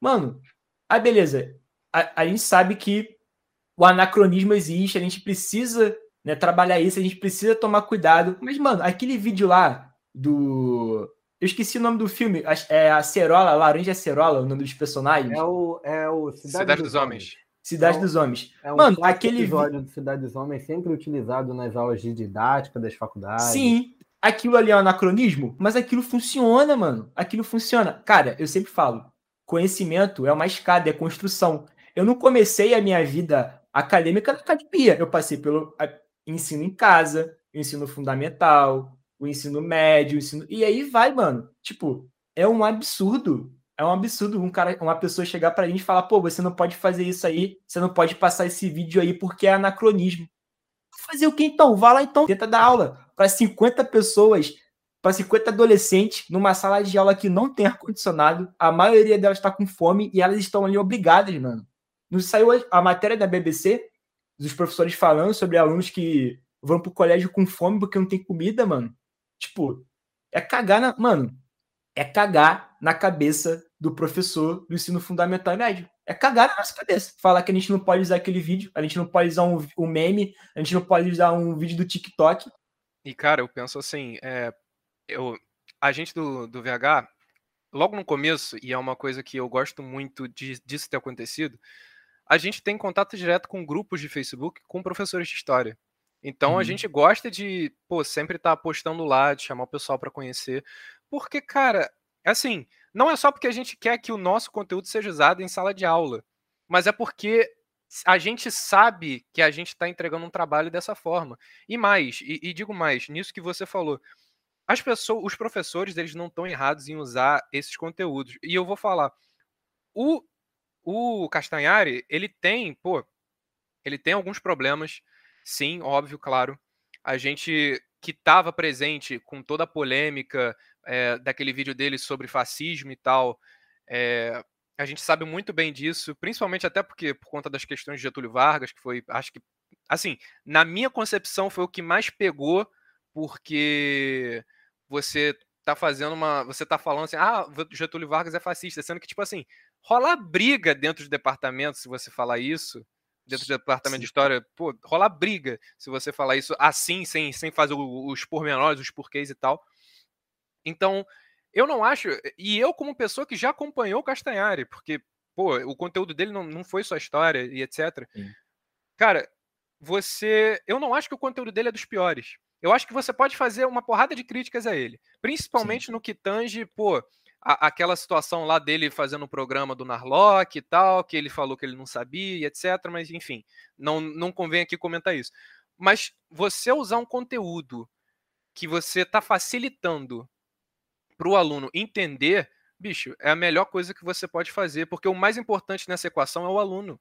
Mano, ah, beleza. A, a gente sabe que o anacronismo existe, a gente precisa né, trabalhar isso, a gente precisa tomar cuidado. Mas, mano, aquele vídeo lá do. Eu esqueci o nome do filme. É a Cerola, a Laranja Cerola, o nome dos personagens. É o, é o Cidade, Cidade dos, dos Homens. Homens. Cidade é um, dos Homens. É um Mano, aquele episódio de Cidade dos Homens sempre utilizado nas aulas de didática das faculdades. Sim, aquilo ali é um anacronismo, mas aquilo funciona, mano. Aquilo funciona. Cara, eu sempre falo, conhecimento é uma escada, é construção. Eu não comecei a minha vida acadêmica na academia. Eu passei pelo ensino em casa, ensino fundamental, o ensino médio, o ensino... E aí vai, mano. Tipo, é um absurdo é um absurdo um cara, uma pessoa chegar pra gente e falar, pô, você não pode fazer isso aí, você não pode passar esse vídeo aí porque é anacronismo. Fazer o que então? Vá lá então, tenta dar aula para 50 pessoas, para 50 adolescentes, numa sala de aula que não tem ar-condicionado, a maioria delas está com fome e elas estão ali obrigadas, mano. Não saiu a matéria da BBC, dos professores falando sobre alunos que vão pro colégio com fome porque não tem comida, mano. Tipo, é cagar na. Mano, é cagar na cabeça do professor do ensino fundamental e médio. É cagar na nossa cabeça. Falar que a gente não pode usar aquele vídeo, a gente não pode usar um, um meme, a gente não pode usar um vídeo do TikTok. E, cara, eu penso assim, é, eu, a gente do, do VH, logo no começo, e é uma coisa que eu gosto muito de, disso ter acontecido, a gente tem contato direto com grupos de Facebook com professores de história. Então Uhum. a gente gosta de, pô, sempre estar postando lá, de chamar o pessoal para conhecer. Porque, cara, assim, não é só porque a gente quer que o nosso conteúdo seja usado em sala de aula, mas é porque a gente sabe que a gente está entregando um trabalho dessa forma. E mais, e, e digo mais, nisso que você falou, as pessoas, os professores, eles não estão errados em usar esses conteúdos. E eu vou falar, o, o Castanhari, ele tem, pô, ele tem alguns problemas, sim, óbvio, claro. A gente que estava presente com toda a polêmica é, daquele vídeo dele sobre fascismo e tal, é, a gente sabe muito bem disso, principalmente até porque por conta das questões de Getúlio Vargas, que foi, acho que, assim, na minha concepção foi o que mais pegou, porque você tá fazendo uma, você tá falando assim, ah, Getúlio Vargas é fascista, sendo que tipo assim, rola briga dentro do departamento se você falar isso, dentro do departamento Sim. de história, pô, rola briga se você falar isso assim, sem, sem fazer os pormenores, os porquês e tal. Então, eu não acho. E eu, como pessoa que já acompanhou o Castanhari, porque, pô, o conteúdo dele não, não foi só história e etc. Sim. Cara, você. Eu não acho que o conteúdo dele é dos piores. Eu acho que você pode fazer uma porrada de críticas a ele. Principalmente Sim. no que tange, pô, a, aquela situação lá dele fazendo o programa do Narlock e tal, que ele falou que ele não sabia etc. Mas, enfim, não, não convém aqui comentar isso. Mas você usar um conteúdo que você está facilitando para o aluno entender, bicho, é a melhor coisa que você pode fazer, porque o mais importante nessa equação é o aluno.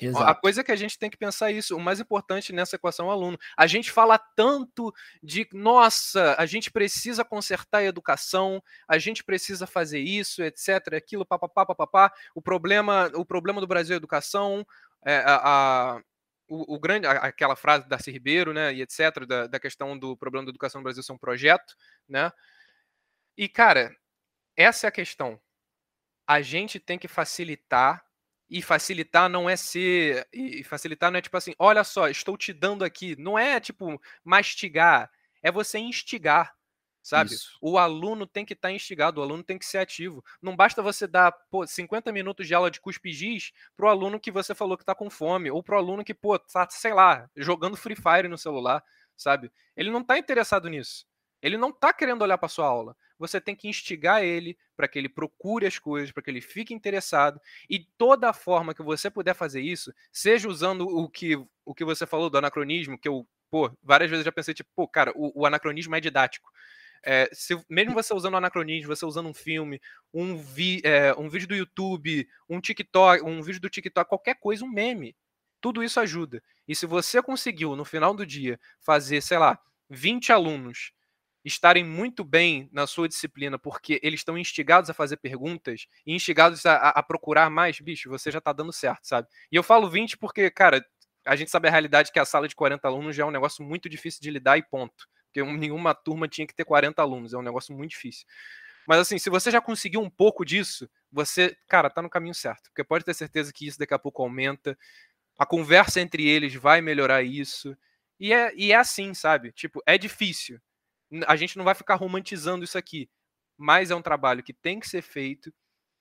Exato. A coisa que a gente tem que pensar é isso, o mais importante nessa equação é o aluno. A gente fala tanto de, nossa, a gente precisa consertar a educação, a gente precisa fazer isso, etc, aquilo, papapá, papapá. O problema, o problema do Brasil é a educação, é, a, a o, o, grande, aquela frase da Darcy Ribeiro, né, e etc, da, da questão do problema da educação no Brasil ser um projeto, né, e, cara, essa é a questão. A gente tem que facilitar, e facilitar não é ser. E facilitar não é tipo assim, olha só, estou te dando aqui. Não é tipo mastigar, é você instigar. Sabe? Isso. O aluno tem que estar tá instigado, o aluno tem que ser ativo. Não basta você dar pô, 50 minutos de aula de cuspe giz pro aluno que você falou que está com fome, ou pro aluno que, pô, tá, sei lá, jogando Free Fire no celular, sabe? Ele não está interessado nisso. Ele não está querendo olhar para sua aula. Você tem que instigar ele para que ele procure as coisas, para que ele fique interessado. E toda a forma que você puder fazer isso, seja usando o que, o que você falou do anacronismo, que eu, pô, várias vezes já pensei, tipo, pô, cara, o, o anacronismo é didático. É, se, mesmo você usando o anacronismo, você usando um filme, um, vi, é, um vídeo do YouTube, um TikTok, um vídeo do TikTok, qualquer coisa, um meme, tudo isso ajuda. E se você conseguiu, no final do dia, fazer, sei lá, 20 alunos estarem muito bem na sua disciplina porque eles estão instigados a fazer perguntas e instigados a, a procurar mais, bicho, você já está dando certo, sabe? E eu falo 20 porque, cara, a gente sabe a realidade que a sala de 40 alunos já é um negócio muito difícil de lidar e ponto. Porque nenhuma turma tinha que ter 40 alunos, é um negócio muito difícil. Mas assim, se você já conseguiu um pouco disso, você, cara, tá no caminho certo. Porque pode ter certeza que isso daqui a pouco aumenta. A conversa entre eles vai melhorar isso. E é, e é assim, sabe? Tipo, é difícil a gente não vai ficar romantizando isso aqui, mas é um trabalho que tem que ser feito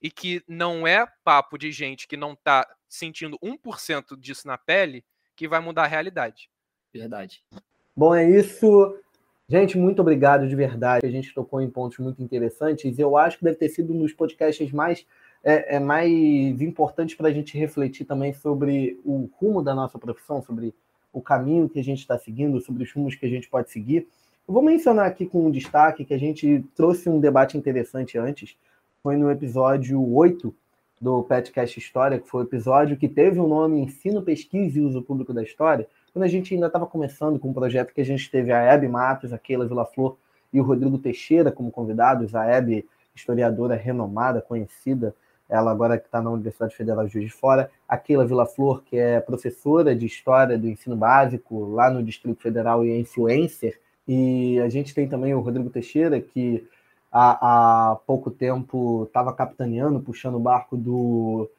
e que não é papo de gente que não está sentindo 1% disso na pele que vai mudar a realidade. Verdade. Bom, é isso. Gente, muito obrigado de verdade. A gente tocou em pontos muito interessantes. Eu acho que deve ter sido um dos podcasts mais, é, é mais importantes para a gente refletir também sobre o rumo da nossa profissão, sobre o caminho que a gente está seguindo, sobre os rumos que a gente pode seguir. Eu vou mencionar aqui com um destaque que a gente trouxe um debate interessante antes, foi no episódio 8 do Petcast História, que foi o episódio que teve o nome Ensino, Pesquisa e Uso Público da História, quando a gente ainda estava começando com um projeto que a gente teve a Hebe Matos, a Keila Villaflor e o Rodrigo Teixeira como convidados, a Hebe, historiadora renomada, conhecida, ela agora que está na Universidade Federal de Juiz de Fora, a Keila Villaflor, que é professora de História do Ensino Básico lá no Distrito Federal e é influencer e a gente tem também o Rodrigo Teixeira, que há, há pouco tempo estava capitaneando, puxando o barco do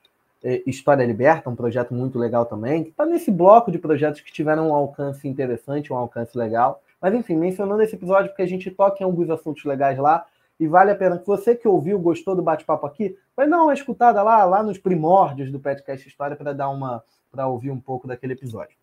é, História Liberta, um projeto muito legal também, que está nesse bloco de projetos que tiveram um alcance interessante, um alcance legal. Mas enfim, mencionando esse episódio, porque a gente toca em alguns assuntos legais lá, e vale a pena que você que ouviu, gostou do bate-papo aqui, vai dar uma escutada lá, lá nos primórdios do podcast História para dar uma para ouvir um pouco daquele episódio.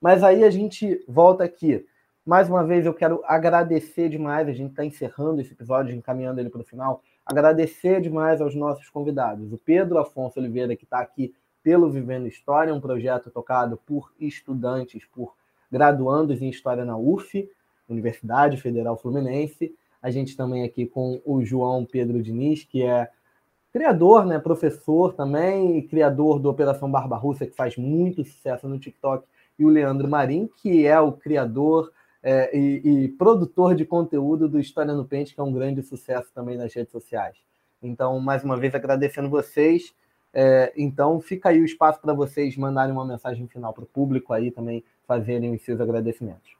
Mas aí a gente volta aqui. Mais uma vez, eu quero agradecer demais. A gente está encerrando esse episódio, encaminhando ele para o final. Agradecer demais aos nossos convidados. O Pedro Afonso Oliveira, que está aqui pelo Vivendo História, um projeto tocado por estudantes, por graduandos em História na UF, Universidade Federal Fluminense. A gente também aqui com o João Pedro Diniz, que é criador, né, professor também, criador do Operação Barba Russa, que faz muito sucesso no TikTok, e o Leandro Marim, que é o criador é, e, e, produtor de conteúdo do História no Pente, que é um grande sucesso também nas redes sociais. Então, mais uma vez, agradecendo vocês. É, então, fica aí o espaço para vocês mandarem uma mensagem final para o público aí também fazerem os seus agradecimentos.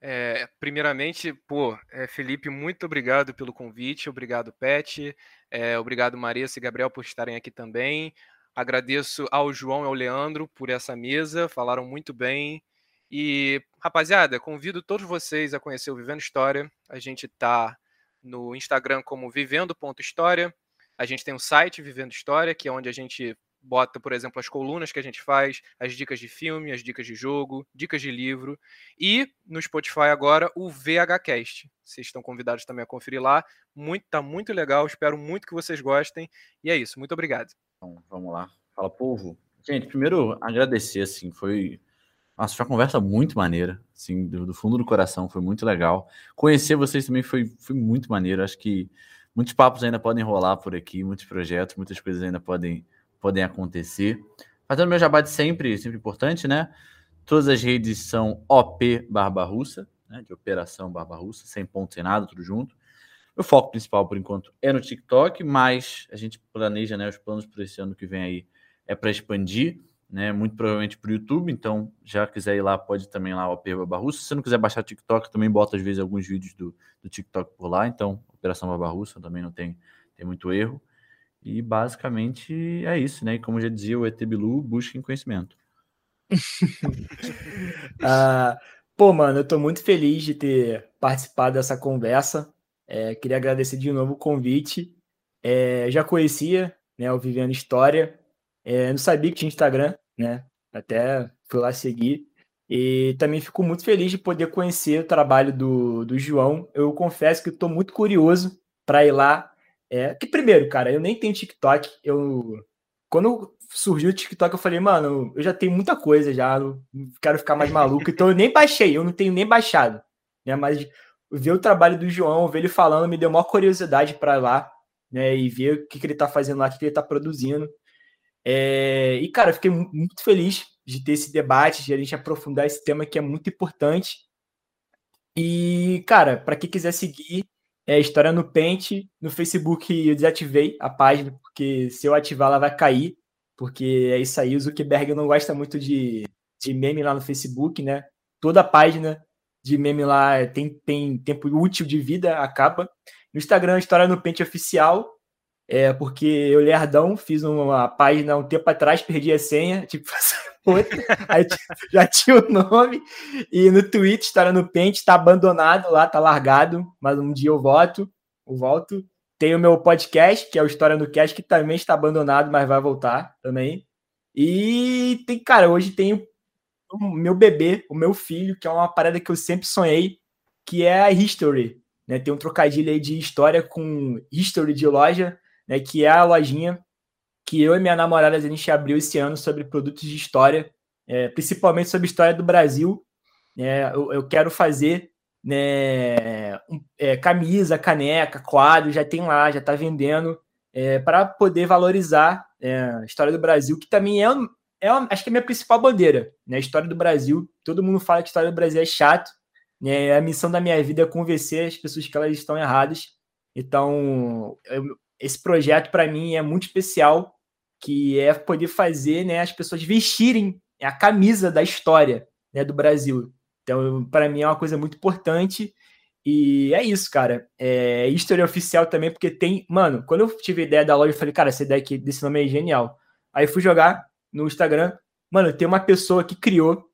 É, primeiramente, pô, é, Felipe, muito obrigado pelo convite, obrigado, Pet, é, obrigado, Marissa e Gabriel, por estarem aqui também. Agradeço ao João e ao Leandro por essa mesa, falaram muito bem. E, rapaziada, convido todos vocês a conhecer o Vivendo História. A gente tá no Instagram como vivendo.história. A gente tem o site Vivendo História, que é onde a gente bota, por exemplo, as colunas que a gente faz, as dicas de filme, as dicas de jogo, dicas de livro. E no Spotify agora o VHCast. Vocês estão convidados também a conferir lá. Muito, tá muito legal, espero muito que vocês gostem. E é isso, muito obrigado. Então, vamos lá. Fala, povo. Gente, primeiro agradecer, assim, foi nossa, foi uma conversa muito maneira, assim, do, do, fundo do coração, foi muito legal. Conhecer vocês também foi, foi muito maneiro. Acho que muitos papos ainda podem rolar por aqui, muitos projetos, muitas coisas ainda podem podem acontecer. Fazendo meu jabá de sempre, sempre importante, né? Todas as redes são OP Barba Russa, né? de Operação Barba Russa, sem ponto, sem nada, tudo junto. O foco principal, por enquanto, é no TikTok, mas a gente planeja, né? Os planos para esse ano que vem aí é para expandir, né? Muito provavelmente para o YouTube. Então, já quiser ir lá, pode também lá, OP Barba Russa. Se não quiser baixar o TikTok, também bota às vezes alguns vídeos do, do TikTok por lá. Então, Operação Barba Russa também não tem, tem muito erro. E basicamente é isso, né? E como já dizia o ET Bilu, busquem conhecimento. ah, pô, mano, eu tô muito feliz de ter participado dessa conversa. É, queria agradecer de novo o convite. É, já conhecia né, o Vivendo História. É, não sabia que tinha Instagram, né? Até fui lá seguir. E também fico muito feliz de poder conhecer o trabalho do, do João. Eu confesso que estou muito curioso para ir lá é, que primeiro, cara, eu nem tenho TikTok. Eu quando surgiu o TikTok, eu falei, mano, eu já tenho muita coisa já, não quero ficar mais maluco, então eu nem baixei, eu não tenho nem baixado, né? Mas ver o trabalho do João, ver ele falando, me deu maior curiosidade para lá, né? E ver o que, que ele tá fazendo lá, o que, que ele tá produzindo. É, e, cara, fiquei muito feliz de ter esse debate, de a gente aprofundar esse tema que é muito importante. E, cara, para quem quiser seguir, é História no Pente. No Facebook eu desativei a página, porque se eu ativar ela vai cair, porque é isso aí. O Zuckerberg não gosta muito de, de meme lá no Facebook, né? Toda página de meme lá tem, tem tempo útil de vida, acaba. No Instagram, História no Pente Oficial, é porque eu, Lerdão, fiz uma página um tempo atrás, perdi a senha, tipo, outra, aí já tinha o nome, e no Twitch, História no Pente, tá abandonado lá, tá largado, mas um dia eu volto, eu volto. Tem o meu podcast, que é o História no Cast, que também está abandonado, mas vai voltar também. E tem, cara, hoje tem o meu bebê, o meu filho, que é uma parada que eu sempre sonhei, que é a History. Né? Tem um trocadilho aí de história com History de loja, né? Que é a lojinha que eu e minha namorada a gente abriu esse ano sobre produtos de história, é, principalmente sobre história do Brasil. É, eu, eu, quero fazer né, um, é, camisa, caneca, quadro, já tem lá, já está vendendo, é, para poder valorizar é, a história do Brasil, que também é, é acho que é a minha principal bandeira, né? A história do Brasil. Todo mundo fala que a história do Brasil é chato. Né? A missão da minha vida é convencer as pessoas que elas estão erradas. Então, eu, esse projeto para mim é muito especial que é poder fazer né, as pessoas vestirem a camisa da história né, do Brasil. Então, para mim é uma coisa muito importante. E é isso, cara. É história oficial também, porque tem. Mano, quando eu tive a ideia da loja, eu falei, cara, essa ideia aqui desse nome é genial. Aí fui jogar no Instagram. Mano, tem uma pessoa que criou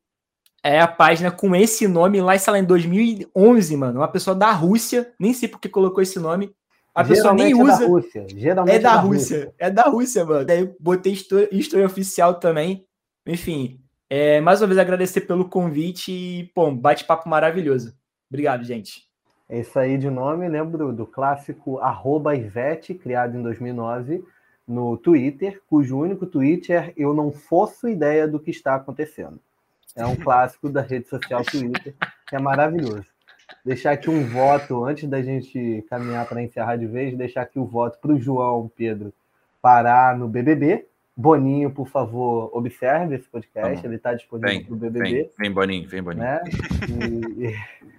é, a página com esse nome lá, sei lá, em 2011, mano. Uma pessoa da Rússia, nem sei porque colocou esse nome. A pessoa nem usa. É da Rússia. Geralmente é da, é da Rússia. Rússia. É da Rússia, mano. Daí botei história, história oficial também. Enfim, É, mais uma vez agradecer pelo convite e, pô, um bate-papo maravilhoso. Obrigado, gente. É isso aí de nome, lembro do clássico arroba Ivete, criado em 2009 no Twitter, cujo único tweet é eu não faço ideia do que está acontecendo. É um clássico da rede social Twitter, que é maravilhoso. Deixar aqui um voto, antes da gente caminhar para encerrar de vez, deixar aqui o voto para o João Pedro parar no BBB. Boninho, por favor, observe esse podcast, Vamos. ele está disponível para o BBB. Vem, vem, Boninho, vem, Boninho. Né? E- e-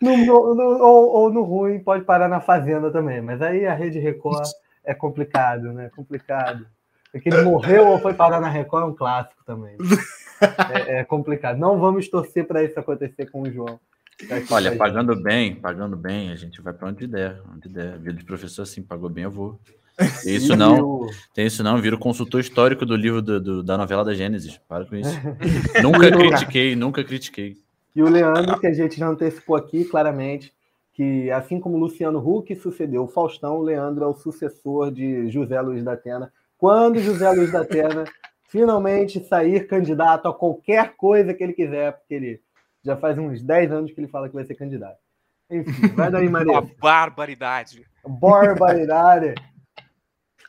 No- no- no- ou, ou no ruim, pode parar na Fazenda também, mas aí a Rede Record é complicado, né? Complicado. Porque ele morreu ou foi parar na Record é um clássico também. É, é complicado. Não vamos torcer para isso acontecer com o João. A Olha, pagando bem, pagando bem, a gente vai para onde der, onde der. Vida de professor assim, pagou bem, eu vou. Tem Isso não, o- tem isso não, viro consultor histórico do livro do- do- da novela da Gênesis. Para com isso. nunca critiquei, nunca critiquei. E o Leandro, que a gente já antecipou aqui claramente, que assim como Luciano Huck sucedeu o Faustão, o Leandro é o sucessor de José Luiz da Atena. Quando José Luiz da Atena finalmente sair candidato a qualquer coisa que ele quiser, porque ele já faz uns 10 anos que ele fala que vai ser candidato. Enfim, vai daí, Uma Maria. barbaridade. Barbaridade.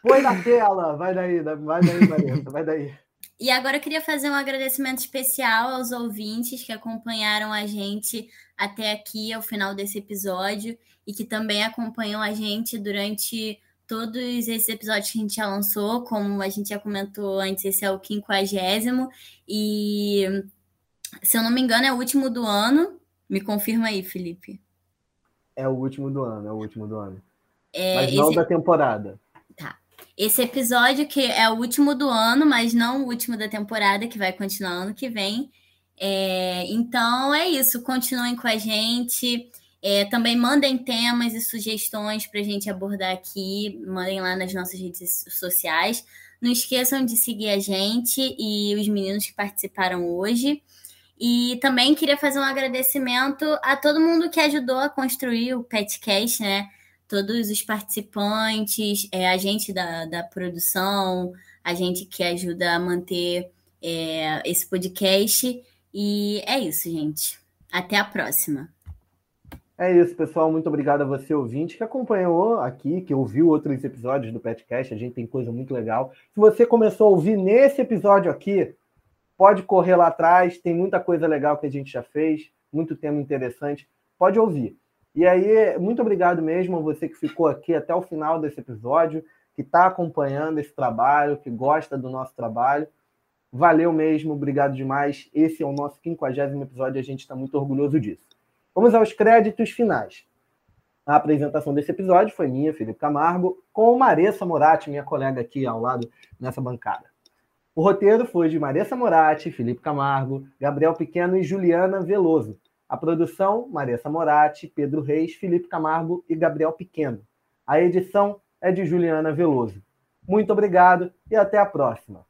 Põe na tela, vai daí, vai daí, Maria, vai daí. E agora eu queria fazer um agradecimento especial aos ouvintes que acompanharam a gente até aqui, ao final desse episódio, e que também acompanham a gente durante todos esses episódios que a gente já lançou. Como a gente já comentou antes, esse é o quinquagésimo. E, se eu não me engano, é o último do ano. Me confirma aí, Felipe. É o último do ano, é o último do ano. É, Mas não esse- da temporada. Esse episódio que é o último do ano, mas não o último da temporada, que vai continuar ano que vem. É, então é isso, continuem com a gente. É, também mandem temas e sugestões para a gente abordar aqui. Mandem lá nas nossas redes sociais. Não esqueçam de seguir a gente e os meninos que participaram hoje. E também queria fazer um agradecimento a todo mundo que ajudou a construir o Petcast, né? todos os participantes, é, a gente da, da produção, a gente que ajuda a manter é, esse podcast. E é isso, gente. Até a próxima. É isso, pessoal. Muito obrigado a você, ouvinte, que acompanhou aqui, que ouviu outros episódios do Petcast. A gente tem coisa muito legal. Se você começou a ouvir nesse episódio aqui, pode correr lá atrás. Tem muita coisa legal que a gente já fez, muito tema interessante. Pode ouvir. E aí, muito obrigado mesmo a você que ficou aqui até o final desse episódio, que está acompanhando esse trabalho, que gosta do nosso trabalho. Valeu mesmo, obrigado demais. Esse é o nosso 50 episódio e a gente está muito orgulhoso disso. Vamos aos créditos finais. A apresentação desse episódio foi minha, Felipe Camargo, com Maressa Moratti, minha colega aqui ao lado nessa bancada. O roteiro foi de Maressa Moratti, Felipe Camargo, Gabriel Pequeno e Juliana Veloso. A produção, Maressa Moratti, Pedro Reis, Felipe Camargo e Gabriel Pequeno. A edição é de Juliana Veloso. Muito obrigado e até a próxima.